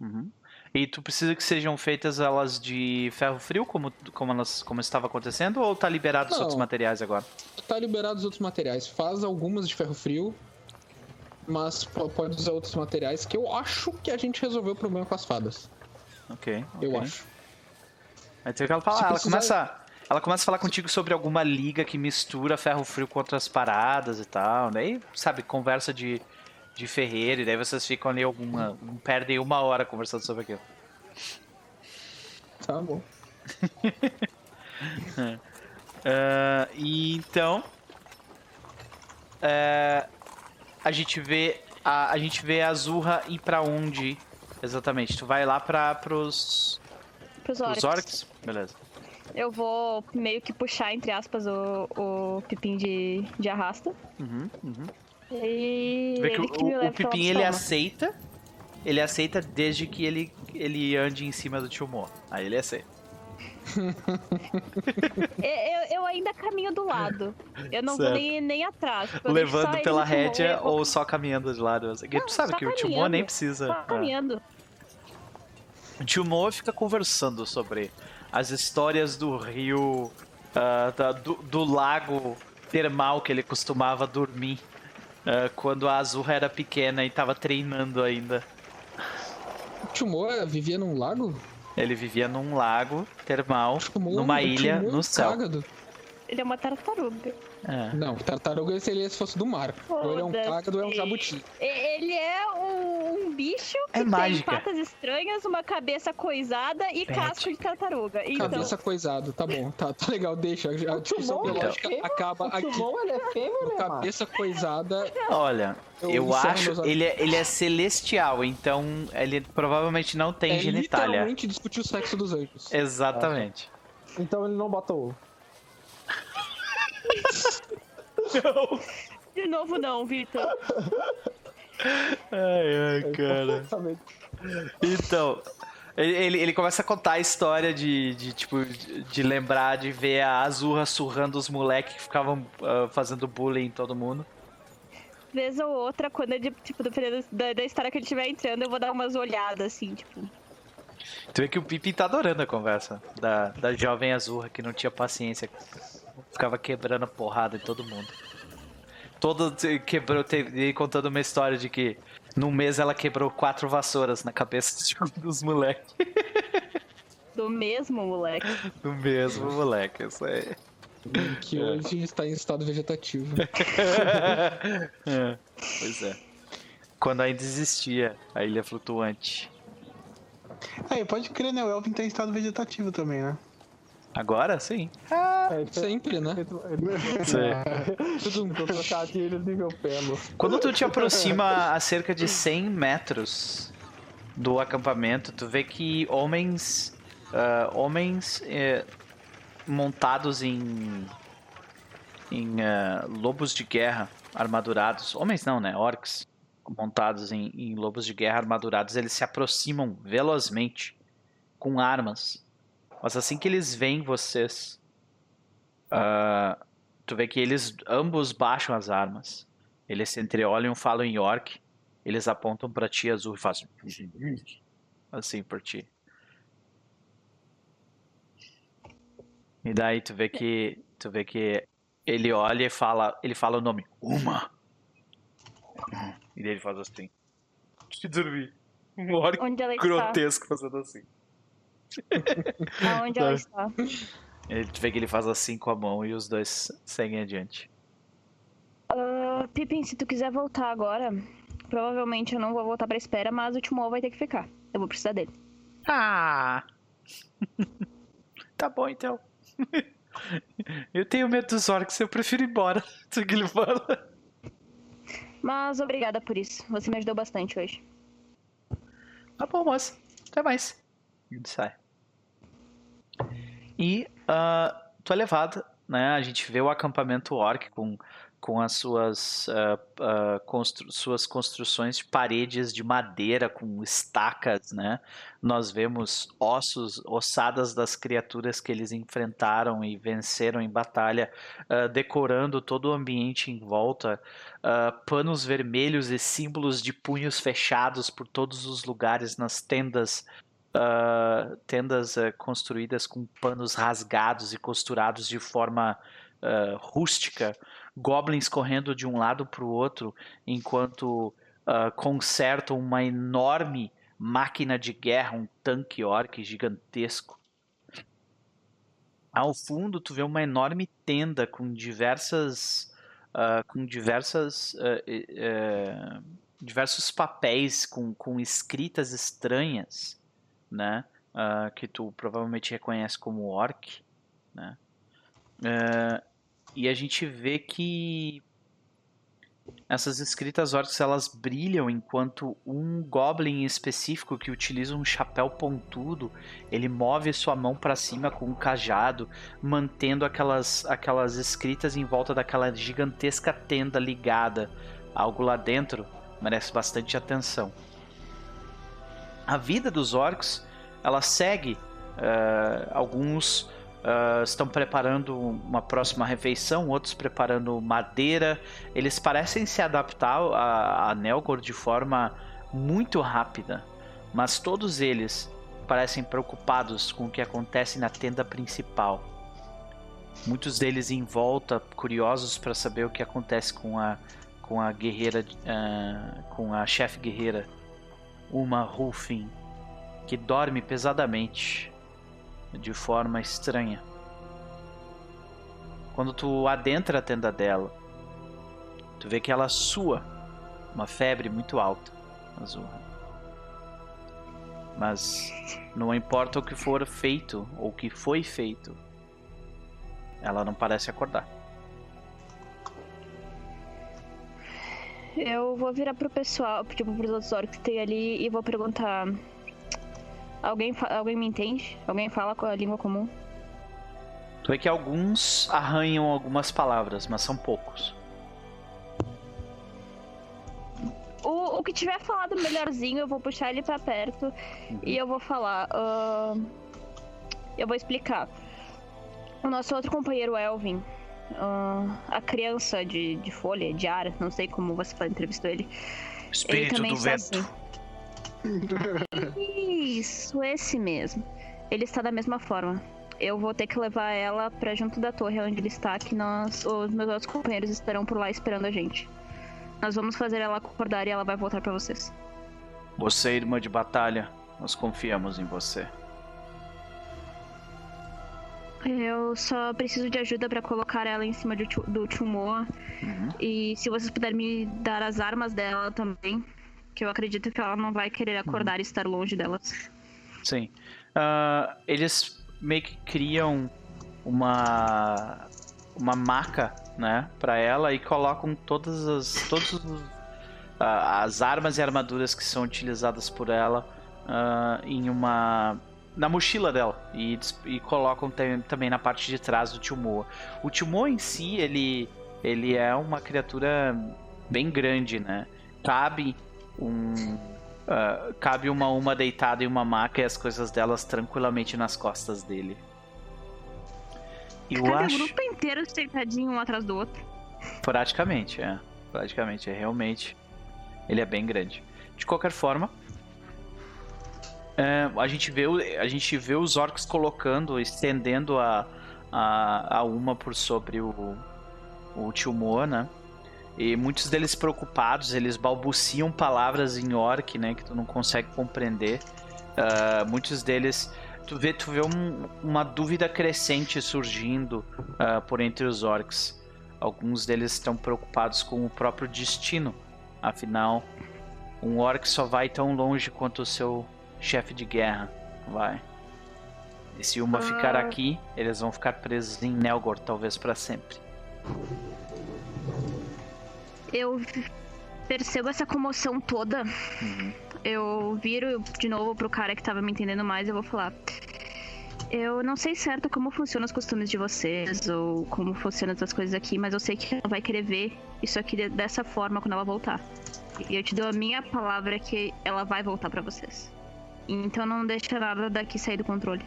Uhum. E tu precisa que sejam feitas elas de ferro frio, como, como, elas, como estava acontecendo, ou tá liberado os outros materiais agora? Tá liberado os outros materiais. Faz algumas de ferro frio, mas po- pode usar outros materiais que eu acho que a gente resolveu o problema com as fadas. Ok. Eu ok. acho. Aí tu vê que ela fala, ela começa. Ela começa a falar contigo sobre alguma liga que mistura ferro frio com outras paradas e tal. Daí, sabe, conversa de, de ferreiro, e daí vocês ficam ali alguma. perdem uma hora conversando sobre aquilo. Tá bom. Ah, e então. é, a gente vê. A, a gente vê a Azurra ir pra onde exatamente? Tu vai lá pra, pros, Pros pros orcs. orcs? Beleza. Eu vou meio que puxar, entre aspas, o, o pipim de, de arrasta. Uhum, uhum. E vê que ele o, o, o Pipim ele aceita. Ele aceita desde que ele, ele ande em cima do Tilmo. Aí ele aceita. Eu, eu- ainda caminho do lado. Eu não vou Certo. nem, nem atrás. Levando pela rédea vou ou só caminhando de lado. Porque tu sabe que o Tilmo caminhando. nem precisa. só é. caminhando. O Tilmo fica conversando sobre as histórias do rio, ah, da- do, do lago termal que ele costumava dormir ah, quando a Azurra era pequena e tava treinando ainda. O Timoa vivia num lago? Ele vivia num lago termal, Timoa- numa ilha, Timoa é no céu. cágado. Ele é uma tartaruga. É. Não, tartaruga seria se fosse do mar. Ou ele é um cágado ou é um jabuti. Ele é um, um bicho que É tem mágica. patas estranhas, uma cabeça coisada e Pet. casco de tartaruga. Então, Cabeça coisado, tá bom, tá, tá legal, deixa. A discussão biológica ele é acaba O aqui. Timon, ele é fêmea ele é macho? Cabeça coisada. Olha, Eu eu, acho. Ele é, ele é celestial, então ele provavelmente não tem é genitália. literalmente discutir o sexo dos anjos. Exatamente. Então ele não bota ovo. de novo não, Vitor. Ai, ai, cara. Exatamente. Então, ele, ele, começa a contar a história de, de tipo, de, de lembrar de ver a Azurra surrando os moleques que ficavam ah, fazendo bullying em todo mundo. Vez ou outra, quando ele, tipo, dependendo da, da história que ele estiver entrando, eu vou dar umas olhadas, assim, tipo. Tu vê que o Pipi tá adorando a conversa da, da jovem Azurra que não tinha paciência. Ficava quebrando porrada em todo mundo. Todo quebrou, teve, contando uma história de que num mês ela quebrou quatro vassouras na cabeça dos moleques. Do mesmo moleque. Do mesmo moleque, isso aí. Que hoje está em estado vegetativo. É, pois é. Quando ainda existia a ilha flutuante. Aí, pode crer, né? O Elvin tá em estado vegetativo também, né? Agora sim. Isso é- Sempre, né? Trocadilho nível pelo. Quando tu te aproxima a cerca de 100 metros do acampamento, tu vê que homens, ah, homens eh, montados em, em ah, lobos de guerra armadurados, homens não, né, orcs, montados em, em lobos de guerra armadurados, eles se aproximam velozmente com armas. Mas assim que eles veem vocês, ah, tu vê que eles ambos baixam as armas. Eles se entreolham, falam em orc. Eles apontam pra ti azul e fazem assim por ti. E daí tu vê que tu vê que ele olha e fala, ele fala o nome Uma. E daí ele faz assim. De dormir. Um orc ela está? grotesco fazendo assim. Aonde ela está? E tu vê que ele faz assim com a mão e os dois seguem adiante. Ah, Pippin, se tu quiser voltar agora, provavelmente eu não vou voltar pra espera, mas o Timon vai ter que ficar. Eu vou precisar dele. Ah! tá bom então. Eu tenho medo dos orcs, eu prefiro ir embora. Isso que ele fala. Mas obrigada por isso. Você me ajudou bastante hoje. Tá bom, moça. Até mais. Ele sai. E uh, tu é levado, né? A gente vê o acampamento orc com, com as suas, uh, uh, constru suas construções de paredes de madeira com estacas, né? Nós vemos ossos, ossadas das criaturas que eles enfrentaram e venceram em batalha, decorando todo o ambiente em volta, panos vermelhos e símbolos de punhos fechados por todos os lugares nas tendas uh, tendas uh, construídas com panos rasgados e costurados de forma uh, rústica, goblins correndo de um lado para o outro enquanto consertam uma enorme máquina de guerra, um tanque orc gigantesco. Ao fundo, tu vê uma enorme tenda com diversas, com diversas diversos papéis com, com escritas estranhas né? Uh, que tu provavelmente reconhece como orc, né? Uh, e a gente vê que essas escritas orcs elas brilham enquanto um goblin específico que utiliza um chapéu pontudo ele move sua mão para cima com um cajado mantendo aquelas aquelas escritas em volta daquela gigantesca tenda ligada algo lá dentro merece bastante atenção a vida dos orcs ela segue. Uh, alguns uh, estão preparando uma próxima refeição, outros preparando madeira. Eles parecem se adaptar a, a Nelgor de forma muito rápida, mas todos eles parecem preocupados com o que acontece na tenda principal. Muitos deles em volta, curiosos para saber o que acontece com a com a guerreira, uh, com a chefe guerreira, uma Rufin que dorme pesadamente, de forma estranha. Quando tu adentra a tenda dela, tu vê que ela sua uma febre muito alta. Mas não importa o que for feito ou o que foi feito, ela não parece acordar. Eu vou virar pro pessoal, tipo, pros outros orcs que tem ali e vou perguntar Alguém, alguém me entende? Alguém fala com a língua comum? Tu vê que alguns arranham algumas palavras, mas são poucos. O, o que tiver falado melhorzinho, eu vou puxar ele pra perto uhum. e eu vou falar. Uh, eu vou explicar. O nosso outro companheiro Elvin, uh, a criança de, de folha, de ar, não sei como você entrevistou ele. Espírito ele também do vento. Assim. Isso, esse mesmo. Ele está da mesma forma. Eu vou ter que levar ela para junto da torre onde ele está, que nós, os meus outros companheiros estarão por lá esperando a gente. Nós vamos fazer ela acordar e ela vai voltar para vocês. Você, irmã de batalha, nós confiamos em você. Eu só preciso de ajuda para colocar ela em cima do, do Tumor. Uhum. E se vocês puderem me dar as armas dela também, que eu acredito que ela não vai querer acordar uhum. e estar longe delas. Sim. Uh, eles meio que criam uma uma maca, né, para ela e colocam todas as todos os, uh, as armas e armaduras que são utilizadas por ela uh, em uma na mochila dela e, e colocam também na parte de trás do Timoa. O Timoa em si, ele ele é uma criatura bem grande, né? Cabe um. Uh, cabe uma uma deitada em uma maca e as coisas delas tranquilamente nas costas dele. Eu Cadê acho... o grupo inteiro sentadinho um atrás do outro? Praticamente, é. Praticamente, é realmente. Ele é bem grande. De qualquer forma, é, a, gente vê, a gente vê os orcs colocando, estendendo a, a, a uma por sobre o, o Tilmoa, né? E muitos deles preocupados, eles balbuciam palavras em orc, né, que tu não consegue compreender. Uh, muitos deles, tu vê, tu vê um, uma dúvida crescente surgindo uh, por entre os orcs. Alguns deles estão preocupados com o próprio destino. Afinal, um orc só vai tão longe quanto o seu chefe de guerra vai. E se uma ficar ah. aqui, eles vão ficar presos em Nelgor, talvez para sempre eu percebo essa comoção toda. Uhum. Eu viro de novo pro cara que tava me entendendo mais e eu vou falar. Eu não sei certo como funcionam os costumes de vocês ou como funcionam essas coisas aqui, mas eu sei que ela vai querer ver isso aqui dessa forma quando ela voltar. E eu te dou a minha palavra que ela vai voltar para vocês. Então não deixa nada daqui sair do controle.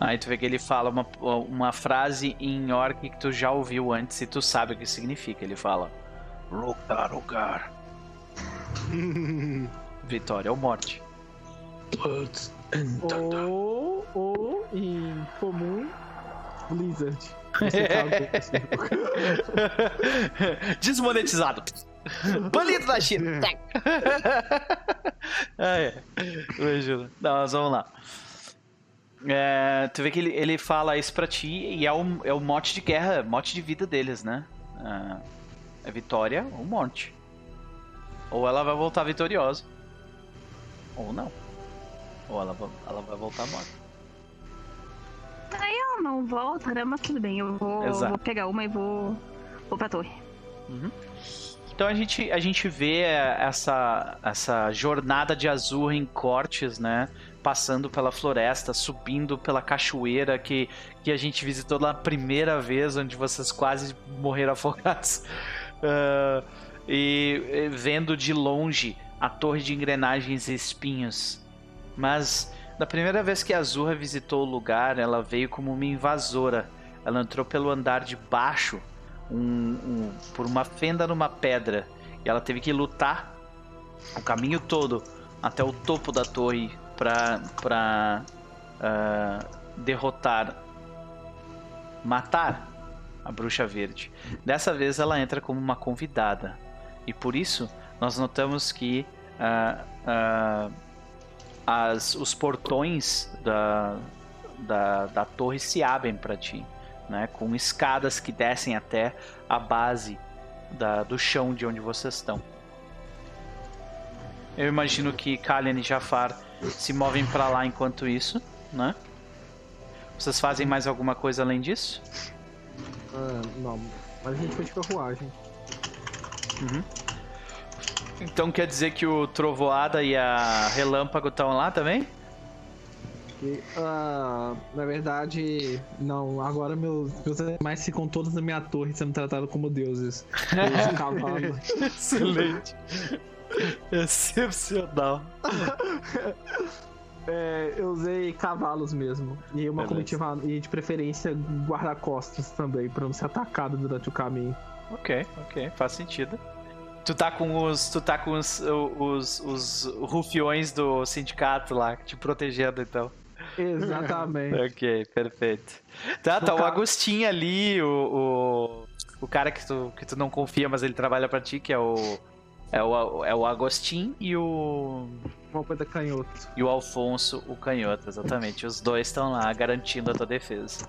Aí tu vê que ele fala uma, uma frase em orc que tu já ouviu antes e tu sabe o que significa. Ele fala: Lugar, lugar. Vitória ou morte. Ou, ou em comum, Blizzard. Desmonetizado. Banido da China. ah, é. Não, mas vamos lá. É, tu vê que ele, ele fala isso pra ti e é o, é o mote de guerra, mote de vida deles, né? É, é vitória ou morte. Ou ela vai voltar vitoriosa. Ou não. Ou ela, ela vai voltar morta. Aí ela não volta, né? Mas tudo bem, eu vou, vou pegar uma e vou, vou pra torre. Uhum. Então a gente, a gente vê essa, essa jornada de azul em cortes, né? Passando pela floresta, subindo pela cachoeira que, que a gente visitou na primeira vez, onde vocês quase morreram afogados. Uh, e, vendo de longe a torre de engrenagens e espinhos. Mas da primeira vez que Azurra visitou o lugar, ela veio como uma invasora. Ela entrou pelo andar de baixo, um, um, por uma fenda numa pedra, e ela teve que lutar o caminho todo até o topo da torre para uh, ah, derrotar, matar a bruxa verde. Dessa vez ela entra como uma convidada, e por isso nós notamos que uh, uh, as, os portões da, da, da torre se abrem para ti, né? com escadas que descem até a base da, do chão de onde vocês estão. Eu imagino que Kalian e Jafar se movem para lá enquanto isso, né? Vocês fazem mais alguma coisa além disso? Uh, não, mas a gente foi de carruagem. Uhum. Então quer dizer que o Trovoada e a Relâmpago estão lá também? Uh, na verdade, não. Agora meus, meus animais ficam todos na minha torre sendo tratados como deuses. Excelente. Excepcional. é, eu usei cavalos mesmo. E uma Beleza. comitiva. E de preferência guarda-costas também, pra não ser atacado durante o caminho. Ok, ok, faz sentido. Tu tá com os. Tu tá com os, os, os rufiões do sindicato lá, te protegendo então. Exatamente. ok, perfeito. Tá, tá o Agostinho ali, o, o, o cara que tu, que tu não confia, mas ele trabalha pra ti, que é o. É o, é o Agostinho e o. Uma canhoto. E o Alfonso, o canhoto, exatamente. Os dois estão lá garantindo a tua defesa.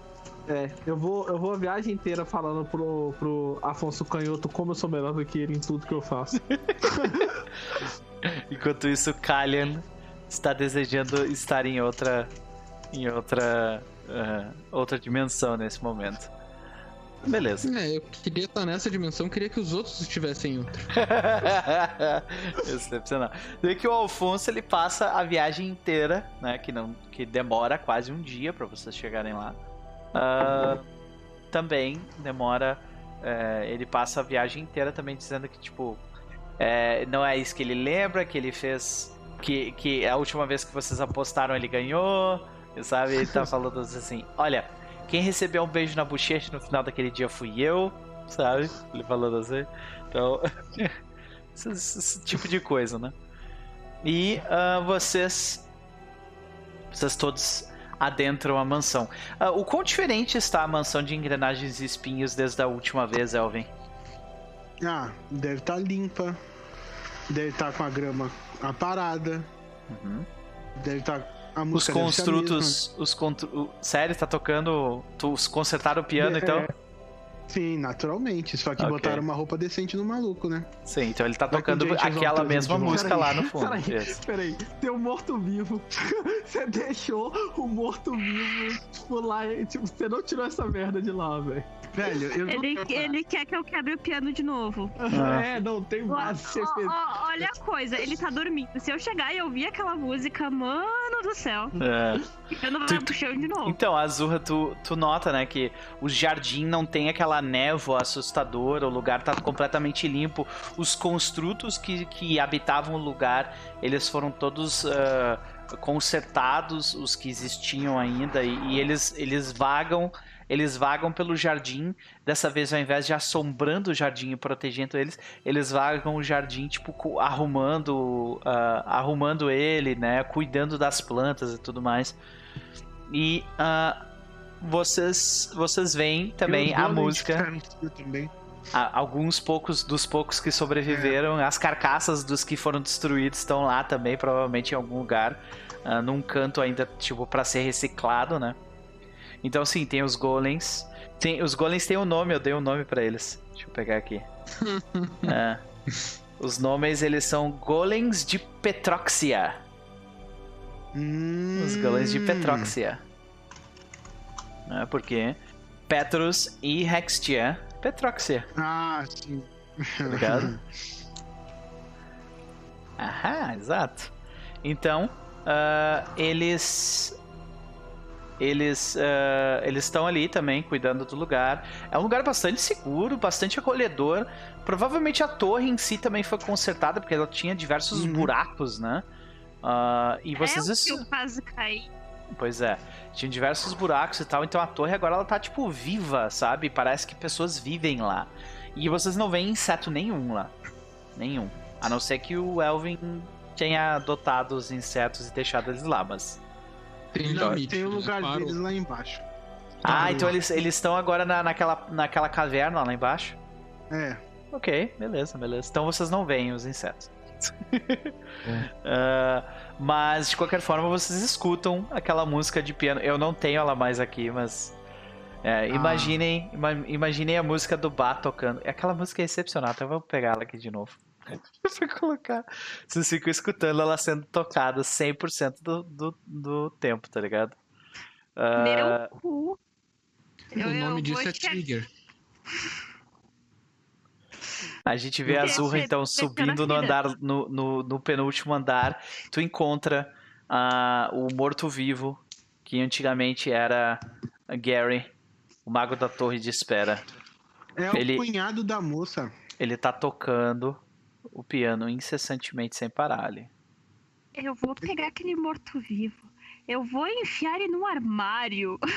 É, eu vou, eu vou a viagem inteira falando pro, pro Afonso Canhoto como eu sou melhor do que ele em tudo que eu faço. Enquanto isso, Kalian está desejando estar em outra. Em outra. Uh, outra dimensão nesse momento. Beleza. É, eu queria estar nessa dimensão, queria que os outros estivessem em outra. Excepcional. Vê que o Alfonso ele passa a viagem inteira, né? Que não, que demora quase um dia para vocês chegarem lá. Uh, também demora. Uh, ele passa a viagem inteira também dizendo que, tipo, é, não é isso que ele lembra, que ele fez. Que, que a última vez que vocês apostaram ele ganhou, sabe? Ele tá falando assim: olha, quem recebeu um beijo na bochecha no final daquele dia fui eu, sabe? Ele falando assim. Então, esse, esse, tipo de coisa, né? E uh, vocês. Vocês todos adentram a mansão. Uh, o quão diferente está a mansão de engrenagens e espinhos desde a última vez, Elvin? Ah, deve estar tá limpa. Deve estar tá com a grama aparada. Uhum. Deve estar. Tá... Os construtos. Os contru... Sério, tá tocando. Tu consertaram o piano é, então? Sim, naturalmente. Só que Ok. botaram uma roupa decente no maluco, né? Sim, então ele tá Vai tocando aquela mesma música lá no fundo. Peraí, Isso. peraí. Tem um morto-vivo. Você deixou o morto-vivo tipo, lá. e, Tipo, você não tirou essa merda de lá, velho. Velho, eu não Ele, ele quer que eu quebre o piano de novo. Ah. É, não tem ó, olha a coisa, ele tá dormindo. Se eu chegar e ouvir aquela música, mano do céu, É. o piano vai Tu- pro chão de novo. Então, Azurra, tu, tu nota, né, que o jardim não tem aquela névoa assustadora, o lugar tá completamente limpo. Os construtos que, que habitavam o lugar, eles foram todos ah, consertados, os que existiam ainda, e, e eles, eles vagam. Eles vagam pelo jardim, dessa vez ao invés de assombrando o jardim e protegendo eles, eles vagam o jardim, tipo, arrumando, ah, arrumando ele, né, cuidando das plantas e tudo mais. E ah, vocês vocês veem também a música, Também. a- alguns poucos dos poucos que sobreviveram, as carcaças dos que foram destruídos estão lá também, provavelmente em algum lugar, ah, num canto ainda tipo para ser reciclado, né? Então sim, tem os golems. Tem, os golems têm um nome, eu dei um nome pra eles. Deixa eu pegar aqui. É. Os nomes eles são golems de Petroxia. Os golems de Hum. Petroxia. É, porque Petrus e Hextia, Petroxia, Ah, sim. tá ligado? Aham, exato. Então, ah, eles eles ah, eles estão ali também cuidando do lugar. É um lugar bastante seguro, bastante acolhedor. Provavelmente a torre em si também foi consertada porque ela tinha diversos Uhum. buracos, né? Ah, e vocês é o que eu quase caí. Pois é, tinha diversos buracos e tal, então a torre agora ela tá tipo viva, sabe? Parece que pessoas vivem lá. E vocês não veem inseto nenhum lá. Nenhum. A não ser que o Elvin tenha adotado os insetos e deixado eles lá, mas. Tem Não, limite. tem o né? lugar Parou. deles lá embaixo. Ah, então eles eles estão agora na, naquela, naquela caverna lá embaixo? É. Ok, beleza, beleza. Então vocês não veem os insetos. Ah, mas de qualquer forma vocês escutam aquela música de piano. Eu não tenho ela mais aqui, mas é, imaginem, ima- imaginem a música do Bá tocando. Aquela música é excepcional. Até vou pegar ela aqui de novo. pra colocar. Vocês ficam escutando ela sendo tocada 100% do, do, do tempo, tá ligado? Ah, Meu cu. O Eu- eu nome disso é Trigger. A gente vê a Azurra então subindo no andar, no, no, no penúltimo andar. Tu encontra ah, o morto-vivo, que antigamente era Gary, o mago da torre de espera. É Ele- o cunhado da moça. Ele tá tocando o piano incessantemente sem parar ali. Eu vou pegar aquele morto-vivo. Eu vou enfiar ele no armário.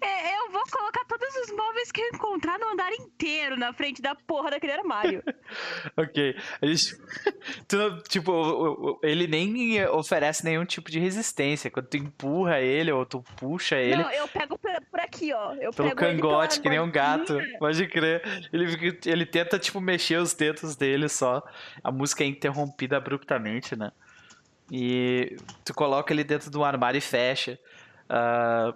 É, eu vou colocar todos os móveis que eu encontrar no andar inteiro na frente da porra daquele armário. Ok. A gente. não- tipo, ele nem oferece nenhum tipo de resistência. Quando tu empurra ele ou tu puxa ele. Não, eu pego por, aqui, ó. Eu Pelo cangote, que nem um gato. Pode crer. Ele, ele tenta, tipo, mexer os dedos dele só. A música é interrompida abruptamente, né? E tu coloca ele dentro de um armário e fecha. Ah,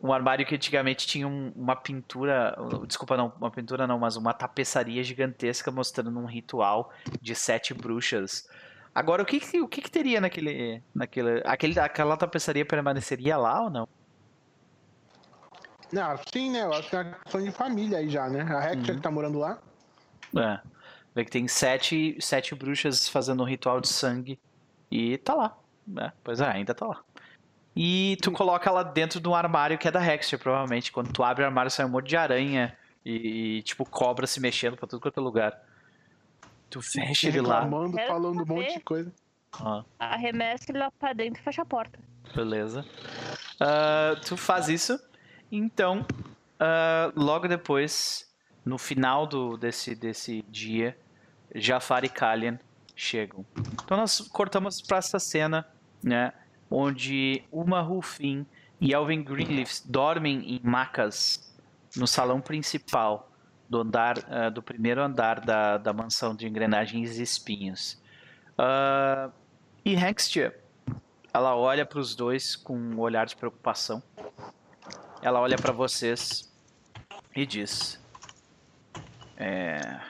um armário que antigamente tinha um- uma pintura. Desculpa, não, uma pintura não, mas uma tapeçaria gigantesca mostrando um ritual de sete bruxas. Agora, o que, que- o que, que teria naquele. naquele aquele, aquela tapeçaria permaneceria lá ou não? Não, sim, né? Eu acho que é uma questão de família aí já, né? A Hector Uhum. que tá morando lá. É. Vê que tem sete, sete bruxas fazendo um ritual de sangue. E tá lá. É, pois é, ainda tá lá. E tu coloca ela dentro de um armário que é da Hexter, provavelmente. Quando tu abre o armário, sai um monte de aranha e, e, tipo, cobra se mexendo pra tudo quanto é lugar. Tu fecha ele lá. reclamando, falando um monte de coisa. Ó, Arremessa ele lá pra dentro e fecha a porta. beleza. Ah, tu faz isso. Então, ah, logo depois, no final do, desse, desse dia, Jafar e Kalian chegam. Então nós cortamos para essa cena, né, onde uma Rufin e Elvin Greenleaf dormem em macas no salão principal do andar, ah, do primeiro andar da, da mansão de engrenagens e espinhos. Ah, e Hextia, ela olha para os dois com um olhar de preocupação. Ela olha para vocês e diz: é,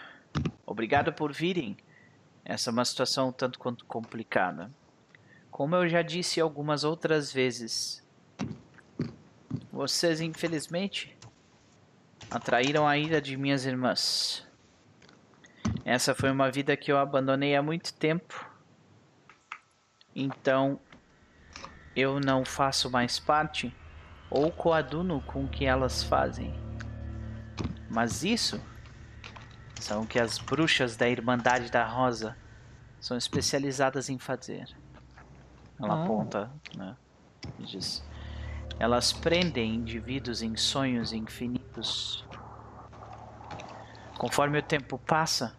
Obrigado por virem. Essa é uma situação tanto quanto complicada. Como eu já disse algumas outras vezes, vocês infelizmente atraíram a ira de minhas irmãs. Essa foi uma vida que eu abandonei há muito tempo. Então eu não faço mais parte ou coaduno com o que elas fazem. Mas isso são o que as bruxas da Irmandade da Rosa são especializadas em fazer. Ela Ah. aponta, né? e diz: Elas prendem indivíduos em sonhos infinitos. Conforme o tempo passa,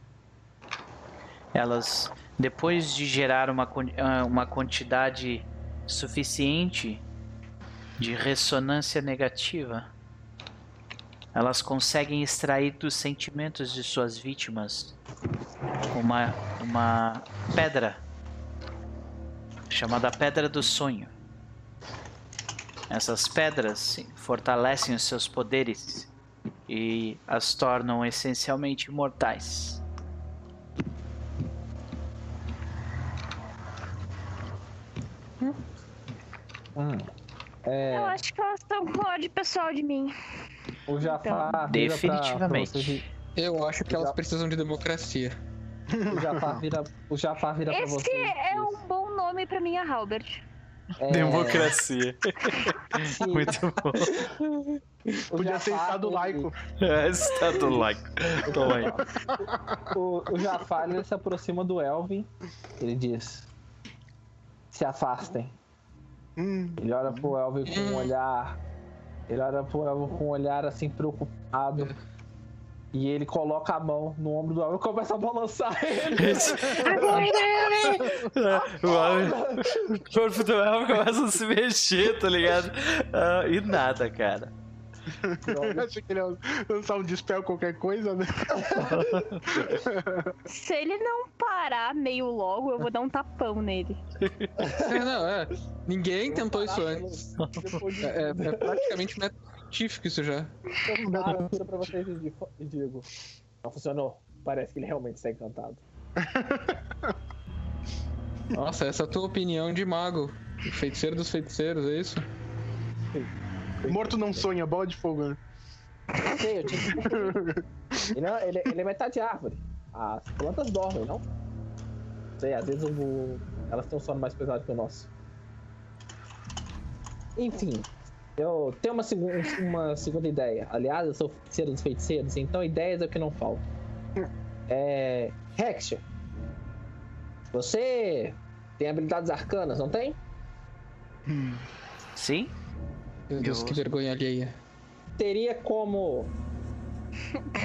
elas, depois de gerar uma, ah, uma quantidade suficiente de ressonância negativa, elas conseguem extrair dos sentimentos de suas vítimas uma, uma pedra chamada Pedra do Sonho. Essas pedras fortalecem os seus poderes e as tornam essencialmente imortais. Hum. É, Eu acho que elas estão com ódio pessoal de mim. O Jafar vira pra- Definitivamente. Pra, vocês, Eu acho que elas Já- precisam de democracia. o Jafar vira, o Jafar vira pra Esse vocês. é um bom nome pra minha Halbert. é, Democracia. se- Muito bom. o Podia ser Jafar, Estado ele- laico. É, Estado laico. Toma aí. O, o Jafar ele se aproxima do Elvin. Ele diz: Se afastem. Hum, Ele olha pro Elvin com um olhar. Ele olha com um olhar assim preocupado. E ele coloca a mão no ombro do Elvin e começa a balançar ele. o corpo do Elmo começa a se mexer, tá ligado? Ah, e nada, cara. Achei que ele ia lançar um dispel qualquer coisa, né? Se ele não parar meio logo, eu vou dar um tapão nele. É, não, é. Ninguém tentou isso antes. De É, é praticamente método científico isso já. Eu viro pra vocês e digo- e digo: Não funcionou. Parece que ele realmente está encantado. Nossa, essa é a tua opinião de mago. Feiticeiro dos feiticeiros, é isso? Morto não sonha, bola de fogo, né? Sei, eu tinha que não- ele- ele é metade árvore. As plantas dormem, não? Sei, às vezes o- elas têm um sono mais pesado que o nosso. Enfim, eu tenho uma, segu- uma segunda ideia. Aliás, eu sou feiticeiro dos feiticeiros, então ideias é o que não falta. É. Hexia. Você tem habilidades arcanas, não tem? Sim? Meu Deus, Eu- que vergonha alheia. teria como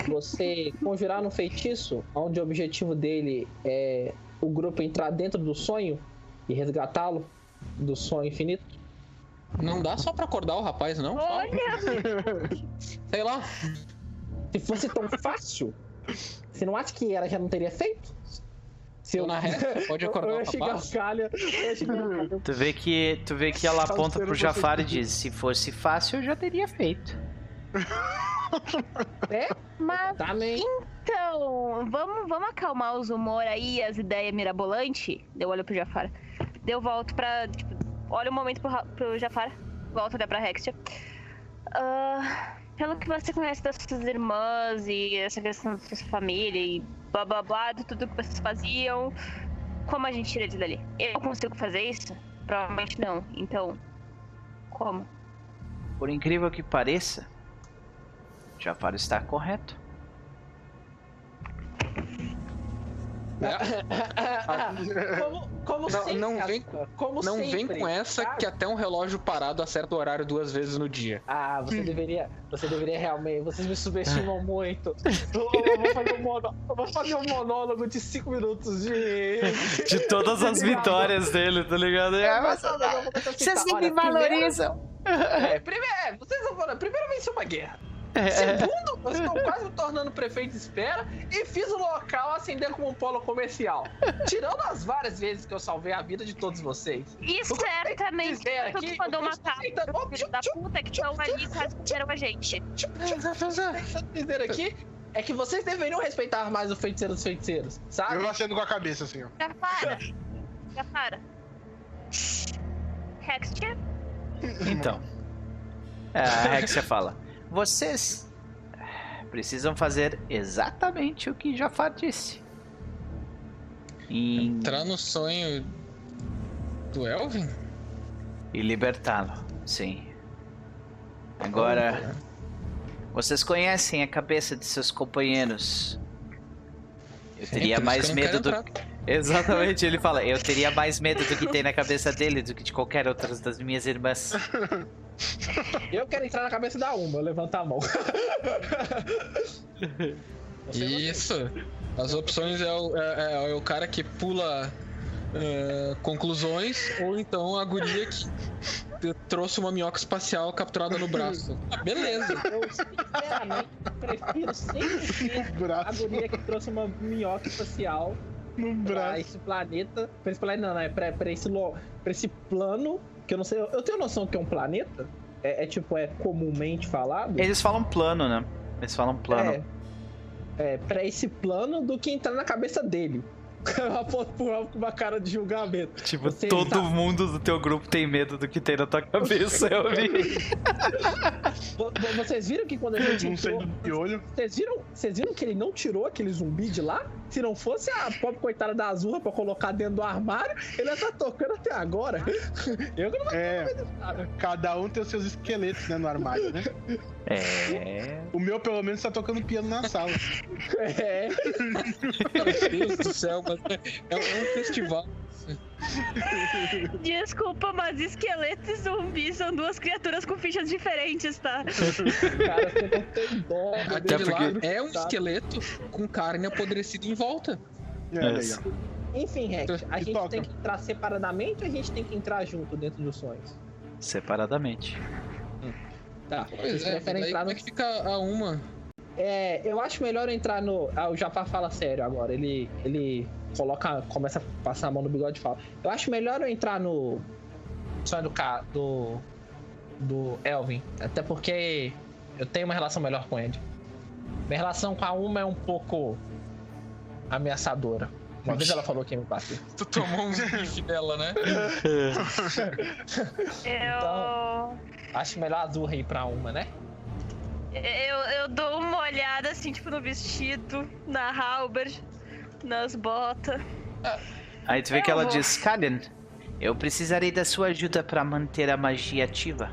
você conjurar um feitiço onde o objetivo dele é o grupo entrar dentro do sonho e resgatá-lo do sonho infinito? Não dá só pra acordar o rapaz, não? Olha, sei lá. Se fosse tão fácil, você não acha que ela já não teria feito? Se Eu na reta, pode acordar eu ia chegar calha, eu. Tu vê que, tu vê que ela aponta Salseiro pro Jafar e diz: Se fosse fácil, eu já teria feito. É, mas também. então, vamos, vamos acalmar os humor aí, as ideias mirabolantes. Eu olho pro Jafar. Deu volto pra. Tipo, olha um momento pro, pro Jafar. Volta até pra Hextia. Ah, pelo que você conhece das suas irmãs e essa questão da sua família e blá blá blá, de tudo que vocês faziam, como a gente tira eles dali? Eu consigo fazer isso? Provavelmente não. Então, como? Por incrível que pareça, Jafar está correto. Como, como Não- sempre, não vem- como Não vem sempre, com essa sabe? que até um relógio parado acerta o horário duas vezes no dia. Ah, você deveria. Você deveria realmente. Vocês me subestimam muito. Eu, eu vou fazer um mono- eu vou fazer um monólogo de 5 minutos de. De todas as vitórias dele, tá ligado? Ah, mas Eu vou começar a citar. Vocês nem me valorizam. Primeiro, é, primeiro, é, vocês não falam. Primeiro venceu uma guerra. Segundo, vocês estão quase me tornando prefeito de espera e fiz o local acender como um polo comercial. Tirando as várias vezes que eu salvei a vida de todos vocês. E certamente dizer eu aqui, mandou o que matar eu tô os filhos da puta que estão ali e quase comeram a gente. dizer aqui é que vocês deveriam respeitar mais o feiticeiro dos feiticeiros, sabe? Eu acendo com a cabeça assim, ó. Já para. Já para. Hextia, Então, a Hexia fala: Vocês precisam fazer exatamente o que Jafar disse. E, Entrar no sonho do Elvin? e libertá-lo, sim. Agora, vocês conhecem a cabeça de seus companheiros. Eu Sim, teria mais que medo do. entrar. Exatamente, ele fala: Eu teria mais medo do que tem na cabeça dele do que de qualquer outra das minhas irmãs. Eu quero entrar na cabeça da Uma, eu levanto a mão. Isso. As opções é o, é- é- é o cara que pula é, conclusões ou então a guria que trouxe uma minhoca espacial capturada no braço. Ah, beleza. Eu sinceramente prefiro 100% a Braço guria que trouxe uma minhoca espacial no pra braço. esse planeta. Pra esse planeta, não, não, é pra, pra, esse, lo- pra esse plano. Que eu não sei. Eu, eu tenho noção que é um planeta? É, é tipo, é comumente falado? Eles falam plano, né? Eles falam plano. É, é, pra esse plano do que entrar na cabeça dele. Eu aponto pro Elfo com uma cara de julgamento. Tipo, Você todo tá- mundo do teu grupo tem medo do que tem na tua cabeça, eu vi. Vo- vo- Vocês viram que quando a gente Não sei entrou, de olho. Vocês viram, vocês viram que ele não tirou aquele zumbi de lá? Se não fosse a pobre coitada da Azurra pra colocar dentro do armário, ele ia tá tocando até agora. Eu que não É, cara. cada um tem os seus esqueletos, né, no armário, né? É. O meu, pelo menos, tá tocando piano na sala. É. Meu Deus do céu, mas é, é um festival. Desculpa, mas esqueleto e zumbi são duas criaturas com fichas diferentes, tá? Cara, você não tem dó. Deus. lá porque- é um esqueleto com carne apodrecida em volta. Aí, ó. Enfim, Rex, a E gente toca. tem que entrar separadamente ou a gente tem que entrar junto dentro dos sonhos? Separadamente. Tá. Vocês Pois é, preferem entrar como no é que fica a uma? É, eu acho melhor eu entrar no. Ah, o Jafar fala sério agora. Ele. Ele coloca. Começa a passar a mão no bigode e fala. Eu acho melhor eu entrar no. Sonho do K. Do. Do Elvin. Até porque eu tenho uma relação melhor com ele. Minha relação com a Uma é um pouco. ameaçadora. Uma vez ela falou que ia me bater. Tu tomou um bife dela, né? Eu. Acho melhor a Azurra ir pra uma, né? Eu, eu dou uma olhada assim, tipo, no vestido, na halberd, nas botas. Aí tu vê que Eu ela vou. diz: Kalian, eu precisarei da sua ajuda pra manter a magia ativa.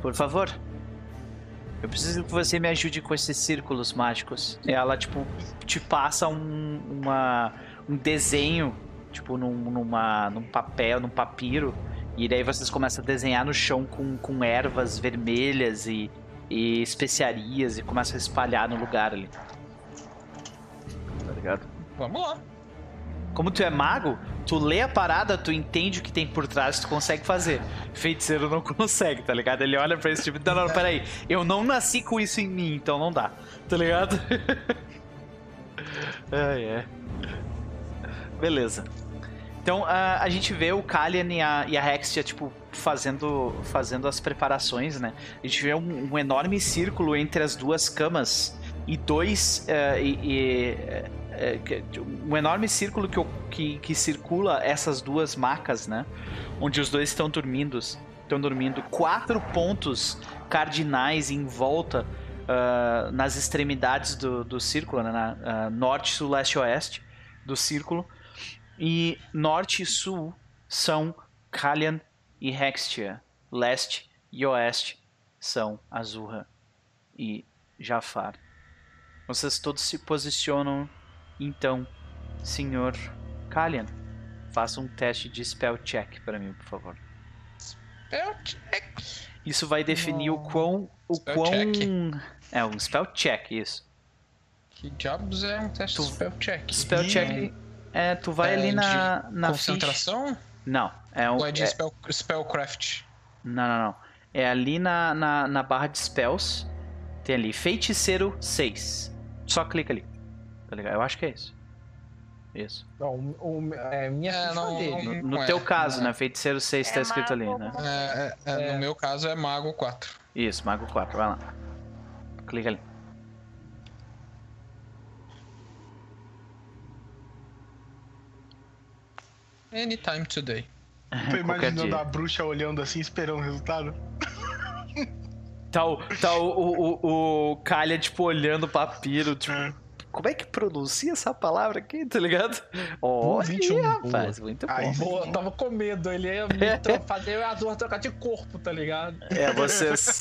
Por favor. Eu preciso que você me ajude com esses círculos mágicos. Ela, tipo, te passa um, uma, um desenho, tipo, num, numa, num papel, num papiro. E daí vocês começam a desenhar no chão com, com ervas vermelhas e, e especiarias e começam a espalhar no lugar ali. Tá ligado? Vamos lá. Como tu é mago, tu lê a parada, tu entende o que tem por trás, tu consegue fazer. Feiticeiro não consegue, tá ligado? Ele olha pra esse tipo, não, não, peraí, eu não nasci com isso em mim, então não dá, tá ligado? Ai, é. Beleza. Então a, a gente vê o Kalian e a, e a tipo, fazendo, fazendo as preparações, né? A gente vê um, um enorme círculo entre as duas camas e dois. eh, e, e, eh, que- um enorme círculo que, que, que circula essas duas macas, né? Onde os dois estão dormindo. Estão dormindo. Quatro pontos cardinais em volta. ah, nas extremidades do, do círculo, né? Na, ah, norte, sul, leste oeste do círculo. E norte e sul são Kalian e Hextia. Leste e oeste são Azurra e Jafar. Vocês todos se posicionam, então, senhor Kalian. Faça um teste de spell check para mim, por favor. Spell check. Isso vai definir o quão. O Spell quão. check. É, um spell check, isso. Que diabos é um teste Tu- de spell check? Spell check. É, tu vai É ali de na, na ficha. Concentração? Não, é um. Ou é de é- spell, spellcraft? Não, não, não. É ali na, na, na barra de spells Tem ali, feiticeiro 6. Só clica ali. Tá ligado? Eu acho que é isso. Isso. Não, o, o- é, minha É, não- dele. não- No, no é, teu caso, não é. né? Feiticeiro 6 tá É escrito ali, né? É, é, é, É. No meu caso é Mago 4. Isso, Mago 4, vai lá. Clica ali. Anytime today. Tô imaginando a bruxa olhando assim, esperando o resultado. Tá o, tá o, o, o, o Calha, tipo, olhando o papiro, tipo, É. como é que pronuncia essa palavra aqui, tá ligado? Olha, 21, rapaz, muito bom. Aí. Boa, tava com medo, ele ia me fazer a Azul trocar de corpo, tá ligado? É, vocês.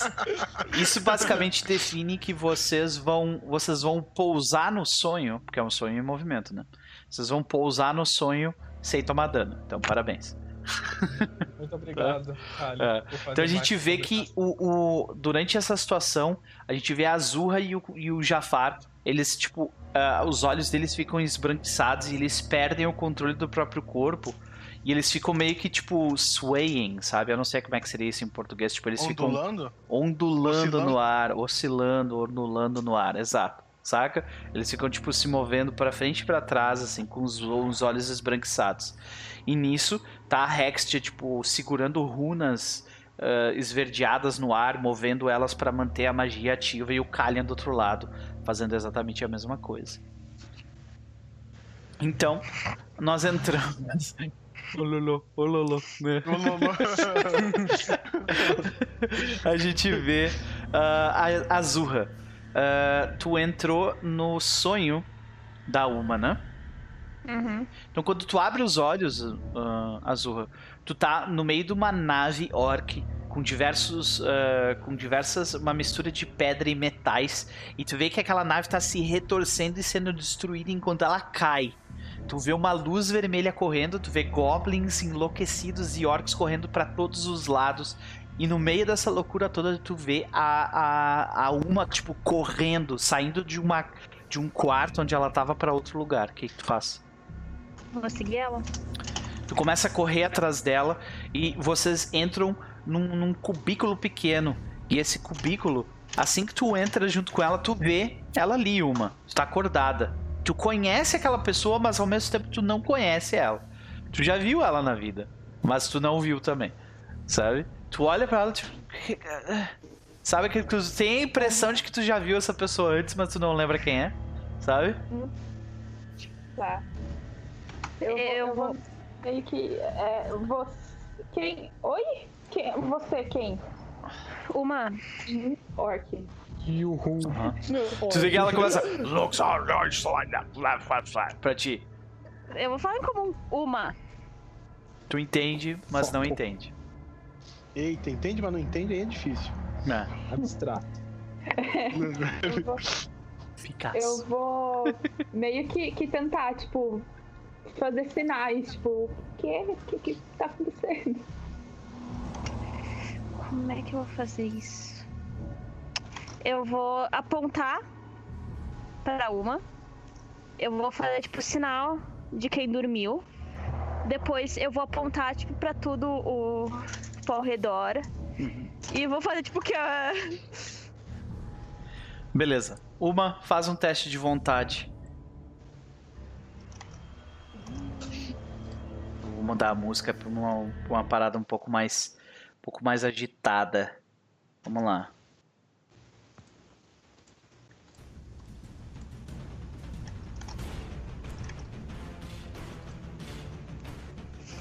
Isso basicamente define que vocês vão. Vocês vão pousar no sonho, porque é um sonho em movimento, né? Vocês vão pousar no sonho sem tomar dano. Então, parabéns. Muito obrigado, Calha, É. por fazer Então a gente vê que o, o- durante essa situação, a gente vê a Azurra e o, e o Jafar, eles, tipo, ah, os olhos deles ficam esbranquiçados e eles perdem o controle do próprio corpo. E eles ficam meio que, tipo, swaying, sabe? Eu não sei como é que seria isso em português. Tipo, eles ficam Ondulando? ondulando Oscilando? no ar, oscilando, ondulando no ar, exato. Saca? Eles ficam, tipo, se movendo pra frente e pra trás, assim, com os, os olhos esbranquiçados. E nisso, tá a Hextia, tipo, segurando runas ah, esverdeadas no ar, movendo elas pra manter a magia ativa, e o Kalian do outro lado, fazendo exatamente a mesma coisa. Então, nós entramos. Ô Lolo, ô Lolo, né? A gente vê ah, a Azurra. Ah, tu entrou no sonho da Uma, né? Uhum. Então quando tu abre os olhos, ah, Azurra, tu tá no meio de uma nave orc com diversos, ah, com diversas, uma mistura de pedra e metais, e tu vê que aquela nave tá se retorcendo e sendo destruída enquanto ela cai. Tu vê uma luz vermelha correndo, tu vê goblins enlouquecidos e orcs correndo pra todos os lados. E no meio dessa loucura toda, tu vê a, a, a uma, tipo, correndo, saindo de uma de um quarto onde ela tava pra outro lugar. O que, que tu faz? Vou seguir ela. Tu começa a correr atrás dela e vocês entram num, num cubículo pequeno. E esse cubículo, assim que tu entra junto com ela, tu vê ela ali, uma. Tu tá acordada. Tu conhece aquela pessoa, mas ao mesmo tempo tu não conhece ela. Tu já viu ela na vida, mas tu não viu também. Sabe? Tu olha pra ela, tipo. Sabe que tu tem a impressão de que tu já viu essa pessoa antes, mas tu não lembra quem é? Sabe? Tá. Eu, vou- Eu eu vou meio que. É, você. Quem? Oi? Quem? Você quem? Uma. Orc. Yuhu. Tu vê que ela começa. Looks pra ti. Eu vou falar em comum. Uma. Tu entende, mas não entende. Eita, entende, mas não entende, aí é difícil. É. Abstrato. Eu vou, Eficaz. eu vou meio que, que tentar, tipo, fazer sinais, tipo, o que, que que tá acontecendo? Como é que eu vou fazer isso? Eu vou apontar para uma. Eu vou fazer tipo sinal de quem dormiu. Depois eu vou apontar tipo para tudo o tipo, ao redor. E vou fazer tipo que a Beleza. Uma, faz um teste de vontade. Vou mudar a música pra uma, pra uma parada um pouco mais. Um pouco mais agitada. Vamos lá.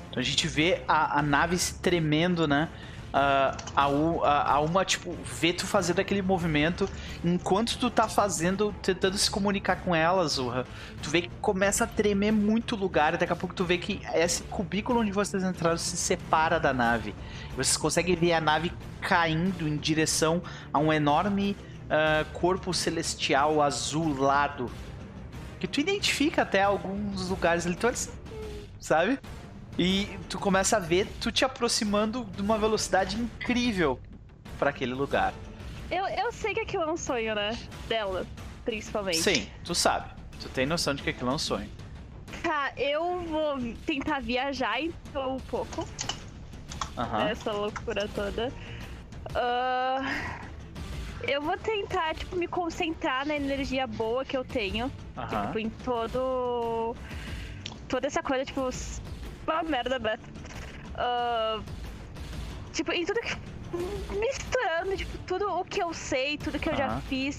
Então a gente vê a, a nave se tremendo, né? A, a, a uma, tipo, vê tu fazendo aquele movimento enquanto tu tá fazendo, tentando se comunicar com ela, Zurra. Tu vê que começa a tremer muito o lugar, e daqui a pouco tu vê que esse cubículo onde vocês entraram se separa da nave. Vocês conseguem ver a nave caindo em direção a um enorme ah, corpo celestial azulado. Que tu identifica até alguns lugares ali, tu olha assim, sabe? E tu começa a ver tu te aproximando de uma velocidade incrível para aquele lugar. Eu, eu sei que aquilo é um sonho, né? Dela, principalmente. Sim, tu sabe. Tu tem noção de que aquilo é um sonho. Tá, eu vou tentar viajar então um pouco Aham. nessa loucura toda. Ah, Eu vou tentar, tipo, me concentrar na energia boa que eu tenho. Aham. Tipo, em todo. Toda essa coisa, tipo. Uma merda, Beto. Ah, tipo, em tudo que. Misturando, tipo, tudo o que eu sei, tudo que eu já fiz.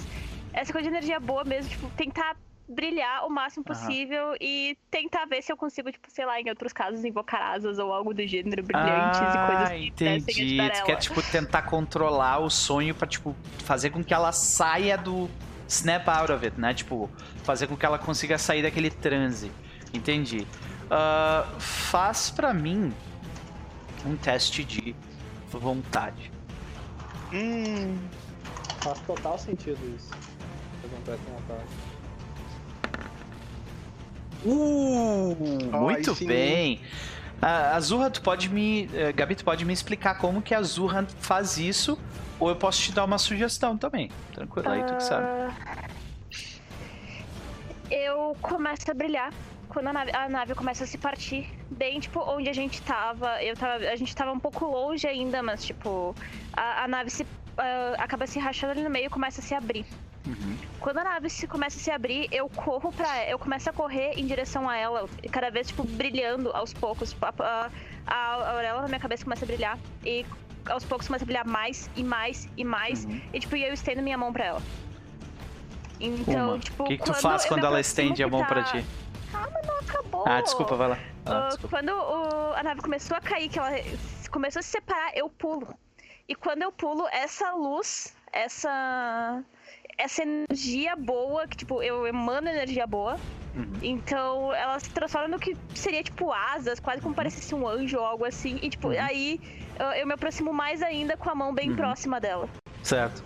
Essa coisa de energia boa mesmo, tipo, tentar brilhar o máximo possível e tentar ver se eu consigo, tipo, sei lá, em outros casos, invocar asas ou algo do gênero, brilhantes e coisas Ah, que pudessem entendi. ajudar Tu quer, tipo, tentar controlar o sonho pra, tipo, fazer com que ela saia do snap out of it, né? Tipo, fazer com que ela consiga sair daquele transe. Entendi. Ah, faz pra mim um teste de vontade. Hum. Faz total sentido isso. Fazer um teste de vontade. Uh, Ó, muito bem. A Azurra, tu pode me. eh, Gabi, tu pode me explicar como que a Azurra faz isso? Ou eu posso te dar uma sugestão também. Tranquilo, aí tu que sabe. Ah, Eu começo a brilhar quando a nave, a nave começa a se partir. Bem, tipo, onde a gente tava. Eu tava. A gente tava um pouco longe ainda, mas, tipo, a, a nave se. ah, acaba se rachando ali no meio e começa a se abrir. Uhum. Quando a nave se começa a se abrir, eu corro pra. Eu começo a correr em direção a ela, cada vez, tipo, brilhando aos poucos. Tipo, a, a, a auréola na minha cabeça começa a brilhar. E aos poucos começa a brilhar mais e mais e mais. Uhum. E, tipo, eu estendo minha mão pra ela. Então, Uma. tipo. O que, que tu faz quando ela estende a mão pra tá- ti? Calma, não acabou. Ah, desculpa, vai lá. Ah, Ah, desculpa. quando o- a nave começou a cair, que ela começou a se separar, eu pulo. E quando eu pulo, essa luz, essa essa energia boa, que tipo, eu emano energia boa. Uhum. Então ela se transforma no que seria tipo asas, quase como parecesse um anjo ou algo assim. E tipo, Uhum. aí eu, eu me aproximo mais ainda com a mão bem Uhum. próxima dela. Certo.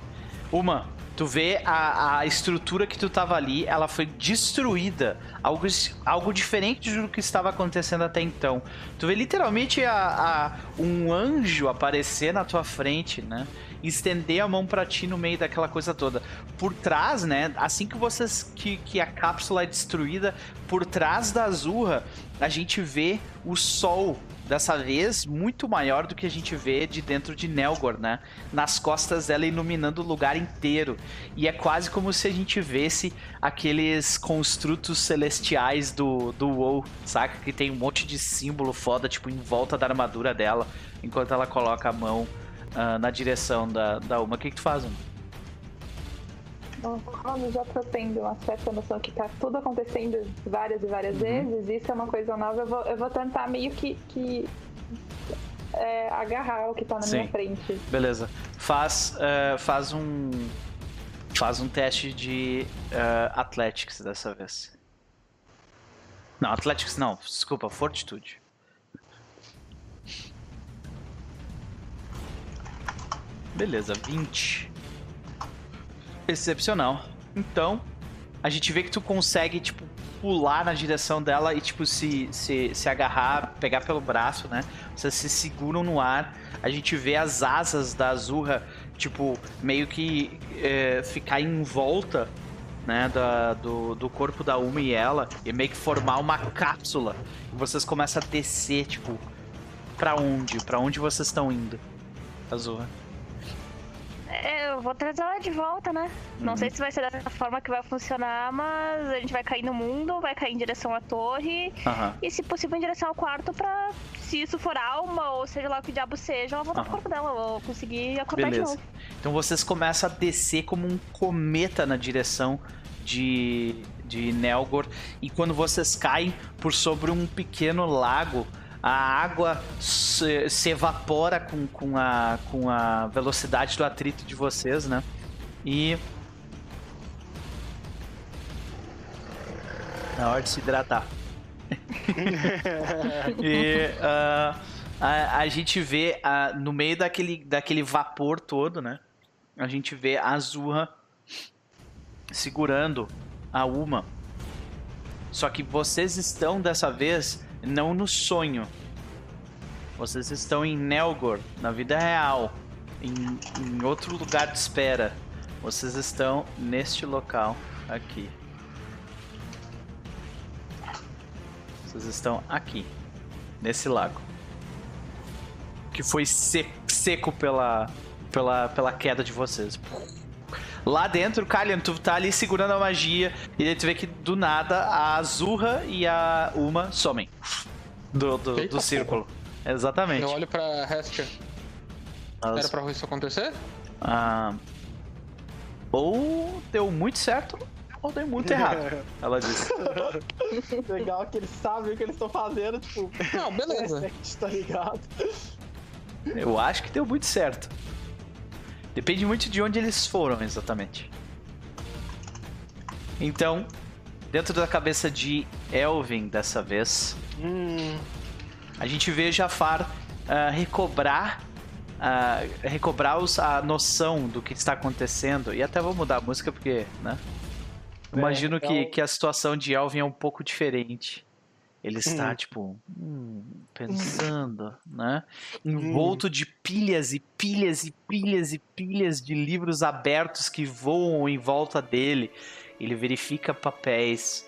Uma, tu vê a, a estrutura que tu tava ali, ela foi destruída. Algo, algo diferente do que estava acontecendo até então. Tu vê literalmente a, a- um anjo aparecer na tua frente, né? Estender a mão pra ti no meio daquela coisa toda. Por trás, né? Assim que vocês. que, que a cápsula é destruída, por trás da Azurra, a gente vê o sol. Dessa vez, muito maior do que a gente vê de dentro de Nelgor, né? nas costas dela iluminando o lugar inteiro. E é quase como se a gente vesse aqueles construtos celestiais do, do WoW, saca? Que tem um monte de símbolo foda, tipo, em volta da armadura dela, enquanto ela coloca a mão ah, na direção da, da Uma. O que, que tu faz, Uma? Como já tô tendo uma certa noção que tá tudo acontecendo várias e várias vezes, isso é uma coisa nova, eu vou, eu vou tentar meio que, que é, agarrar o que tá na Sim. minha frente. Beleza. Faz, eh, faz um. Faz um teste de eh, Athletics dessa vez. Não, Athletics não, desculpa, Fortitude. Beleza, 20. Excepcional. Então, a gente vê que tu consegue, tipo, pular na direção dela e, tipo, se, se, se agarrar, pegar pelo braço, né? Vocês se seguram no ar. A gente vê as asas da Azurra, tipo, meio que é, ficar em volta, né? Da, do, do corpo da Uma e ela. E meio que formar uma cápsula. E vocês começam a descer, tipo, pra onde? Pra onde vocês estão indo, Azurra? É, eu vou trazer ela de volta, né? Não Uhum. sei se vai ser dessa forma que vai funcionar, mas a gente vai cair no mundo, vai cair em direção à torre Aham. e, se possível, em direção ao quarto pra, se isso for alma ou seja lá o que o diabo seja, ela voltar pro Aham. corpo dela, ou conseguir acordar de Beleza. novo. Então vocês começam a descer como um cometa na direção de, de Nelgor. E quando vocês caem por sobre um pequeno lago, a água se, se evapora com, com, a, com a velocidade do atrito de vocês, né? E. Na hora de se hidratar. e ah, a, a gente vê ah, no meio daquele, daquele vapor todo, né? A gente vê a Azurra segurando a Uma. Só que vocês estão dessa vez não no sonho. Vocês estão em Nelgor, na vida real, em, em outro lugar de espera. Vocês estão neste local aqui. Vocês estão aqui, nesse lago. Que foi se- seco pela, pela, pela queda de vocês. Lá dentro, Kalian, tu tá ali segurando a magia e daí tu vê que do nada a Azurra e a Uma somem do, do, Eita do círculo. Exatamente. Eu olho pra Hestia. Elas- Era pra isso acontecer? Ah, ou deu muito certo ou deu muito errado, ela disse. Legal que eles sabem o que eles estão fazendo, tipo, Não, beleza. tá ligado? Eu acho que deu muito certo. Depende muito de onde eles foram, exatamente. Então, dentro da cabeça de Elvin dessa vez, Hum, a gente vê Jafar ah, recobrar, ah, recobrar os- a noção do que está acontecendo. E até vou mudar a música porque, né? Imagino é que, o- que a situação de Elvin é um pouco diferente. Ele está, Hum. tipo, hum, pensando, né? Envolto de pilhas e pilhas e pilhas e pilhas de livros abertos que voam em volta dele. Ele verifica papéis,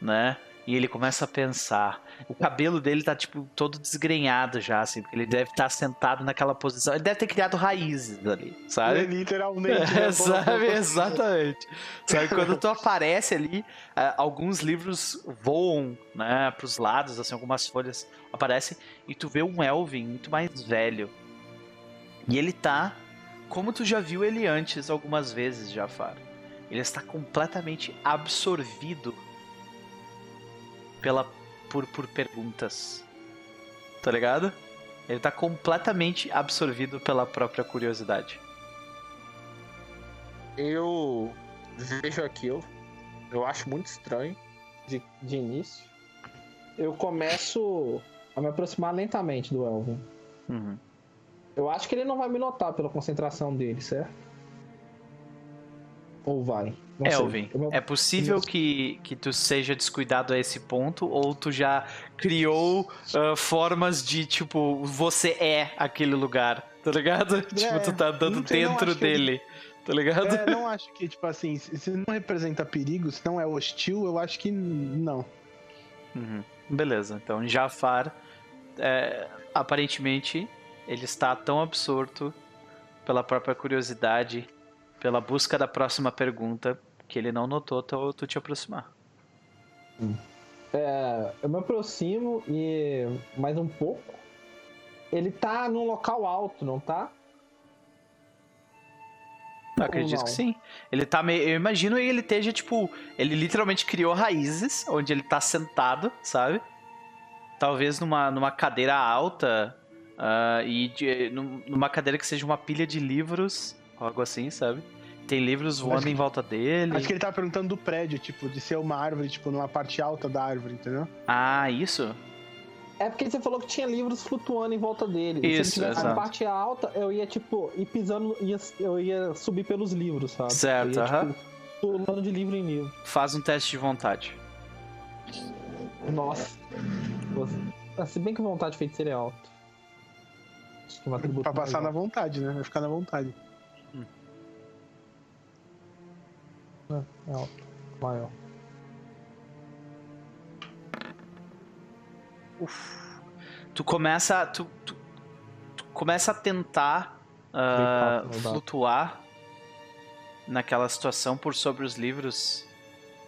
né? E ele começa a pensar. O cabelo dele tá, tipo, todo desgrenhado já, assim, porque ele deve estar sentado naquela posição. Ele deve ter criado raízes ali, sabe? literalmente. né? É, sabe, exatamente. Sabe, quando tu aparece ali, ah, alguns livros voam, né, pros lados, assim, algumas folhas aparecem, e tu vê um Elvin muito mais velho. E ele tá, como tu já viu ele antes algumas vezes, Jafar. Ele está completamente absorvido pela por, por perguntas. Tá ligado? Ele tá completamente absorvido pela própria curiosidade. Eu vejo aquilo. Eu acho muito estranho. De, de início. Eu começo a me aproximar lentamente do Elvin. Uhum. Eu acho que ele não vai me notar pela concentração dele, certo? Ou vai? Não sei. Elvin, me- é possível que, que tu seja descuidado a esse ponto ou tu já criou ah, formas de, tipo, você é aquele lugar, tá ligado? tipo, tu tá andando não sei, não, dentro acho que dele, tá ligado? É, não acho que, tipo assim, se se não representa perigo, se não é hostil, eu acho que não. Uhum. Beleza, então Jafar, é, aparentemente, ele está tão absorto pela própria curiosidade, pela busca da próxima pergunta, que ele não notou tu, tu te aproximar. É, eu me aproximo e mais um pouco. Ele tá num local alto, não tá? Eu acredito que sim. Ele tá meio. Eu imagino que ele esteja, tipo. Ele literalmente criou raízes, onde ele tá sentado, sabe? Talvez numa, numa cadeira alta. ah, e de- num- numa cadeira que seja uma pilha de livros, algo assim, sabe? Tem livros voando que- em volta dele. Acho que ele tá perguntando do prédio, tipo, de ser uma árvore, tipo, numa parte alta da árvore, entendeu? Ah, isso? É porque você falou que tinha livros flutuando em volta dele. Isso, Se ele tivesse na parte alta, eu ia, tipo, ir pisando, ia, eu ia subir pelos livros, sabe? Certo, eu ia, aham. tipo, pulando de livro em livro. Faz um teste de vontade. Nossa. Você- ah, Se bem que vontade de feiticeiro é alto. Acho que é um atributo Pra passar na vontade, né? Vai ficar na vontade. É alto. Maior. Tu começa. Tu, tu- tu começa a tentar ah, dado. flutuar naquela situação por sobre os livros.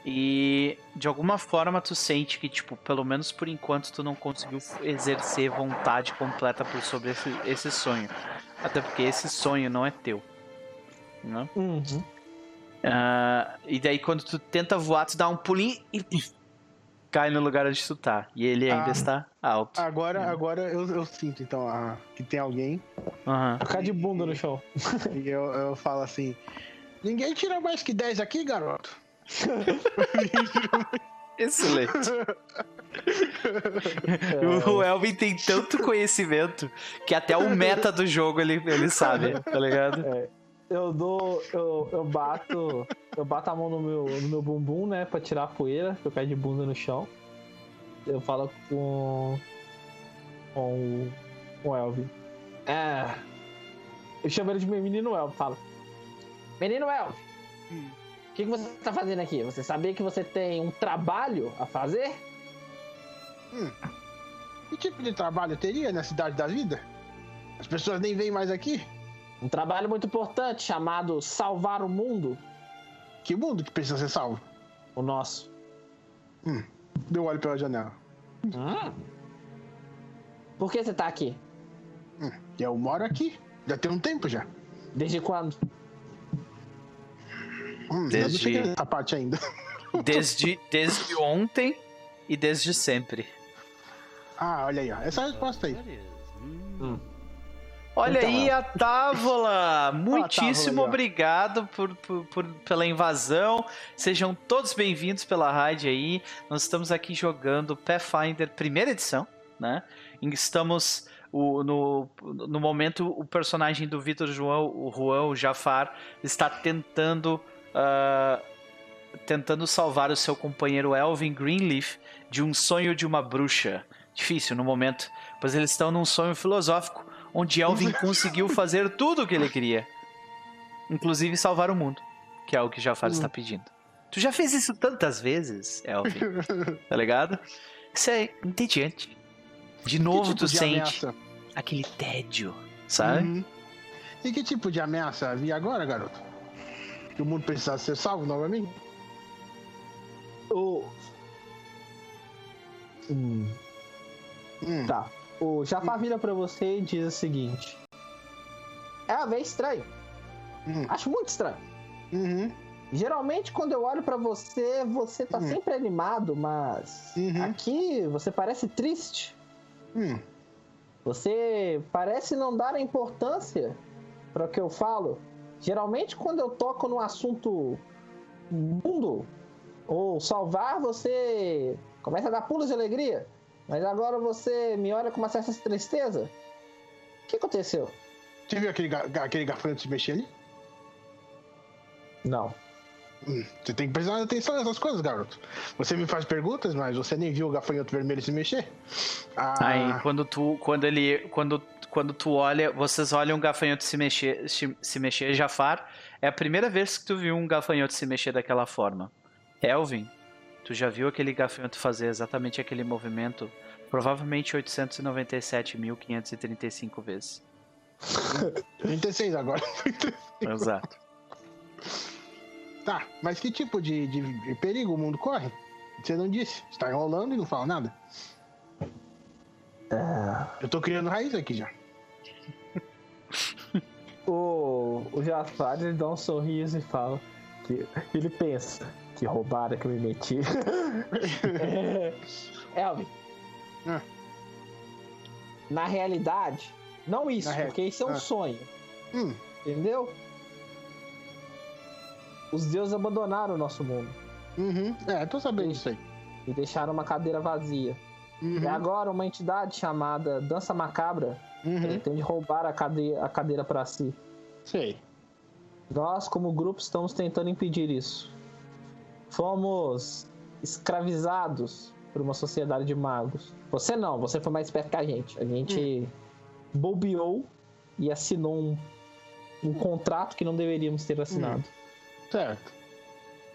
E de alguma forma tu sente que, tipo, pelo menos por enquanto tu não conseguiu exercer vontade completa por sobre esse, esse sonho. Até porque esse sonho não é teu. Né? Uhum. Ah, e daí quando tu tenta voar, tu dá um pulinho e cai no lugar onde tu tá. E ele ainda Ah. está alto. Agora, agora eu, eu sinto, então, a- que tem alguém. Aham. Ficar de bunda no chão. E eu, eu falo assim: Ninguém tira mais que 10 aqui, garoto. Excelente. O Elvin tem tanto conhecimento que até o meta do jogo ele, ele sabe, tá ligado? Eu dou. Eu, eu bato. Eu bato a mão no meu, no meu bumbum, né? Pra tirar a poeira, que eu caio de bunda no chão. Eu falo com. Com o. Com o Elvin. É. Eu chamo ele de menino Elvin, falo. Menino Elvin! O que, que você tá fazendo aqui? Você sabia que você tem um trabalho a fazer? Que tipo de trabalho teria na cidade da vida? As pessoas nem vêm mais aqui? Um trabalho muito importante chamado Salvar o Mundo, Que mundo que precisa ser salvo? o nosso. Eu olho pela janela. Hum. Por que você tá aqui? Eu moro aqui. Já tem um tempo já. Desde quando? Hum, Desde- nessa parte ainda. Desde, desde ontem e desde sempre. Ah, olha aí, ó. Essa é a resposta aí. Hum. Olha Então, aí a Távola! Muitíssimo Távola aí, ó. obrigado por, por- por- pela invasão. Sejam todos bem-vindos pela rádio aí. Nós estamos aqui jogando Pathfinder primeira edição, né? Estamos o- no, no momento o personagem do Vitor João, o Juan, o Jafar, está tentando ah, tentando salvar o seu companheiro Elvin Greenleaf de um sonho de uma bruxa. Difícil no momento, pois eles estão num sonho filosófico onde Elvin conseguiu fazer tudo o que ele queria, inclusive salvar o mundo, que é o que Jafar está pedindo. Tu já fez isso tantas vezes, Elvin, tá ligado? Isso é entediante. De novo tipo tu de sente ameaça? aquele tédio, sabe? Uhum. E que tipo de ameaça havia agora, garoto? Que o mundo precisasse ser salvo novamente? O. Hum, Hum. tá. O Jafar vira pra você e diz o seguinte: É bem estranho. Hum. Acho muito estranho. Uhum. Geralmente, quando eu olho pra você, você tá Hum. sempre animado, mas Uhum. aqui você parece triste. Hum. Você parece não dar importância para o que eu falo. Geralmente, quando eu toco no assunto mundo ou salvar, você começa a dar pulos de alegria. Mas agora você me olha com uma certa tristeza. O que aconteceu? Você viu aquele, aquele gafanhoto se mexer ali? Não. Hum. Você tem que prestar atenção nessas coisas, garoto. Você me faz perguntas, mas você nem viu o gafanhoto vermelho se mexer? Ah, Aí quando tu, quando ele, quando, quando tu olha, vocês olham um gafanhoto se mexer, se, se mexer, Jafar, é a primeira vez que tu viu um gafanhoto se mexer daquela forma. Elvin, tu já viu aquele gafanhoto fazer exatamente aquele movimento, provavelmente 897.535 vezes. 36 agora. Exato. tá, mas que tipo de, de perigo o mundo corre? Você não disse. Você tá enrolando e não fala nada. Eu tô criando raiz aqui já. O, o Jafar ele dá um sorriso e fala que ele pensa que roubada que eu me meti. é, Elvin. Ah. Na realidade, não isso, porque isso é um ah. sonho, Hum, entendeu? Os deuses abandonaram o nosso mundo uhum. É, tô sabendo disso aí. e deixaram uma cadeira vazia. Uhum, E agora uma entidade chamada Dança Macabra uhum. pretende roubar a cadeira, a cadeira para si. Sei. Nós, como grupo, estamos tentando impedir isso. Fomos escravizados por uma sociedade de magos. Você não, você foi mais esperto que a gente. A gente bobeou e assinou um, um contrato que não deveríamos ter assinado. Certo.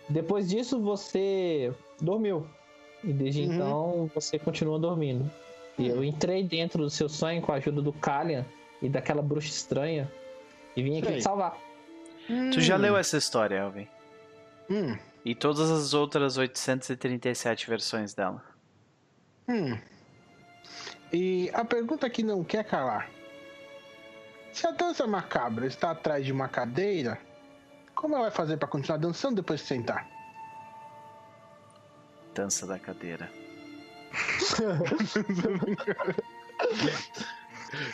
Depois disso, você dormiu. E desde Uhum. então, você continua dormindo. E eu entrei dentro do seu sonho com a ajuda do Kalian e daquela bruxa estranha e vim aqui Sei. te salvar. Tu já leu essa história, Elvin? Hum, E todas as outras 837 versões dela. hum. E a pergunta que não quer calar. Se a dança macabra está atrás de uma cadeira, como ela vai fazer pra continuar dançando depois de sentar? Dança da cadeira.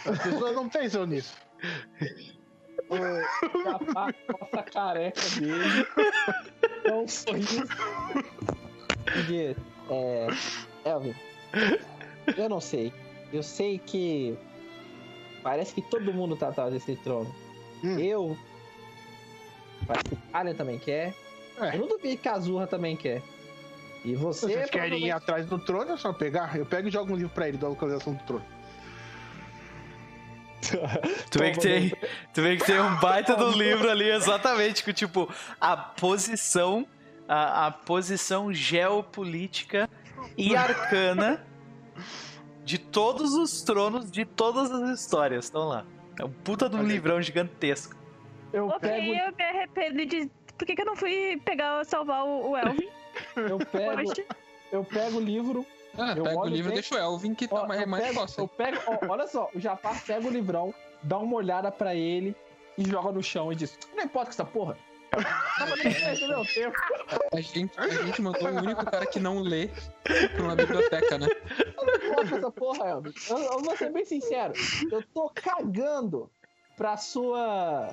As pessoas não pensam nisso. O Jafar coça a careca dele. Dá um sorriso. E diz: É. Elvin, eu não sei. Eu sei que. Parece que todo mundo tá atrás desse trono. Hum. Eu. Parece que o Alien também quer. É. Eu não duvido que a Azurra também quer. E você. vocês querem ir provavelmente- atrás do trono, é só pegar. Eu pego e jogo um livro pra ele da localização do trono. Tu vê, que tem, tu vê que tem um baita do livro ali, exatamente, com tipo, a posição, a, a posição geopolítica e arcana de todos os tronos de todas as histórias. Estão lá. É um puta de um livrão gigantesco. Eu Ok, pego, eu me arrependo de. Por que, que eu não fui pegar, salvar o, o Elvin? Eu pego, eu pego o livro. Ah, Eu pega o livro e deixa o Elvin que tá Ó, mais, eu mais pego, fácil. eu pego, ó, olha só, o Jafar pega o livrão, dá uma olhada pra ele e joga no chão e diz: Não importa com essa porra. Meu tempo. A gente, a gente mandou o único cara que não lê pra uma biblioteca, né? Não importa com essa porra, Elvis. Eu, eu vou ser bem sincero. Eu tô cagando pra sua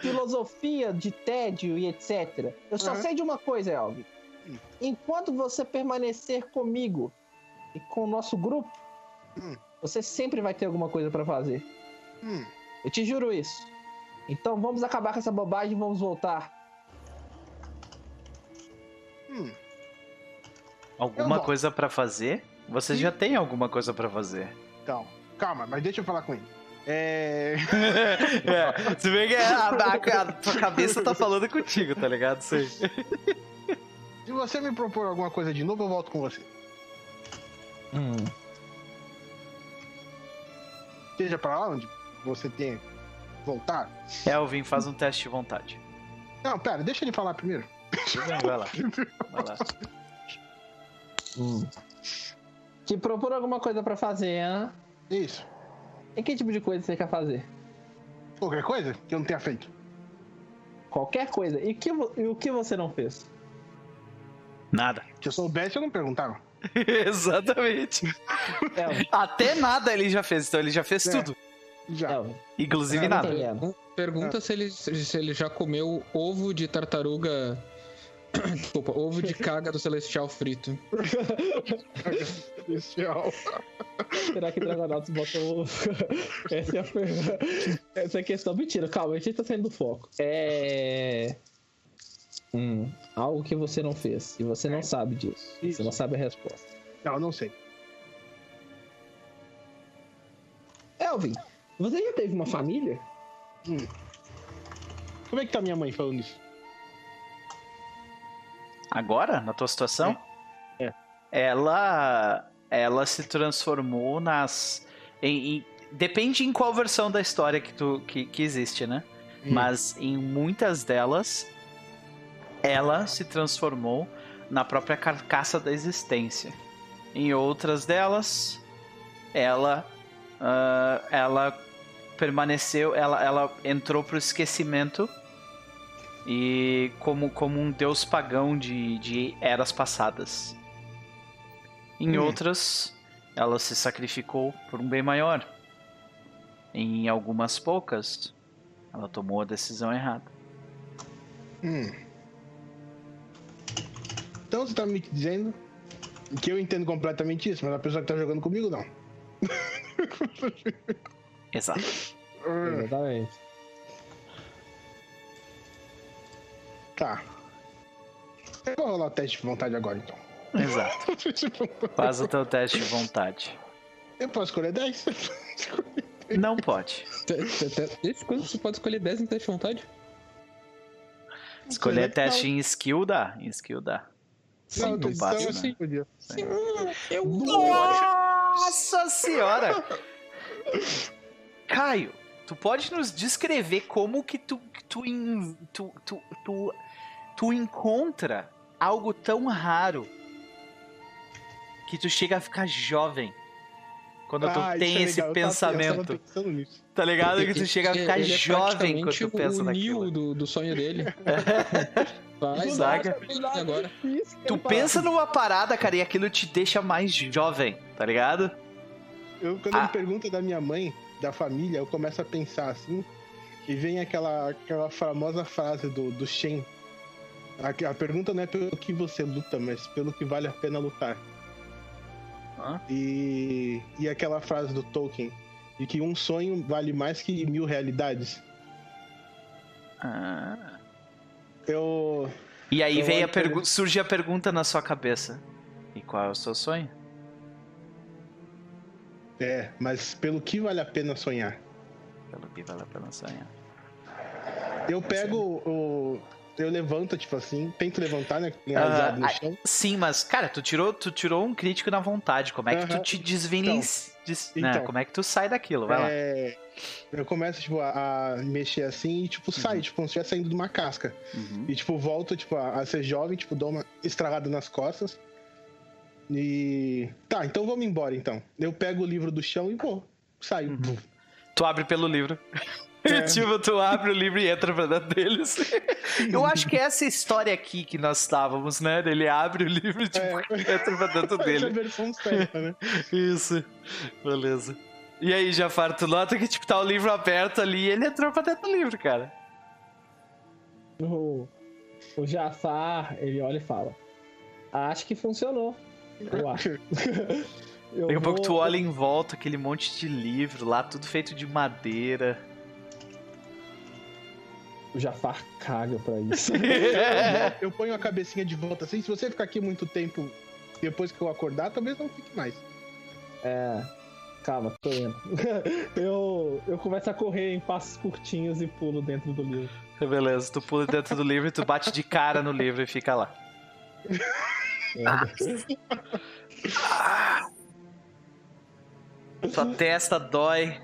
filosofia de tédio e etc. Eu só Uhum. sei de uma coisa, Enquanto você permanecer comigo e com o nosso grupo, Hum. você sempre vai ter alguma coisa pra fazer. Hum. Eu te juro isso. Então vamos acabar com essa bobagem e vamos voltar. Hum. Alguma coisa pra fazer? Você já tem alguma coisa pra fazer. Então, calma, mas deixa eu falar com ele. É. é, você vê que a, a- a tua cabeça tá falando contigo, tá ligado? Sei. Se você me propor alguma coisa de novo, eu volto com você. Seja pra lá onde você tem que voltar. Elvin, faz um teste de vontade. Não, pera, deixa ele falar primeiro. Vai lá. Vai lá. Te propor alguma coisa pra fazer, hein? Isso. E que tipo de coisa você quer fazer? Qualquer coisa que eu não tenha feito. Qualquer coisa. E, que, e o que você não fez? Nada. Se eu soubesse, eu não perguntava. Exatamente. Elvin, Até nada ele já fez, então ele já fez É. tudo. Já. Elvin, Inclusive É, nada. Pergunta se, ele, se ele já comeu ovo de tartaruga. Desculpa, ovo de caga do Celestial frito. Especial. Será que Dragonauts botou. Essa é a pergunta. Essa é a questão. Mentira, calma, a gente tá saindo do foco. É. Hum, algo que você não fez. E você não sabe disso. Isso. Você não sabe a resposta. Não, eu não sei. Elvin, você já teve uma família? Como é que tá minha mãe falando isso? Agora, na tua situação? É. Ela. Ela se transformou nas. Em, em- depende em qual versão da história que, tu, que, que existe, né? Hum. Mas em muitas delas, ela se transformou na própria carcaça da existência. Em outras delas, ela. ah, ela permaneceu. Ela, ela entrou pro esquecimento e como, como um deus pagão de, de eras passadas. Em Hum. outras, ela se sacrificou por um bem maior. Em algumas poucas, ela tomou a decisão errada. Hum. Então você tá me dizendo que eu entendo completamente isso, mas a pessoa que tá jogando comigo não. Exato. Exatamente. Tá. Eu vou rolar o teste de vontade agora então. Exato. Faz o teu teste de vontade. Eu posso escolher 10? Não pode. Desde quando você pode escolher 10 no teste de vontade? Escolher teste em skill dá. Em skill dá. Não, não passa, eu né? sim podia. Eu Nossa senhora! Caio, tu pode nos descrever como que tu, tu, tu, tu, tu, tu encontra algo tão raro que tu chega a ficar jovem quando tu Ah, isso tem é esse legal, eu tava- eu pensamento. tava pensando nisso. Tá ligado? Que tu chega a ficar Ele é jovem quando praticamente tu pensa o naquilo. Neo do, do sonho dele. Vai, Saca? agora. Tu pensa numa parada, cara, e aquilo te deixa mais jovem, tá ligado? Eu, quando Ah. ele pergunta da minha mãe, da família, eu começo a pensar assim, e vem aquela, aquela famosa frase do, do Shen. A, a pergunta não é pelo que você luta, mas pelo que vale a pena lutar. Hã? E, e aquela frase do Tolkien, de que um sonho vale mais que mil realidades. Ah. Eu. E aí Eu vem a olho pra pergu- ele. surge a pergunta na sua cabeça. E qual é o seu sonho? É, mas pelo que vale a pena sonhar? Pelo que vale a pena sonhar. Eu pego o. Eu levanto, tipo assim, tento levantar, né? Enraizado no chão. Sim, mas, cara, tu tirou, tu tirou um crítico na vontade. Como é que tu Aham. te des- né, então. Como é que tu sai daquilo? Vai lá. É, Eu começo, tipo, a, a mexer assim e, tipo, sai, tipo, como se estivesse saindo de uma casca. Uhum. E, tipo, volto, tipo, a, a ser jovem, tipo, dou uma estragada nas costas. E. Tá, então vamos embora então. Eu pego o livro do chão e vou. Saio. Uhum. Tu abre pelo livro. É. tipo, tu abre o livro e entra pra dentro deles. Eu acho que essa história aqui que nós estávamos, né? Ele abre o livro e tipo, É. entra pra dentro é dele. né? Isso. Beleza. E aí, Jafar, tu nota que tipo, tá o livro aberto ali e ele entrou pra dentro do livro, cara. O, o Jafar, ele olha e fala: Acho que funcionou. Eu acho. Eu Daqui a pouco tu olha em volta, aquele monte de livro lá, tudo feito de madeira. O Jafar caga pra isso. Eu ponho a cabecinha de volta assim. Se você ficar aqui muito tempo depois que eu acordar, talvez não fique mais. É. Calma, tô indo. Eu, eu começo a correr em passos curtinhos e pulo dentro do livro. Beleza, tu pula dentro do livro e tu bate de cara no livro e fica lá. Tua testa dói.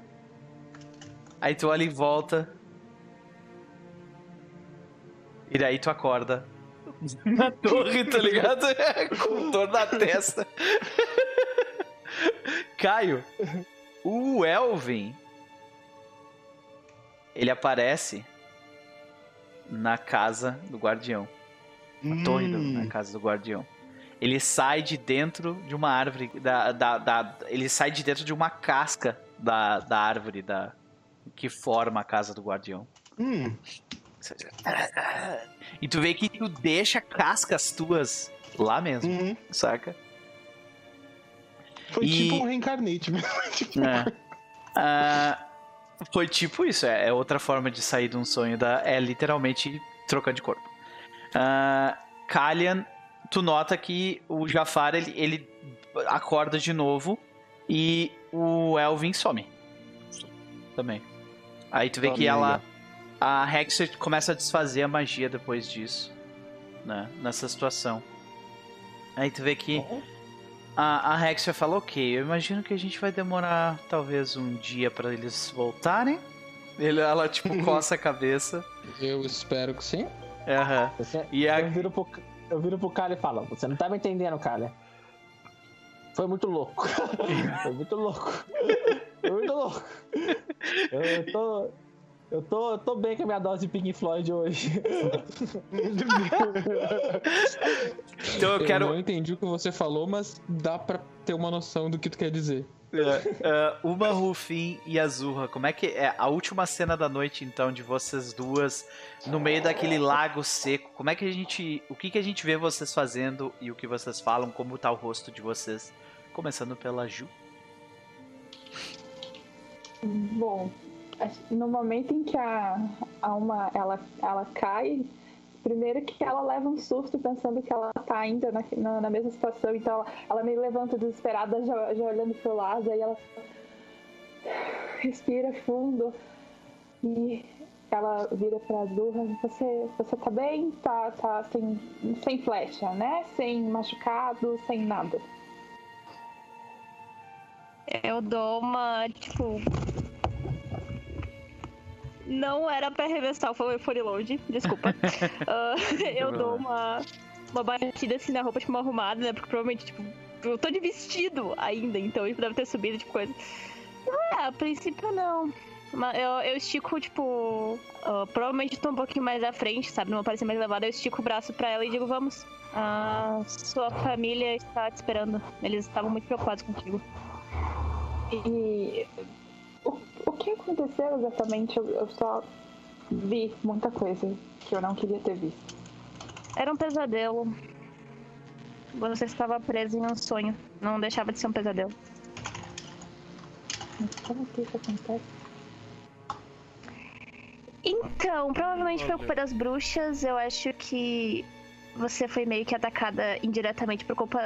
Aí tu olha em volta. E daí tu acorda. Na torre, tá ligado? Com dor na testa. Caio, o Elvin. Ele aparece na casa do guardião. Na torre do, Hum. na casa do guardião. Ele sai de dentro de uma árvore. Da, da, da- ele sai de dentro de uma casca da, da árvore da, que forma a casa do guardião. Hum. E tu vê que tu deixa cascas tuas lá mesmo, Uhum. saca? Foi E- tipo um reencarnate, né? Tipo, É. Ah, foi tipo isso, é, é outra forma de sair de um sonho da. É literalmente trocando de corpo. Ah, Kalian, tu nota que o Jafar ele, ele acorda de novo e o Elvin some. Também. Aí tu vê que ela. A Hexer começa a desfazer a magia depois disso. Né? Nessa situação. Aí tu vê que. A, a Hexia fala, ok, eu imagino que a gente vai demorar talvez um dia pra eles voltarem. Ele, ela, tipo, coça a cabeça. Eu espero que sim. Aham. Você- E a, Eu viro, pro, eu viro pro cara e falo: Você não tá me entendendo, cara. Foi muito louco. Foi muito louco. Foi muito louco. Eu tô. Eu tô, eu tô bem com a minha dose de Pink Floyd hoje. então eu Eu quero. não entendi o que você falou, mas dá pra ter uma noção do que tu quer dizer. É, é, uma Rufin e Azurra, como é que é a última cena da noite então de vocês duas no meio daquele lago seco? Como é que a gente, o que que a gente vê vocês fazendo e o que vocês falam? Como tá o rosto de vocês? Começando pela Ju. Bom, no momento em que a alma ela, ela cai, primeiro que ela leva um susto pensando que ela tá ainda na, na, na mesma situação, então ela, ela meio levanta desesperada, já, já olhando pro lado, aí ela respira fundo e ela vira pra Zurra, você, você tá bem? Tá, tá sem, sem flecha, né? Sem machucado, sem nada. Eu dou uma, tipo. Não era pra o fone fone load, desculpa. Ah, eu dou uma, uma batida assim na roupa, tipo, uma arrumada, né? Porque provavelmente, tipo, eu tô de vestido ainda, então tipo, deve ter subido, tipo, coisa. Ah, a princípio não. Mas eu, eu estico, tipo. ah, provavelmente tô um pouquinho mais à frente, sabe? Não vou parecer mais levada. Eu estico o braço pra ela e digo: Vamos. A sua família está te esperando. Eles estavam muito preocupados contigo. E que aconteceu exatamente? Eu, eu só vi muita coisa que eu não queria ter visto. Era um pesadelo. Você estava preso em um sonho. Não deixava de ser um pesadelo. Mas como que isso acontece? Então, provavelmente foi culpa das bruxas. Eu acho que você foi meio que atacada indiretamente por, culpa,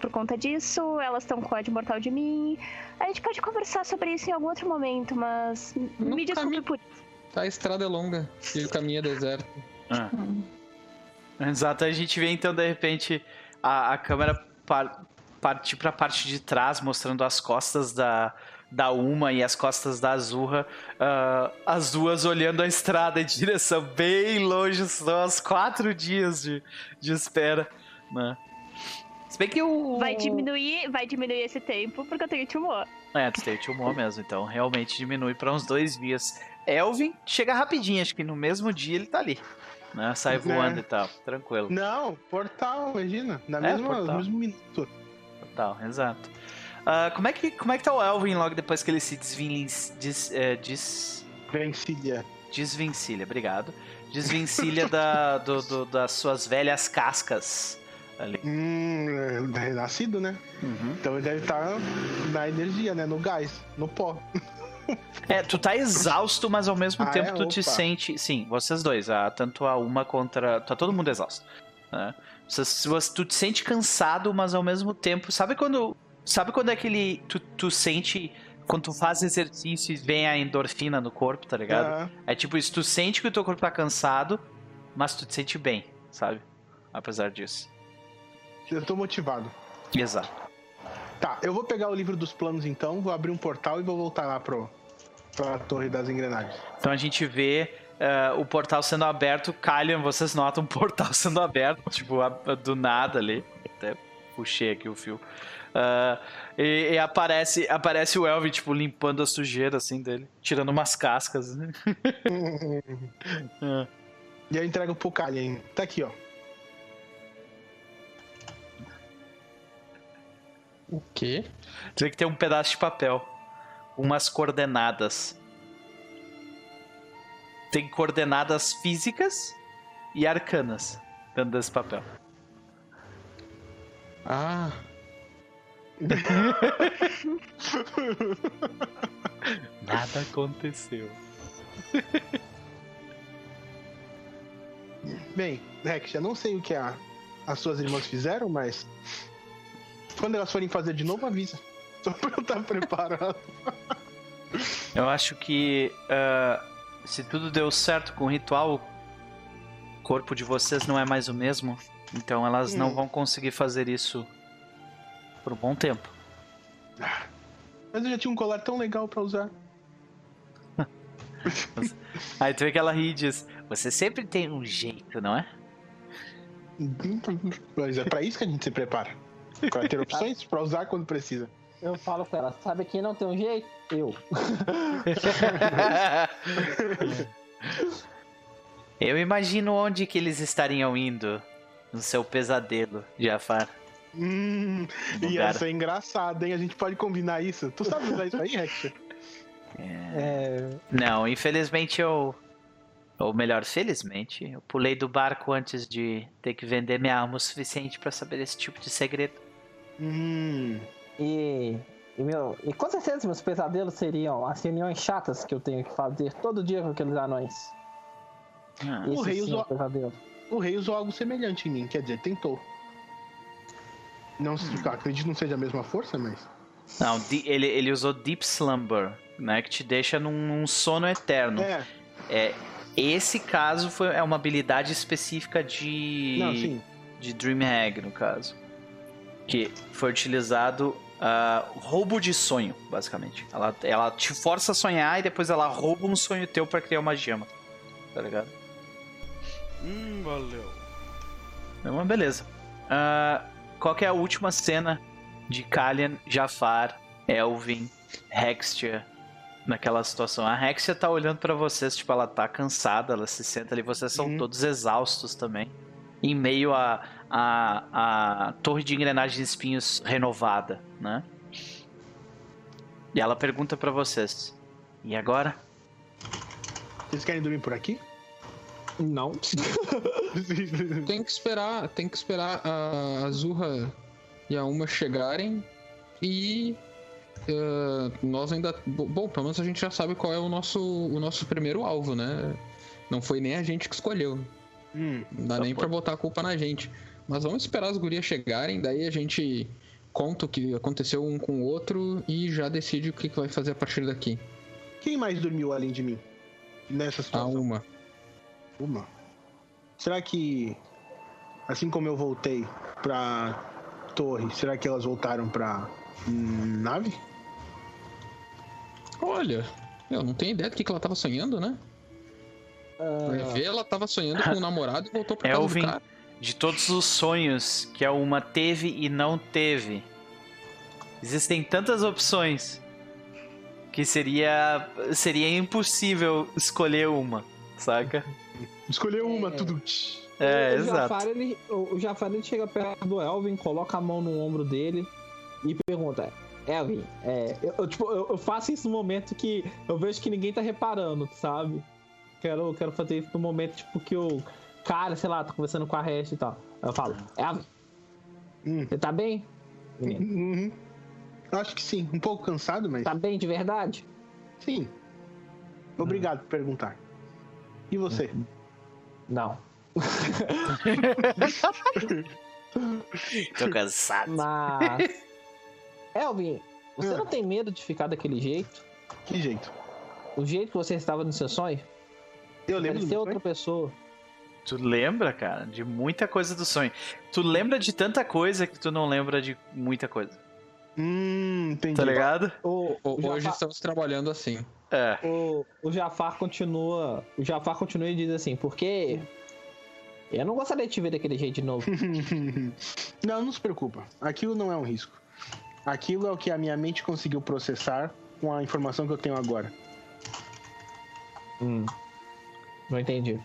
por conta disso. Elas estão com ódio mortal de mim. A gente pode conversar sobre isso em algum outro momento, mas No me desculpe caminho. por isso. Tá, a estrada é longa e o caminho é deserto. Ah. Exato, a gente vê então de repente a, a câmera par- partir pra parte de trás, mostrando as costas da, da Uma e as costas da Azurra, ah, as duas olhando a estrada em direção bem longe, são os quatro dias de, de espera, né? Se bem que o... Vai diminuir, vai diminuir esse tempo porque eu tenho tumor. É, tu tem tumor mesmo, então realmente diminui para uns dois dias. Elvin chega rapidinho, acho que no mesmo dia ele tá ali. Né? Sai É. voando e tal, tranquilo. Não, portal, imagina. Na É, mesma, portal. no mesmo minuto. Total, exato. Ah, como, é que, como é que tá o Elvin logo depois que ele se desvinli, des, é, des, Vencilha. desvencilha? Obrigado. Desvencilha da, do- do- das suas velhas cascas ali. Hum, é renascido, né? Uhum. Então ele deve estar na energia, né? No gás, no pó. É, tu tá exausto, mas ao mesmo Ah, tempo é? tu te Opa. sente. Sim, vocês dois, ah, tanto a uma contra. Tá todo mundo exausto. Né? Você- tu te sente cansado, mas ao mesmo tempo. Sabe quando. Sabe quando é aquele. Tu, tu sente. Quando tu faz exercício e vem a endorfina no corpo, tá ligado? É tipo isso, tu sente que o teu corpo tá cansado, mas tu te sente bem, sabe? Apesar disso. eu tô motivado. Exato. Tá, eu vou pegar o livro dos planos então, vou abrir um portal e vou voltar lá pro, pra Torre das Engrenagens. Então a gente vê eh, o portal sendo aberto. Kalian, vocês notam o portal sendo aberto, tipo, a- do nada ali. Até puxei aqui o fio. Ah, e, e aparece, aparece o Elvin, tipo, limpando a sujeira, assim, dele. Tirando umas cascas. né? Ah. E eu entrego pro Kalien. Tá aqui, ó. O quê? Vê que tem um pedaço de papel. Umas coordenadas. Tem coordenadas físicas e arcanas dentro desse papel. Ah, Nada aconteceu. Bem, Rex, eu não sei o que a- as suas irmãs fizeram, mas. Quando elas forem fazer de novo, avisa. Só pra eu estar preparado. Eu acho que ah, se tudo deu certo com o ritual, o corpo de vocês não é mais o mesmo. Então elas não Hum. vão conseguir fazer isso por um bom tempo. Mas eu já tinha um colar tão legal pra usar. Aí tu vê que ela ri e diz: Você sempre tem um jeito, não é? Mas é pra isso que a gente se prepara. Pra ter opções pra usar quando precisa. Eu falo com ela, sabe quem não tem um jeito? Eu. Eu imagino onde que eles estariam indo no seu pesadelo, Jafar. Hum, Um e essa é engraçada, hein? A gente pode combinar isso. Tu sabe usar isso aí, Rex? É, Não, infelizmente eu. Ou melhor, felizmente, eu pulei do barco antes de ter que vender minha alma o suficiente pra saber esse tipo de segredo. Hum. e, e, meu, e com certeza meus pesadelos seriam as reuniões chatas que eu tenho que fazer todo dia com aqueles anões. Ah, O rei sim é usou- um. O rei usou algo semelhante em mim, quer dizer, tentou. Não, acredito que não seja a mesma força, mas. Não, ele, ele usou Deep Slumber, né? Que te deixa num, num sono eterno. É, É, esse caso foi, é uma habilidade específica de. não, sim. de DreamHack, no caso. Que foi utilizado ah, roubo de sonho, basicamente. Ela, ela te força a sonhar e depois ela rouba um sonho teu pra criar uma gema. Tá ligado? Hum, valeu. É uma beleza. Ah, qual que é a última cena de Kalian, Jafar, Elvin, Hextia naquela situação? A Hextia tá olhando pra vocês, tipo, ela tá cansada, ela se senta ali, vocês são Uhum. todos exaustos também. Em meio a, a, a torre de engrenagens de espinhos renovada, né? E ela pergunta pra vocês: E agora? Vocês querem dormir por aqui? Não. Tem que esperar, tem que esperar a Azurra e a Uma chegarem e eh, nós ainda, bo- bom, pelo menos a gente já sabe qual é o nosso o nosso primeiro alvo, né? Não foi nem a gente que escolheu. hum. Não dá Só nem pra botar a culpa na gente. Mas vamos esperar as gurias chegarem, daí a gente conta o que aconteceu um com o outro e já decide o que vai fazer a partir daqui. Quem mais dormiu além de mim? Nessa A situação? Uma. Uma. Será que, assim como eu voltei pra torre, será que elas voltaram pra nave? Olha, eu não tenho ideia do que, que ela tava sonhando, né? Vai ver, ela tava sonhando com o namorado e voltou pra casa Elvin. do cara. De todos os sonhos que a Uma teve e não teve, existem tantas opções que seria seria impossível escolher uma, saca? Escolheu uma, É. tudo. É, o, exato. Jafar, ele, o, o Jafar ele chega perto do Elvin, coloca a mão no ombro dele e pergunta: Elvin, é, eu, eu, tipo, eu, eu faço isso no momento que eu vejo que ninguém tá reparando, sabe? Quero, quero fazer isso no momento tipo, que o cara, sei lá, tá conversando com a Hash e tal. Aí eu falo: Elvin, Hum. você tá bem? Menino, Uhum. Acho que sim. Um pouco cansado, mas tá bem de verdade? sim. Obrigado por perguntar. E você? Não. Tô cansado. Mas. Elvin, você não tem medo de ficar daquele jeito? Que jeito? O jeito que você estava no seu sonho? Eu lembro do Parecia outra sonho? pessoa. Tu lembra, cara, de muita coisa do sonho. Tu lembra de tanta coisa que tu não lembra de muita coisa. Hum, entendi. Tá ligado? O, O- Hoje estamos trabalhando assim. É. o, o Jafar continua. O Jafar continua e diz assim, porque. Eu não gostaria de te ver daquele jeito de novo. não, não se preocupa. Aquilo não é um risco. Aquilo é o que a minha mente conseguiu processar com a informação que eu tenho agora. Hum. Não entendi.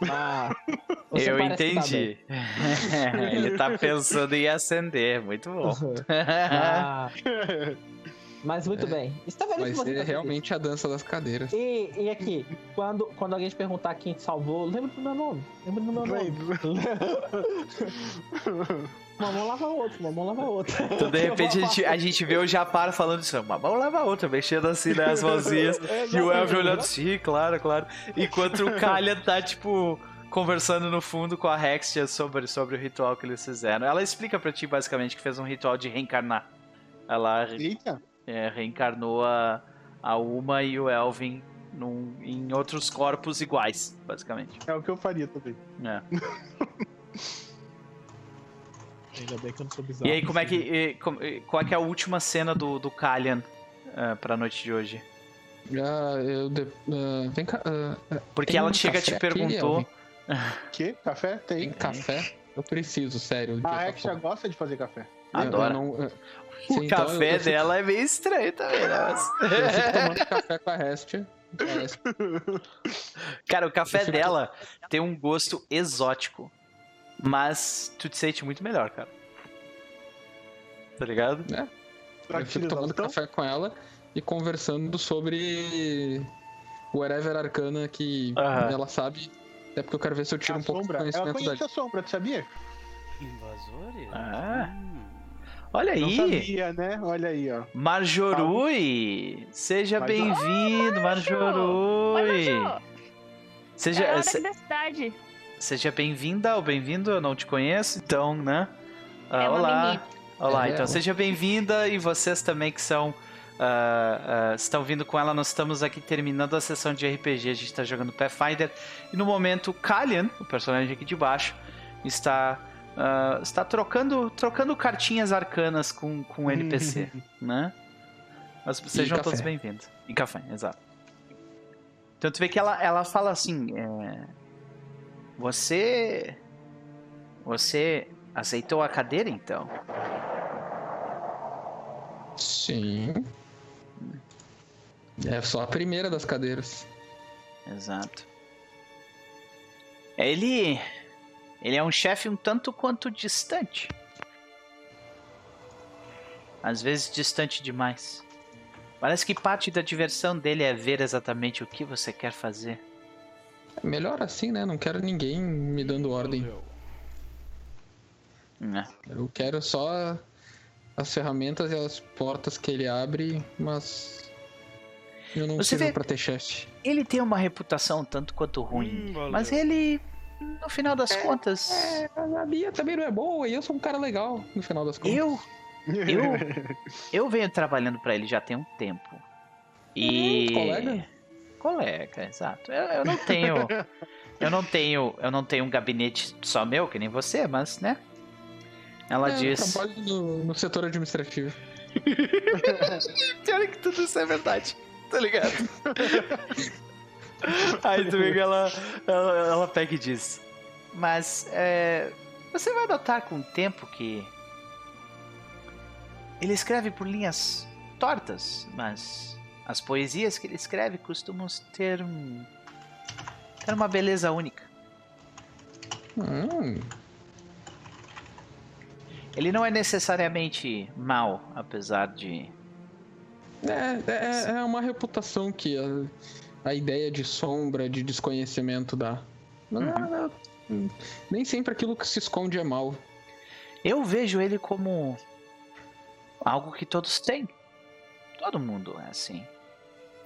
Você Eu tá entendi. Ele tá pensando em acender, muito bom. Ah, mas muito bem. Está feliz Vai que você ser tá feliz. realmente a dança das cadeiras. E, e aqui, quando, quando alguém te perguntar quem te salvou, lembra do meu nome. Lembra do meu nome. Uma mão lava a outra, uma mão lava a outra. Então, de repente, a gente, a gente vê o Japar falando isso. Uma mão lava a outra, mexendo assim nas mãozinhas. E o Elvin olhando assim, claro, claro. Enquanto o Kalyan tá, tipo, conversando no fundo com a Hextia sobre, sobre o ritual que eles fizeram. Ela explica pra ti, basicamente, que fez um ritual de reencarnar. Ela Eita. É, reencarnou a, a Uma e o Elvin num- em outros corpos iguais, basicamente. É o que eu faria também. É. Ainda bem que eu não sou bizarro. E aí, como é que. e, como- e, qual é que é a última cena do, do Kalyan uh, pra noite de hoje? Ah, eu de- ah, vem cá. ah, Porque ela um chega e te aqui, perguntou. Elvin? Que? Café? tem Tem. café? Eu preciso, sério. A já tá gosta de fazer café. Adora. não- O Sim, então eu- café eu fico- dela é meio estranho também, né? Mas- Eu fico tomando café com a Restia. Cara, o café fico- dela tem um gosto exótico. Mas tu te sente muito melhor, cara. Tá ligado? Eu fico tomando café com ela e conversando sobre whatever arcana que Aham. ela sabe. Até porque eu quero ver se eu tiro A um pouco de sombra. Ela conhecimento conhece dali. a sombra, tu sabia? Invasores? Ah. Hum. Olha Não aí, sabia, né? Olha aí, ó. Marjorui! Seja bem-vindo, Oi, Marjorui! Seja, É se- da cidade. seja bem-vinda ou bem-vindo, eu não te conheço, então, né? Ah, É olá! menina. Olá, É, então seja bem-vinda e vocês também que são. ah, ah, estão vindo com ela, nós estamos aqui terminando a sessão de RPG, a gente está jogando Pathfinder e no momento o Kalian, o personagem aqui de baixo, está, ah, está trocando, trocando cartinhas arcanas com, com NPC, né? Mas sejam todos bem-vindos. E café, exato. Então tu vê que ela, ela fala assim: é, Você. Você aceitou a cadeira então? Sim. É só a primeira das cadeiras. Exato. Ele. Ele é um chefe um tanto quanto distante. Às vezes distante demais. Parece que parte da diversão dele é ver exatamente o que você quer fazer. É Melhor assim, né? Não quero ninguém me dando ordem. Valeu. né? Eu quero só as ferramentas e as portas que ele abre, mas. Eu não Você sirvo vê- pra ter chefe. Ele tem uma reputação um tanto quanto ruim. Hum, mas ele. No final das contas. É, a minha também não é boa e eu sou um cara legal, no final das contas. Eu. Eu. Eu venho trabalhando pra ele já tem um tempo. E. Hum, colega? Colega, exato. Eu, eu não tenho. eu não tenho. Eu não tenho um gabinete só meu, que nem você, mas, né? Ela É, eu diz. trabalho no, no setor administrativo. Pior que tudo isso é verdade. tá ligado? Aí que ela, ela, ela pega e diz: Mas é, você vai notar com o tempo que. Ele escreve por linhas tortas, mas as poesias que ele escreve costumam ter um. ter uma beleza única. Hum, Ele não é necessariamente mal, apesar de. é, é, é uma reputação que a, ideia de sombra, de desconhecimento dá. Não, não, não, nem sempre aquilo que se esconde é mal. Eu vejo ele como algo que todos têm. Todo mundo é assim.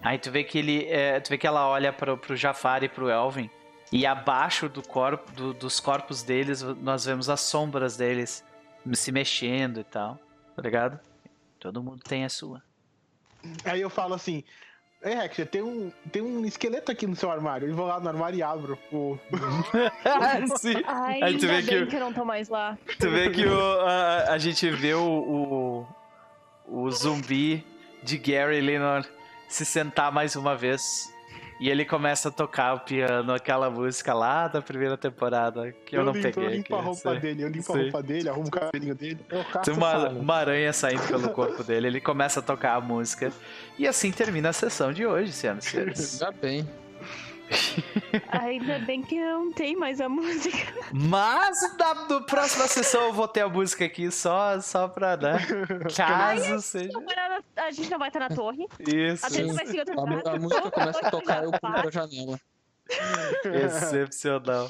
Aí tu vê que ele, é, tu vê que ela olha pro, pro Jafar e pro Elvin e abaixo do corpo, do- dos corpos deles nós vemos as sombras deles se mexendo e tal, tá ligado? Todo mundo tem a sua. Aí eu falo assim. Ei, Rex, tem um, tem um esqueleto aqui no seu armário. Eu vou lá no armário e abro. O... Sim. Ai, Aí tu vê que o- que eu não tô mais lá. Tu vê que o, a, a gente vê o, o, o zumbi de Gary Lennon se sentar mais uma vez. E ele começa a tocar o piano, aquela música lá da primeira temporada que eu, não limpo, peguei. eu limpo aqui, a roupa sei. dele, eu limpo a Sei. roupa dele, arrumo o cabelinho dele. Eu Tem uma, uma aranha saindo pelo corpo dele, ele começa a tocar a música. E assim termina a sessão de hoje, senhoras e senhores. Ainda bem. Ainda bem que não tenho mais a música. Mas na, na próxima sessão eu vou ter a música aqui só, só pra, né? Caso seja. Agora A gente não vai estar na torre. Isso. A Tenta vai A, a música começa a tocar eu pulo pra janela. Excepcional.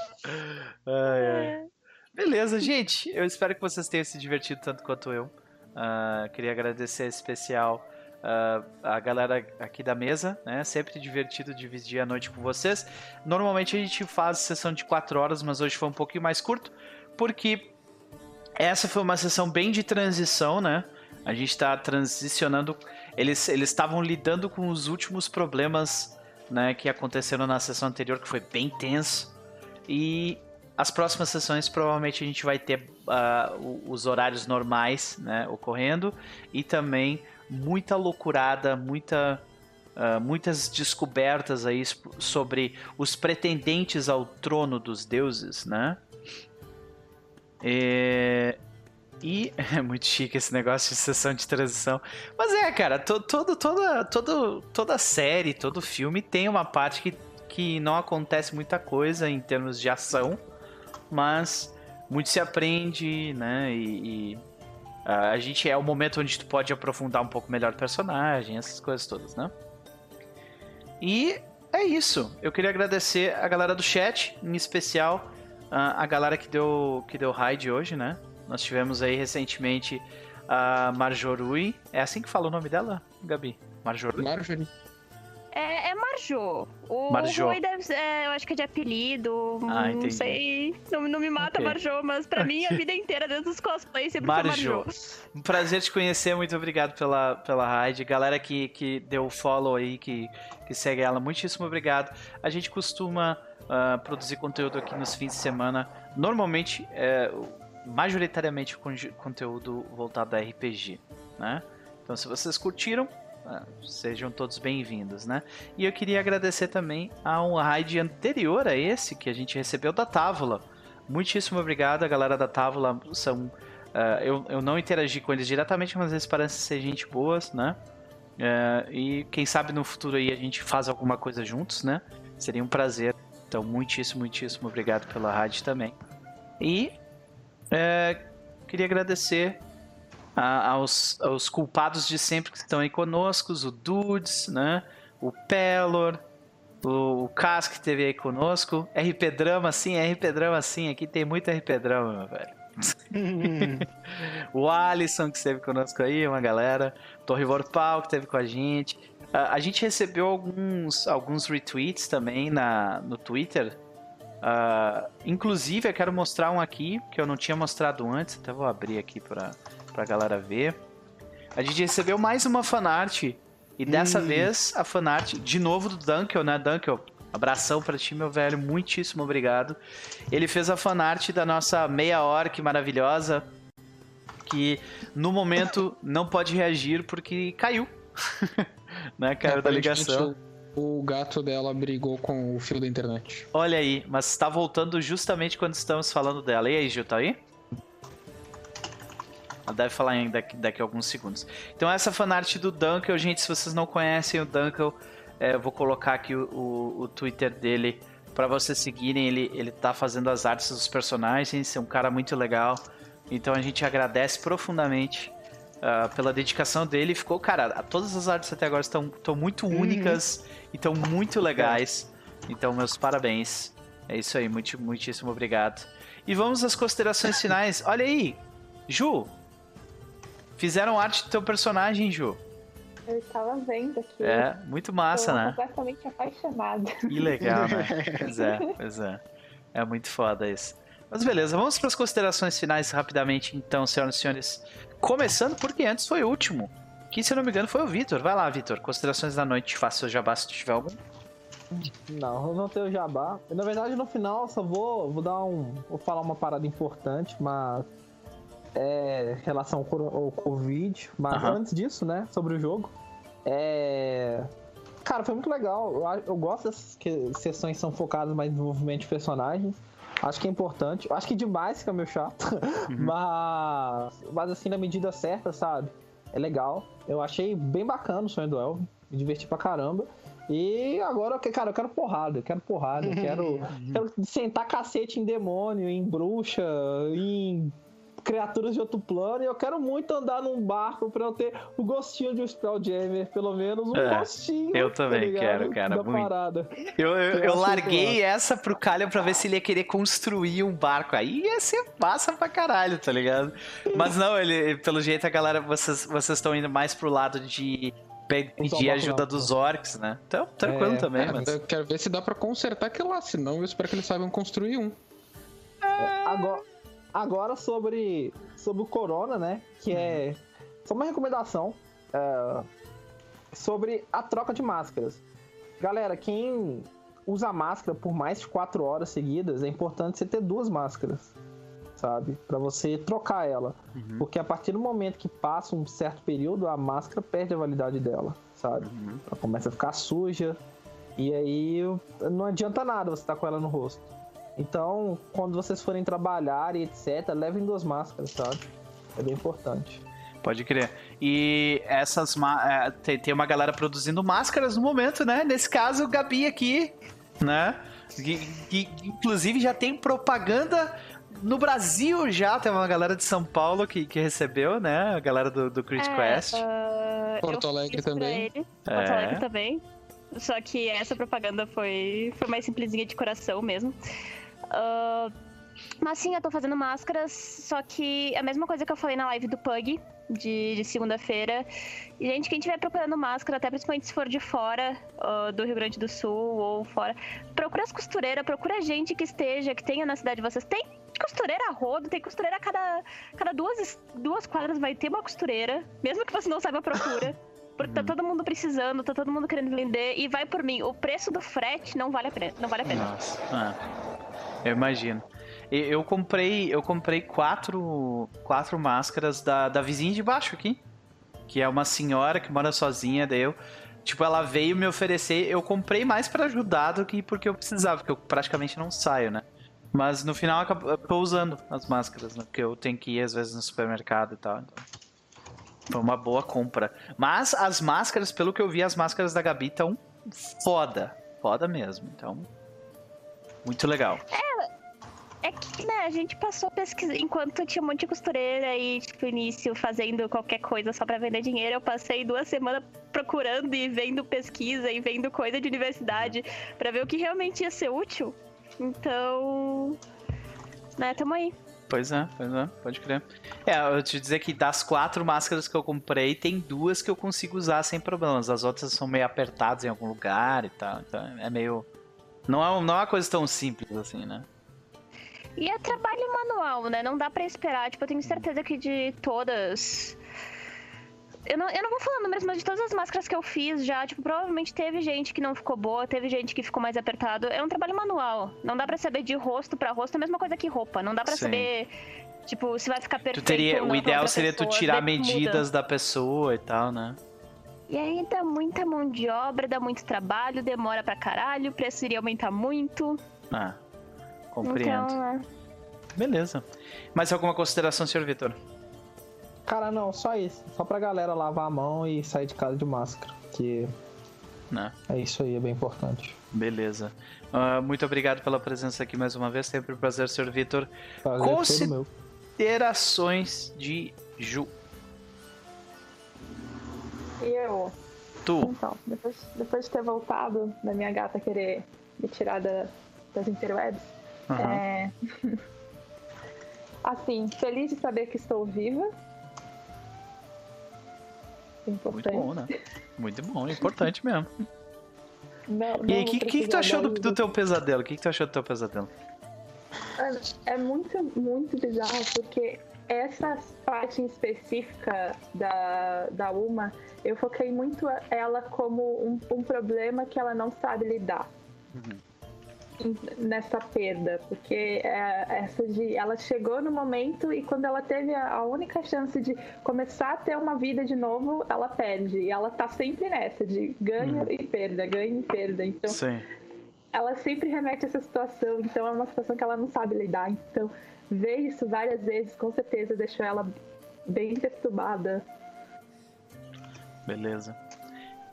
Ai, ai. Beleza, gente. Eu espero que vocês tenham se divertido tanto quanto eu. Ah, queria agradecer em especial ah, a galera aqui da mesa, né? Sempre divertido dividir a noite com vocês. Normalmente a gente faz sessão de 4 horas, mas hoje foi um pouquinho mais curto, porque essa foi uma sessão bem de transição, né? A gente está transicionando. Eles estavam lidando com os últimos problemas né, que aconteceram na sessão anterior, que foi bem tenso. E as próximas sessões provavelmente a gente vai ter o- os horários normais né, ocorrendo e também muita loucurada, muita, ah, muitas descobertas aí sobre os pretendentes ao trono dos deuses, né? É, E é muito chique esse negócio de sessão de transição. Mas é, cara, to, todo, toda, todo, toda série, todo filme tem uma parte que, que não acontece muita coisa em termos de ação, mas muito se aprende, né? E, e, a gente é o momento onde tu pode aprofundar um pouco melhor o personagem, essas coisas todas, né? E é isso. Eu queria agradecer a galera do chat, em especial ah, a galera que deu, que deu raid hoje, né? Nós tivemos aí recentemente a Marjorui. É assim que fala o nome dela, Gabi? Marjorui? Marjorie. Marjô. O Marjô. Rui deve ser, é, eu acho que é de apelido. Ah, não entendi. sei. Não, não me mata, Ok. Marjô, mas pra mim a vida inteira, desde os cosplays, sempre Marjô. foi Marjô. Um prazer te conhecer, muito obrigado pela, pela raid. Galera que, que deu follow aí, que, que segue ela, muitíssimo obrigado. A gente costuma ah, produzir conteúdo aqui nos fins de semana. Normalmente, é, majoritariamente con- conteúdo voltado a RPG, né? Então, se vocês curtiram, sejam todos bem-vindos, né? E eu queria agradecer também a um raid anterior a esse que a gente recebeu da Távola. Muitíssimo obrigado, a galera da Távola são ah, eu, eu não interagi com eles diretamente, mas eles parecem ser gente boas, né? Eh, e quem sabe no futuro aí a gente faz alguma coisa juntos, né? Seria um prazer. Então, muitíssimo, muitíssimo obrigado pela rádio também. E eh, queria agradecer a- aos, aos culpados de sempre que estão aí conosco, o Dudes, né? O Pelor, o, o Cas que esteve aí conosco, RP Drama, sim, RP Drama, sim, aqui tem muito RP Drama, meu velho. o Alisson, que esteve conosco aí, uma galera. Torre Vorpal, que esteve com a gente. A gente recebeu alguns, alguns retweets também na, no Twitter. Ah, inclusive, eu quero mostrar um aqui, que eu não tinha mostrado antes. Até vou abrir aqui pra, pra galera ver. A gente recebeu mais uma fanart. E dessa vez, a fanart, de novo do Dunkel, né? Dunkel, abração pra ti, meu velho. Muitíssimo obrigado. Ele fez a fanart da nossa meia orc maravilhosa. Que no momento não pode reagir porque caiu. né? Caiu da ligação. O, o gato dela brigou com o fio da internet. Olha aí, mas está voltando justamente quando estamos falando dela. E aí, Gil, tá aí? Ela deve falar ainda daqui, daqui a alguns segundos. Então essa fanart do Dunkel, gente, se vocês não conhecem o Dunkel, é, eu vou colocar aqui o, o, o Twitter dele para vocês seguirem. Ele, ele tá fazendo as artes dos personagens, é um cara muito legal. Então a gente agradece profundamente ah, pela dedicação dele. Ficou, cara, todas as artes até agora estão, estão muito únicas e estão muito legais. Então, meus parabéns. É isso aí, muito, muitíssimo obrigado. E vamos às considerações finais. Olha aí, Ju. Fizeram arte do teu personagem, Ju. Eu estava vendo aqui. É, muito massa, Tô né? completamente apaixonada. Que legal, né? Pois é, pois é. É muito foda isso. Mas beleza, vamos para as considerações finais rapidamente, então, senhoras e senhores. Começando porque antes foi o último. Que, se eu não me engano, foi o Vitor. Vai lá, Vitor. Considerações da noite. Faça seu jabá se tiver algum. Não, eu não tenho jabá. Na verdade, no final, só vou, vou dar um. Vou falar uma parada importante, mas. É. Relação ao Covid. Mas Aham. antes disso, né? Sobre o jogo. É. Cara, foi muito legal. Eu, gosto dessas que, sessões que são focadas mais no desenvolvimento de personagens. Acho que é importante. Acho que demais fica meio chato. mas. Mas assim, na medida certa, sabe? É legal. Eu achei bem bacana o sonho do Elvin. Me diverti pra caramba. E agora, cara, eu quero porrada, eu quero porrada, eu quero, quero sentar cacete em demônio, em bruxa, em criaturas de outro plano, e eu quero muito andar num barco pra eu ter o gostinho de um Spelljammer, pelo menos um É, gostinho. eu tá também ligado? quero, cara, da muito. parada. Eu, eu, Eu larguei essa pro Calha pra ver se ele ia querer construir um barco. Aí ia ser massa pra caralho, tá ligado? Mas não, ele, pelo jeito a galera, vocês vocês estão indo mais pro lado de pe- pedir ajuda não. dos orcs, né? Então, tranquilo É, também, É, mas... Eu quero ver se dá pra consertar aquilo lá, senão eu espero que eles saibam construir um. Agora, agora sobre, sobre o Corona, né? Que é só uma recomendação é, sobre a troca de máscaras. Galera, quem usa máscara por mais de 4 horas seguidas, é importante você ter duas máscaras, sabe? Pra você trocar ela. Uhum. Porque a partir do momento que passa um certo período, a máscara perde a validade dela, sabe? Uhum. Ela começa a ficar suja. E aí não adianta nada você estar com ela no rosto. Então, quando vocês forem trabalhar e etc, levem duas máscaras, sabe? É bem importante. Pode crer. E essas. é, tem, tem uma galera produzindo máscaras no momento, né? Nesse caso, o Gabi aqui, né? Que, que, inclusive já tem propaganda no Brasil já. Tem uma galera de São Paulo que, que recebeu, né? A galera do, do Crit Quest. ah, Porto Alegre também. ele, Porto É. Alegre também. Só que essa propaganda foi, foi mais simplesinha de coração mesmo. Mas sim, eu tô fazendo máscaras, só que a mesma coisa que eu falei na live do Pug de, de segunda-feira. Gente, quem estiver procurando máscara, até principalmente se for de fora ah, do Rio Grande do Sul ou fora, procura as costureiras, procura gente que esteja, que tenha na cidade de vocês. Tem costureira a rodo, tem costureira a cada, cada duas, duas quadras vai ter uma costureira, mesmo que você não saiba a procura. Porque tá todo mundo precisando, tá todo mundo querendo vender. E vai por mim, o preço do frete não vale a pena. Não vale a pena. Nossa, ah, eu imagino. Eu comprei, eu comprei quatro, quatro máscaras da, da vizinha de baixo aqui, que é uma senhora que mora sozinha, daí eu, tipo, ela veio me oferecer, eu comprei mais pra ajudar do que porque eu precisava, porque eu praticamente não saio, né? Mas no final eu tô usando as máscaras, né? Porque eu tenho que ir às vezes no supermercado e tal. Então. Foi uma boa compra. Mas as máscaras, pelo que eu vi, as máscaras da Gabi estão foda. Foda mesmo. Então. Muito legal. É que, né, a gente passou pesquisa enquanto tinha um monte de costureira e, tipo, início fazendo qualquer coisa só pra vender dinheiro. Eu passei duas semanas procurando e vendo pesquisa e vendo coisa de universidade pra ver o que realmente ia ser útil. Então. Né, tamo aí. Pois é, pois é, pode crer. É, eu te dizer que das quatro máscaras que eu comprei, tem duas que eu consigo usar sem problemas. As outras são meio apertadas em algum lugar e tal. Então é meio. Não é, não é uma coisa tão simples assim, né? E é trabalho manual, né? Não dá pra esperar. Tipo, eu tenho certeza que de todas. Eu não, eu não vou falar números, mas de todas as máscaras que eu fiz já, tipo, provavelmente teve gente que não ficou boa, teve gente que ficou mais apertado. É um trabalho manual. Não dá pra saber de rosto pra rosto, é a mesma coisa que roupa. Não dá pra Sim. saber, tipo, se vai ficar Tu perfeito teria, ou não o ideal seria tu pessoa. tirar Daí muda. medidas da pessoa e tal, né? E aí dá muita mão de obra, dá muito trabalho, demora pra caralho, o preço iria aumentar muito. Ah, compreendo. Então, é. Beleza. Mais alguma consideração, senhor Vitor? Cara, não, só isso. Só pra galera lavar a mão e sair de casa de máscara. Que Né? é isso aí, é bem importante. Beleza. Ah, muito obrigado pela presença aqui mais uma vez. Sempre um prazer, senhor Vitor. Meu. Considerações de Ju. E eu? Tu. Então, depois, depois de ter voltado da minha gata querer me tirar da- das interwebs, Aham. é... assim, feliz de saber que estou viva. Muito Importante. bom, né? Muito bom, importante mesmo. Não, E aí, o que, que, que tu achou do, do teu pesadelo? O que, que tu achou do teu pesadelo? É muito, muito bizarro, porque essa parte em específica da, da Uma, eu foquei muito ela como um, um problema que ela não sabe lidar. Em- Nessa perda, porque é, essa de ela chegou no momento e quando ela teve a, a única chance de começar a ter uma vida de novo, ela perde. E ela tá sempre nessa, de ganho e perda, ganho e perda. Então, Sim. ela sempre remete a essa situação, então é uma situação que ela não sabe lidar. Então, ver isso várias vezes, com certeza, deixou ela bem perturbada. Beleza.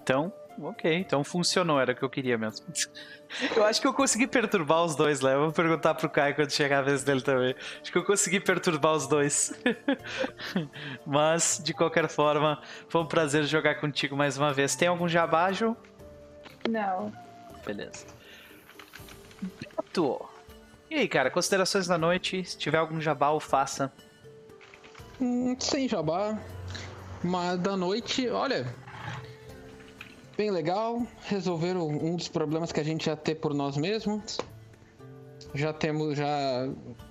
Então, ok. Então funcionou, era o que eu queria mesmo. Eu acho que eu consegui perturbar os dois, né? Eu vou perguntar pro Caio quando chegar a vez dele também. Acho que eu consegui perturbar os dois. Mas, de qualquer forma, foi um prazer jogar contigo mais uma vez. Tem algum jabá, Ju? Não. Beleza. Beto. E aí, cara, considerações da noite? Se tiver algum jabá, o faça. Hum, sem jabá. Mas da noite, olha. Bem legal. Resolveram um dos problemas que a gente ia ter por nós mesmos. Já temos, já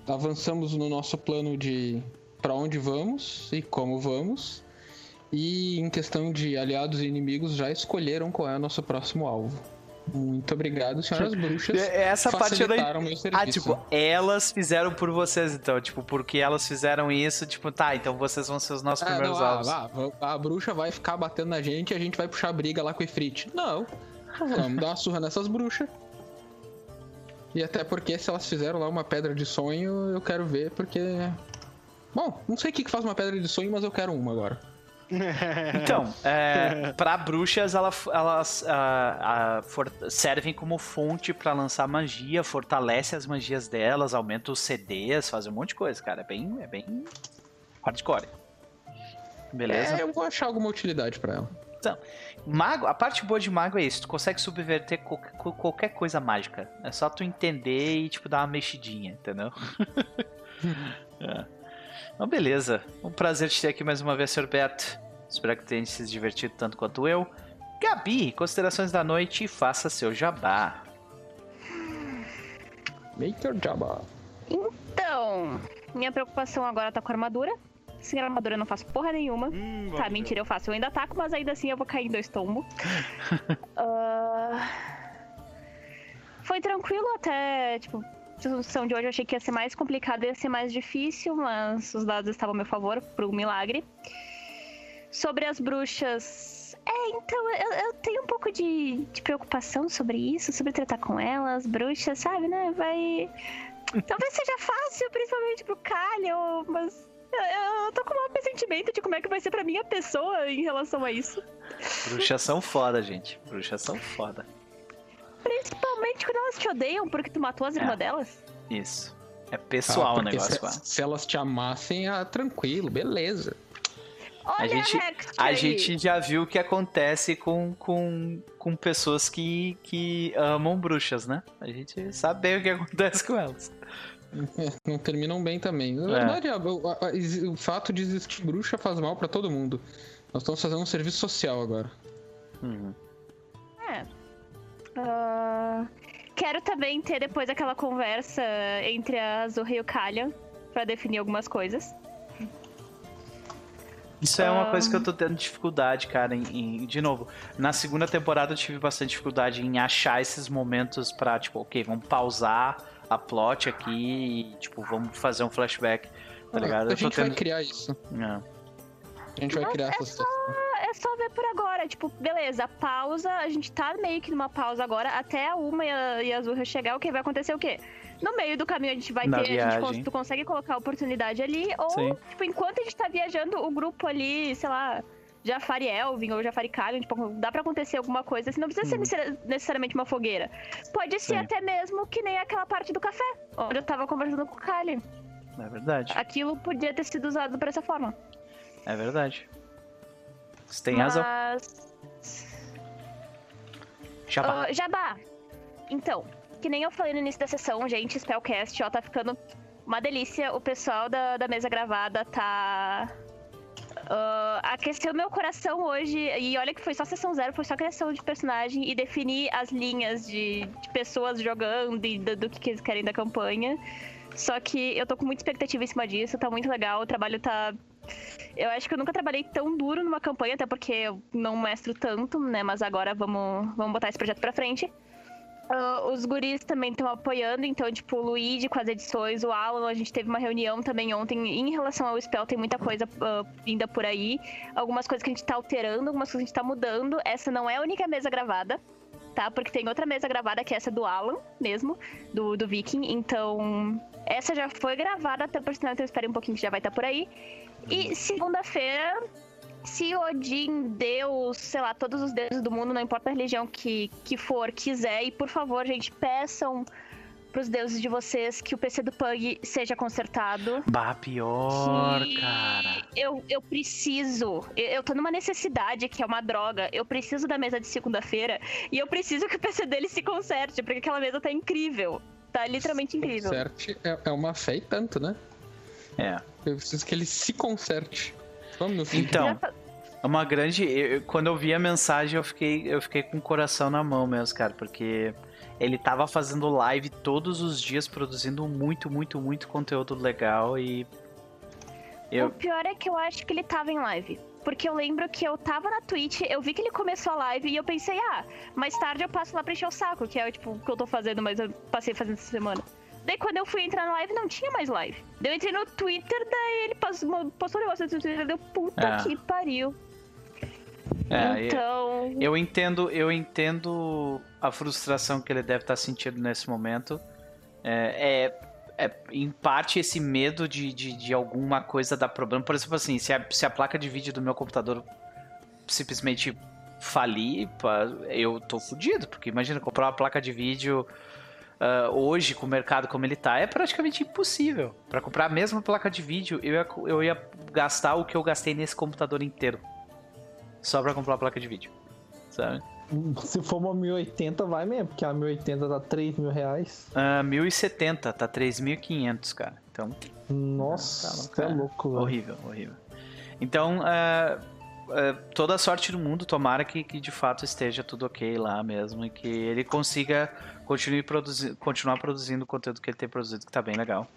avançamos no nosso plano de para onde vamos e como vamos. E em questão de aliados e inimigos, já escolheram qual é o nosso próximo alvo. Muito obrigado, senhoras bruxas. É, Essa parte eu. Ah, tipo, elas fizeram por vocês, então. Tipo, porque elas fizeram isso, tipo, tá, então vocês vão ser os nossos Ah, primeiros não, ah, alvos. ah, a bruxa vai ficar batendo na gente e a gente vai puxar briga lá com o Ifrit. Não. Vamos dar uma surra nessas bruxas. E até porque se elas fizeram lá uma pedra de sonho, eu quero ver, porque. Bom, não sei o que faz uma pedra de sonho, mas eu quero uma agora. Então, é, pra bruxas, ela- elas ah, ah, for- servem como fonte pra lançar magia, fortalece as magias delas, aumenta os CDs, faz um monte de coisa, cara. É bem, é bem hardcore. Beleza? É, eu vou achar alguma utilidade pra ela. Mago, a parte boa de mago é isso, tu consegue subverter co- co- qualquer coisa mágica. É só tu entender e, tipo, dar uma mexidinha, entendeu? é. Então, beleza. Um prazer te ter aqui mais uma vez, Sr. Beto. Espero que tenha se divertido tanto quanto eu. Gabi, considerações da noite e faça seu jabá. Make your jabba. Então, minha preocupação agora tá com a armadura. Sem armadura eu não faço porra nenhuma. tá, mentira, eu faço. Eu ainda ataco, mas ainda assim eu vou cair em dois tombos. Ah, Foi tranquilo até, tipo, a sessão de hoje eu achei que ia ser mais complicado, ia ser mais difícil, mas os dados estavam a meu favor, um milagre. Sobre as bruxas. É, então, eu, eu tenho um pouco de, de preocupação sobre isso, sobre tratar com elas, bruxas, sabe, né? Vai. Talvez seja fácil, principalmente pro Calho, mas eu, eu tô com um pressentimento de como é que vai ser pra minha pessoa em relação a isso. Bruxas são foda, gente. Bruxas são foda. Principalmente quando elas te odeiam porque tu matou as É. irmãs delas. Isso. É pessoal Ah, o negócio se, se elas te amassem, ah, tranquilo, beleza. Olha, gente- Rex, A aí. gente já viu o que acontece com, com, com pessoas que, que amam bruxas, né? A gente sabe bem o que acontece com elas. Não terminam bem também. Na É. verdade, a- a- a- o fato de existir bruxa faz mal pra todo mundo. Nós estamos fazendo um serviço social agora. Uhum. É. Ah, quero também ter depois aquela conversa entre a Azurra e o Kalyan pra definir algumas coisas. Isso é uma Ah. coisa que eu tô tendo dificuldade, cara. Em, em- de novo, na segunda temporada eu tive bastante dificuldade em achar esses momentos pra, tipo, ok, vamos pausar a plot aqui e, tipo, vamos fazer um flashback, tá ligado? a Eu tô gente vai tendo. criar isso. É. A gente vai Mas criar é essa só. É só ver por agora. Tipo, beleza, pausa. A gente tá meio que numa pausa agora. Até a Uma e a, e a Zurra chegar, o que vai acontecer o quê? No meio do caminho a gente vai Na ter. A gente, cons- tu consegue colocar a oportunidade ali. Ou, Sim. tipo, enquanto a gente tá viajando, o grupo ali, sei lá. Jafari Elvin ou Jafari Kalion, tipo, dá pra acontecer alguma coisa, assim, não precisa ser necessari- necessariamente uma fogueira. Pode ser Sim. até mesmo que nem aquela parte do café, onde eu tava conversando com o Kalion. É verdade. Aquilo podia ter sido usado por essa forma. É verdade. Você tem razão. Mas Jabá. Ah, Jabá. Então, que nem eu falei no início da sessão, gente, Spellcast, ó, tá ficando uma delícia. O pessoal da, da mesa gravada tá. ah, aqueceu meu coração hoje. E olha que foi só sessão zero, foi só criação de personagem e definir as linhas de, de pessoas jogando e do, do que eles querem da campanha. Só que eu tô com muita expectativa em cima disso, tá muito legal, o trabalho tá. Eu acho que eu nunca trabalhei tão duro numa campanha, até porque eu não mestro tanto, né? Mas agora vamos, vamos botar esse projeto pra frente. Ah, os guris também estão apoiando, então, tipo, o Luigi com as edições, o Alan, a gente teve uma reunião também ontem em relação ao spell, tem muita coisa ah, vinda por aí. Algumas coisas que a gente tá alterando, algumas coisas que a gente tá mudando. Essa não é a única mesa gravada, tá? Porque tem outra mesa gravada que é essa do Alan mesmo, do, do Viking. Então, essa já foi gravada, até por sinal, então espere um pouquinho que já vai estar por aí. E segunda-feira, se Odin, Deus, sei lá, todos os deuses do mundo, não importa a religião que, que for, quiser, e por favor, gente, peçam pros deuses de vocês que o PC do Pug seja consertado. Bah, pior, que cara. Eu, eu preciso, eu, eu tô numa necessidade que é uma droga. Eu preciso da mesa de segunda-feira e eu preciso que o PC dele se conserte, porque aquela mesa tá incrível. Tá literalmente incrível. Conserte é, é uma fé e tanto, né? É. Eu preciso que ele se conserte. Vamos no fim. Então, é uma grande. eu- quando eu vi a mensagem, eu fiquei, eu fiquei com o coração na mão mesmo, cara, porque ele tava fazendo live todos os dias, produzindo muito, muito, muito conteúdo legal e. O Eu, pior é que eu acho que ele tava em live. Porque eu lembro que eu tava na Twitch, eu vi que ele começou a live e eu pensei, ah, mais tarde eu passo lá pra encher o saco, que é tipo o que eu tô fazendo, mas eu passei fazendo essa semana. Daí quando eu fui entrar na live, não tinha mais live. Daí eu entrei no Twitter, daí ele passou, postou um negócio no Twitter, deu puta É. que pariu. é, então. eu entendo, eu entendo a frustração que ele deve estar sentindo nesse momento. É, é, é, em parte esse medo de, de, de alguma coisa dar problema. Por exemplo, assim, se a, se a placa de vídeo do meu computador simplesmente falir, eu tô fudido. Porque imagina, comprar uma placa de vídeo ah, hoje, com o mercado como ele tá, é praticamente impossível. Para comprar a mesma placa de vídeo, eu ia, eu ia gastar o que eu gastei nesse computador inteiro. Só pra comprar a placa de vídeo. Sabe? Se for uma 1080, vai mesmo, porque a 1080 tá 3 mil reais. Ah, 1070, tá 3.500, cara. Então, Nossa, Tá, é tá. louco, horrível, horrível. Então, ah, ah, toda a sorte do mundo, tomara que, que de fato esteja tudo ok lá mesmo e que ele consiga continue produzi continuar produzindo o conteúdo que ele tem produzido, que tá bem legal.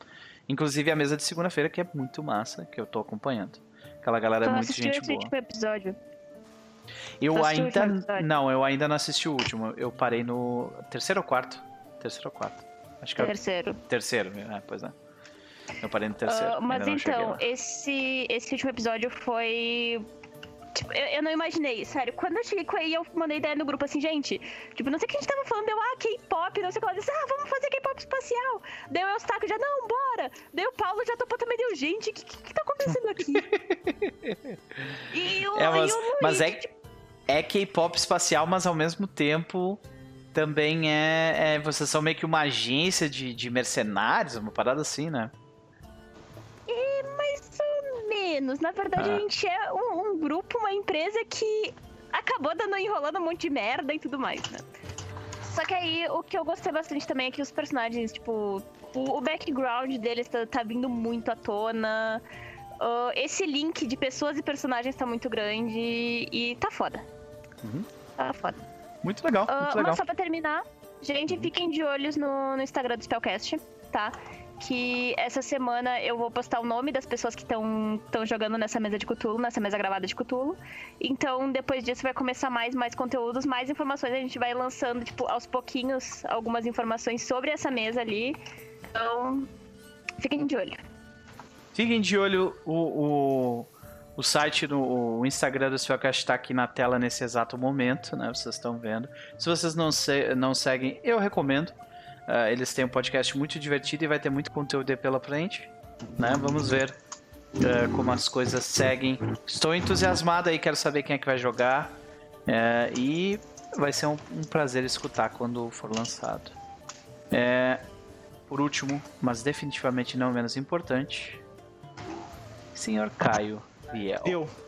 Inclusive a mesa de segunda-feira, que é muito massa, que eu tô acompanhando. Aquela galera é Tu muito gente boa. último episódio? Eu ainda. episódio? Não, eu ainda não assisti o último. Eu parei no terceiro ou quarto? Terceiro ou quarto? Acho que é Terceiro. terceiro, é, pois é. Eu parei no terceiro. Ah, mas então, esse, esse último episódio foi. Tipo, eu, eu não imaginei, sério. Quando eu cheguei com aí, eu mandei ideia no grupo assim, gente. Tipo, não sei o que a gente tava falando, deu, ah, K-pop, não sei o que. Ela disse, ah, vamos fazer K-pop espacial. Deu o Eustáquio já, não, bora. Daí o Paulo já topou também, deu, gente, o que, que, que tá acontecendo aqui? e o, É, mas, e o Luigi, mas é, tipo, é K-pop espacial, mas ao mesmo tempo também é, é- Vocês são meio que uma agência de, de mercenários, uma parada assim, né? Na verdade, Ah. a gente é um, um grupo, uma empresa que acabou dando enrolando um monte de merda e tudo mais, né? Só que aí o que eu gostei bastante também é que os personagens, tipo, o, o background deles tá, tá vindo muito à tona. Ah, esse link de pessoas e personagens tá muito grande e tá foda. Uhum. Tá foda. Muito legal, Ah, muito legal. mas só pra terminar, gente, fiquem de olhos no, no Instagram do Spellcast, tá? Que essa semana eu vou postar o nome das pessoas que estão jogando nessa mesa de Cthulhu, nessa mesa gravada de Cthulhu. Então, depois disso vai começar mais, mais conteúdos, mais informações. A gente vai lançando, tipo, aos pouquinhos, algumas informações sobre essa mesa ali. Então, fiquem de olho. Fiquem de olho, o, o, O site, no, o Instagram do Suacast está aqui na tela nesse exato momento, né? Vocês estão vendo. Se vocês não, se, não seguem, eu recomendo. Uh, eles têm um podcast muito divertido e vai ter muito conteúdo pela frente. Né? Vamos ver uh, como as coisas seguem. Estou entusiasmado aí, quero saber quem é que vai jogar. Uh, e vai ser um, um, prazer escutar quando for lançado. É, por último, mas definitivamente não menos importante, Senhor Caio Viel. Eu.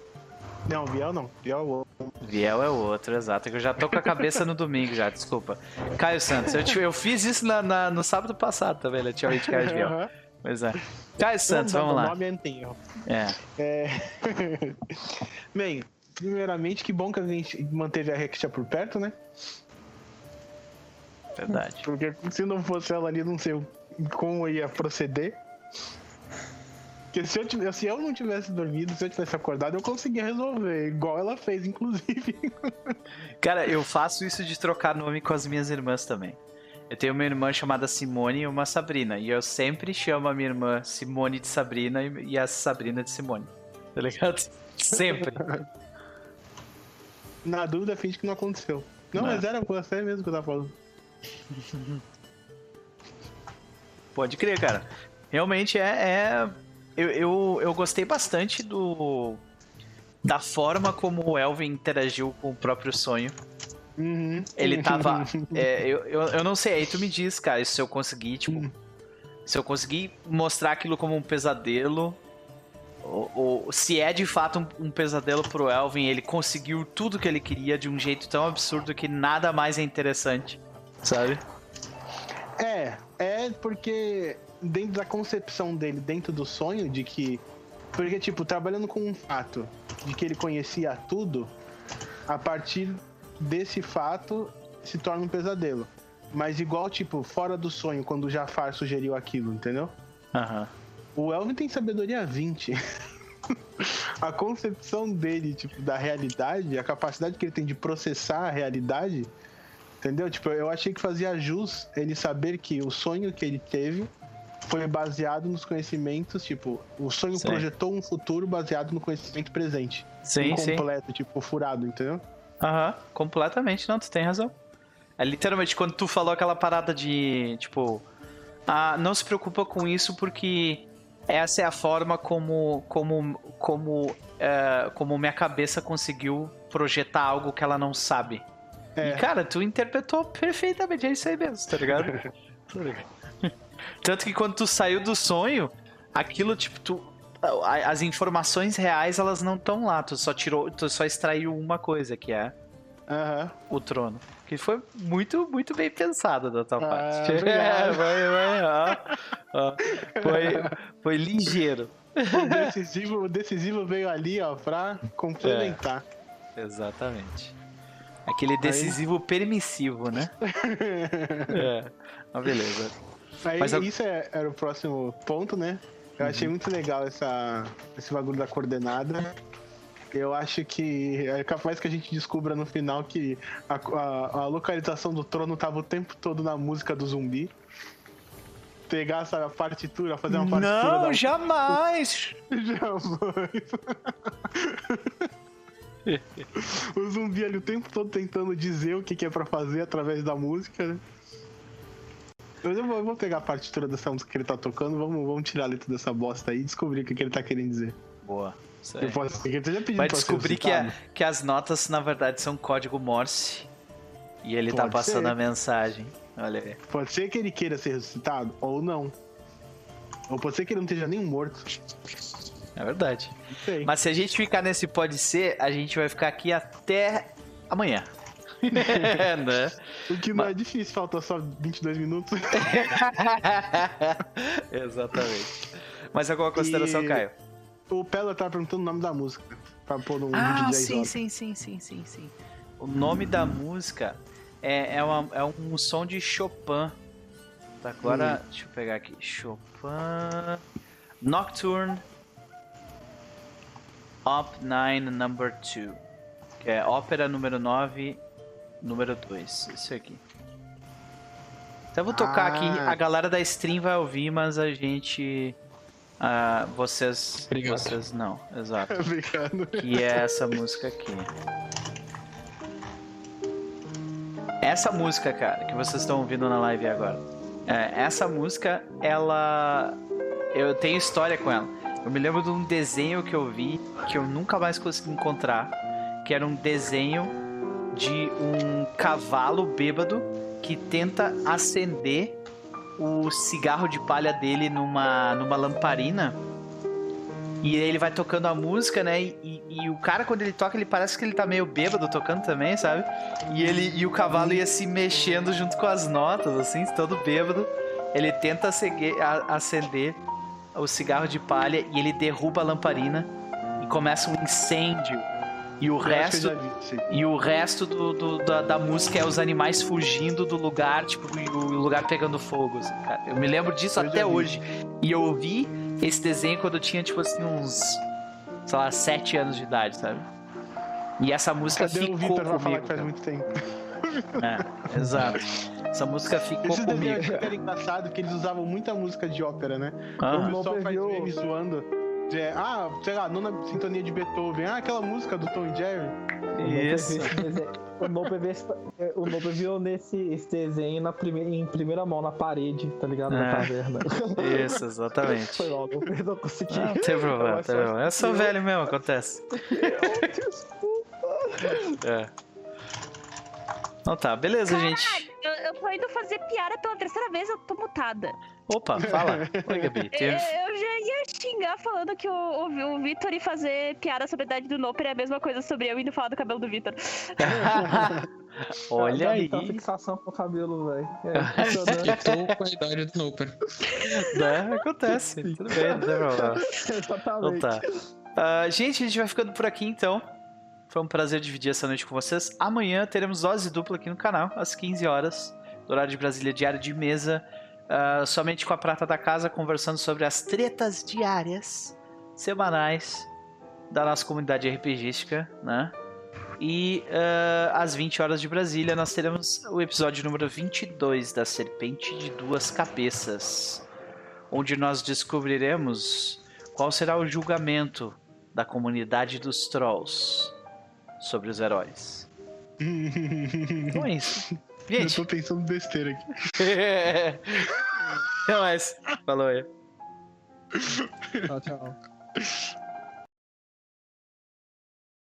Não, Viel não. Viel é o outro. Viel é o outro, exato. É que eu já tô com a cabeça no domingo já, desculpa. Caio Santos, eu, te, eu fiz isso na, na, no sábado passado também, relativamente Caio Viel. Uhum. Pois é. Caio Santos, vamos lá. Nome antigo. É. é... Bem, primeiramente, que bom que a gente manteve a Rexia por perto, né? Verdade. Porque se não fosse ela ali, não sei como ia proceder. Porque se eu, tivesse, se eu não tivesse dormido, se eu tivesse acordado, eu conseguia resolver, igual ela fez, inclusive. Cara, eu faço isso de trocar nome com as minhas irmãs também. Eu tenho uma irmã chamada Simone e uma Sabrina. E eu sempre chamo a minha irmã Simone de Sabrina e a Sabrina de Simone. Tá ligado? Sempre. Na dúvida, finge que não aconteceu. Não, não. mas era você mesmo que eu tava falando. Pode crer, cara. Realmente é. é... Eu, eu, eu gostei bastante do. Da forma como o Elvin interagiu com o próprio sonho. Uhum. Ele tava. é, eu, eu, eu não sei, aí tu me diz, cara, se eu conseguir, tipo. Uhum. Se eu conseguir mostrar aquilo como um pesadelo. Ou, ou se é de fato um, um, pesadelo pro Elvin, ele conseguiu tudo que ele queria de um jeito tão absurdo que nada mais é interessante sabe? É, é porque dentro da concepção dele, dentro do sonho de que. Porque, tipo, trabalhando com um fato de que ele conhecia tudo, a partir desse fato se torna um pesadelo. Mas igual, tipo, fora do sonho, quando o Jafar sugeriu aquilo, entendeu? Aham. Uhum. O Elvin tem sabedoria 20. a concepção dele, tipo, da realidade, a capacidade que ele tem de processar a realidade Entendeu? Tipo, eu achei que fazia jus ele saber que o sonho que ele teve foi baseado nos conhecimentos, tipo, o sonho sim. projetou um futuro baseado no conhecimento presente. Sim, Incompleto, sim. tipo, furado, entendeu? Aham, completamente, não, tu tem razão. É literalmente quando tu falou aquela parada de, tipo, ah, não se preocupa com isso porque essa é a forma como como como uh, como minha cabeça conseguiu projetar algo que ela não sabe. É. E, cara, tu interpretou perfeitamente, é isso aí mesmo, tá ligado? Tanto que quando tu saiu do sonho, aquilo, tipo, tu. As informações reais, elas não estão lá. Tu só tirou. Tu só extraiu uma coisa, que é uhum. o trono. Que foi muito, muito bem pensado da tua ah, parte. É, foi, foi, ó, ó, foi, foi ligeiro. O decisivo, o decisivo veio ali, ó, pra complementar. É, exatamente. Aquele decisivo Aí... permissivo, né? é. Mas beleza. Aí, Mas isso é, era o próximo ponto, né? Eu uhum. achei muito legal essa, esse bagulho da coordenada. Eu acho que é capaz que a gente descubra no final que a, a, a localização do trono tava o tempo todo na música do zumbi pegar essa partitura, fazer uma partitura. Não, da... jamais! jamais! o zumbi ali o tempo todo tentando dizer o que, que é pra fazer através da música, né? Mas eu vou, eu vou, pegar a partitura dessa música que ele tá tocando, vamos, vamos tirar a letra dessa bosta aí e descobrir o que, que ele tá querendo dizer. Boa. Isso aí. Posso, Vai descobrir que, a, que as notas, na verdade, são código Morse. E ele tá Pode tá passando ser. a mensagem. Olha aí. Pode ser que ele queira ser ressuscitado, ou não. Ou pode ser que ele não esteja nem morto. É verdade. Mas se a gente ficar nesse pode ser, a gente vai ficar aqui até amanhã. é, né? O que não Mas... é difícil, falta só 22 minutos. Exatamente. Mas alguma consideração, e... Caio? O Pela tá perguntando o nome da música. Pra pôr um ah, vídeo de 10 sim, horas. sim, sim, sim, sim, sim. O nome da música é, é, uma, é um som de Chopin. Tá, agora, hum. deixa eu pegar aqui. Chopin. Nocturne Op 9 Number 2. Que é ópera número 9, número 2. Isso aqui. Então eu vou tocar ah. aqui, a galera da stream vai ouvir, mas a gente Ah, vocês. Obrigado. Vocês não, exato. Obrigado. Que é essa música aqui. Essa música, cara, que vocês estão ouvindo na live agora. é, essa música, ela. Eu tenho história com ela. Eu me lembro de um desenho que eu vi que eu nunca mais consegui encontrar. Que era um desenho de um cavalo bêbado que tenta acender o cigarro de palha dele numa, numa lamparina. E ele vai tocando a música, né? E, e- o cara, quando ele toca, ele parece que ele tá meio bêbado tocando também, sabe? E ele e o cavalo ia se mexendo junto com as notas, assim, todo bêbado. Ele tenta acender o cigarro de palha e ele derruba a lamparina e começa um incêndio. E o Eu resto vi, e o resto do, do- da, da música é os animais fugindo do lugar, tipo, o lugar pegando fogo, assim, cara. Eu me lembro disso Eu até hoje. E eu vi esse desenho quando eu tinha, tipo assim, uns, sei lá, sete anos de idade, sabe? E essa música Cadê o ficou pra falar comigo. que faz muito tempo? É, exato. Essa música ficou Esses desenhos comigo. aqui era engraçado porque eles usavam muita música de ópera, né? O Aham. pessoal faz meme zoando. De, ah, sei lá, nona sintonia de Beethoven. Ah, aquela música do Tom e Jerry. Isso. O Nope esse- o Nope viu nesse esse desenho na primeira, em primeira mão na parede, tá ligado? É. Na taverna. Isso, exatamente. Foi logo, eu não consegui. Não, tem problema, não tem problema. Eu sou velho mesmo, acontece. É. Então tá, beleza, gente. Eu, eu tô indo fazer piada pela terceira vez, eu tô mutada. Opa, fala. Oi, Gabi. Eu, Teve... eu já ia xingar falando que o, o, o Vitor ir fazer piada sobre a idade do Noper é a mesma coisa sobre eu indo falar do cabelo do Vitor. Olha Gabi aí. Uma fixação com o cabelo, velho. É, com a idade do Noper. Né? Acontece. Tudo bem, não tem problema. Então Exatamente. tá. Ah, gente, a gente vai ficando por aqui então. Foi um prazer dividir essa noite com vocês. Amanhã teremos dose dupla aqui no canal, às 15 horas, do horário de Brasília diário de mesa. Ah, somente com a prata da casa, conversando sobre as tretas diárias, semanais da nossa comunidade RPGística, né? E ah, às 20 horas de Brasília nós teremos o episódio número 22 da Serpente de Duas Cabeças, onde nós descobriremos qual será o julgamento da comunidade dos Trolls sobre os heróis. Então é isso. Eu Gente, tô pensando besteira aqui. Até mais. Falou aí. Tchau, tchau.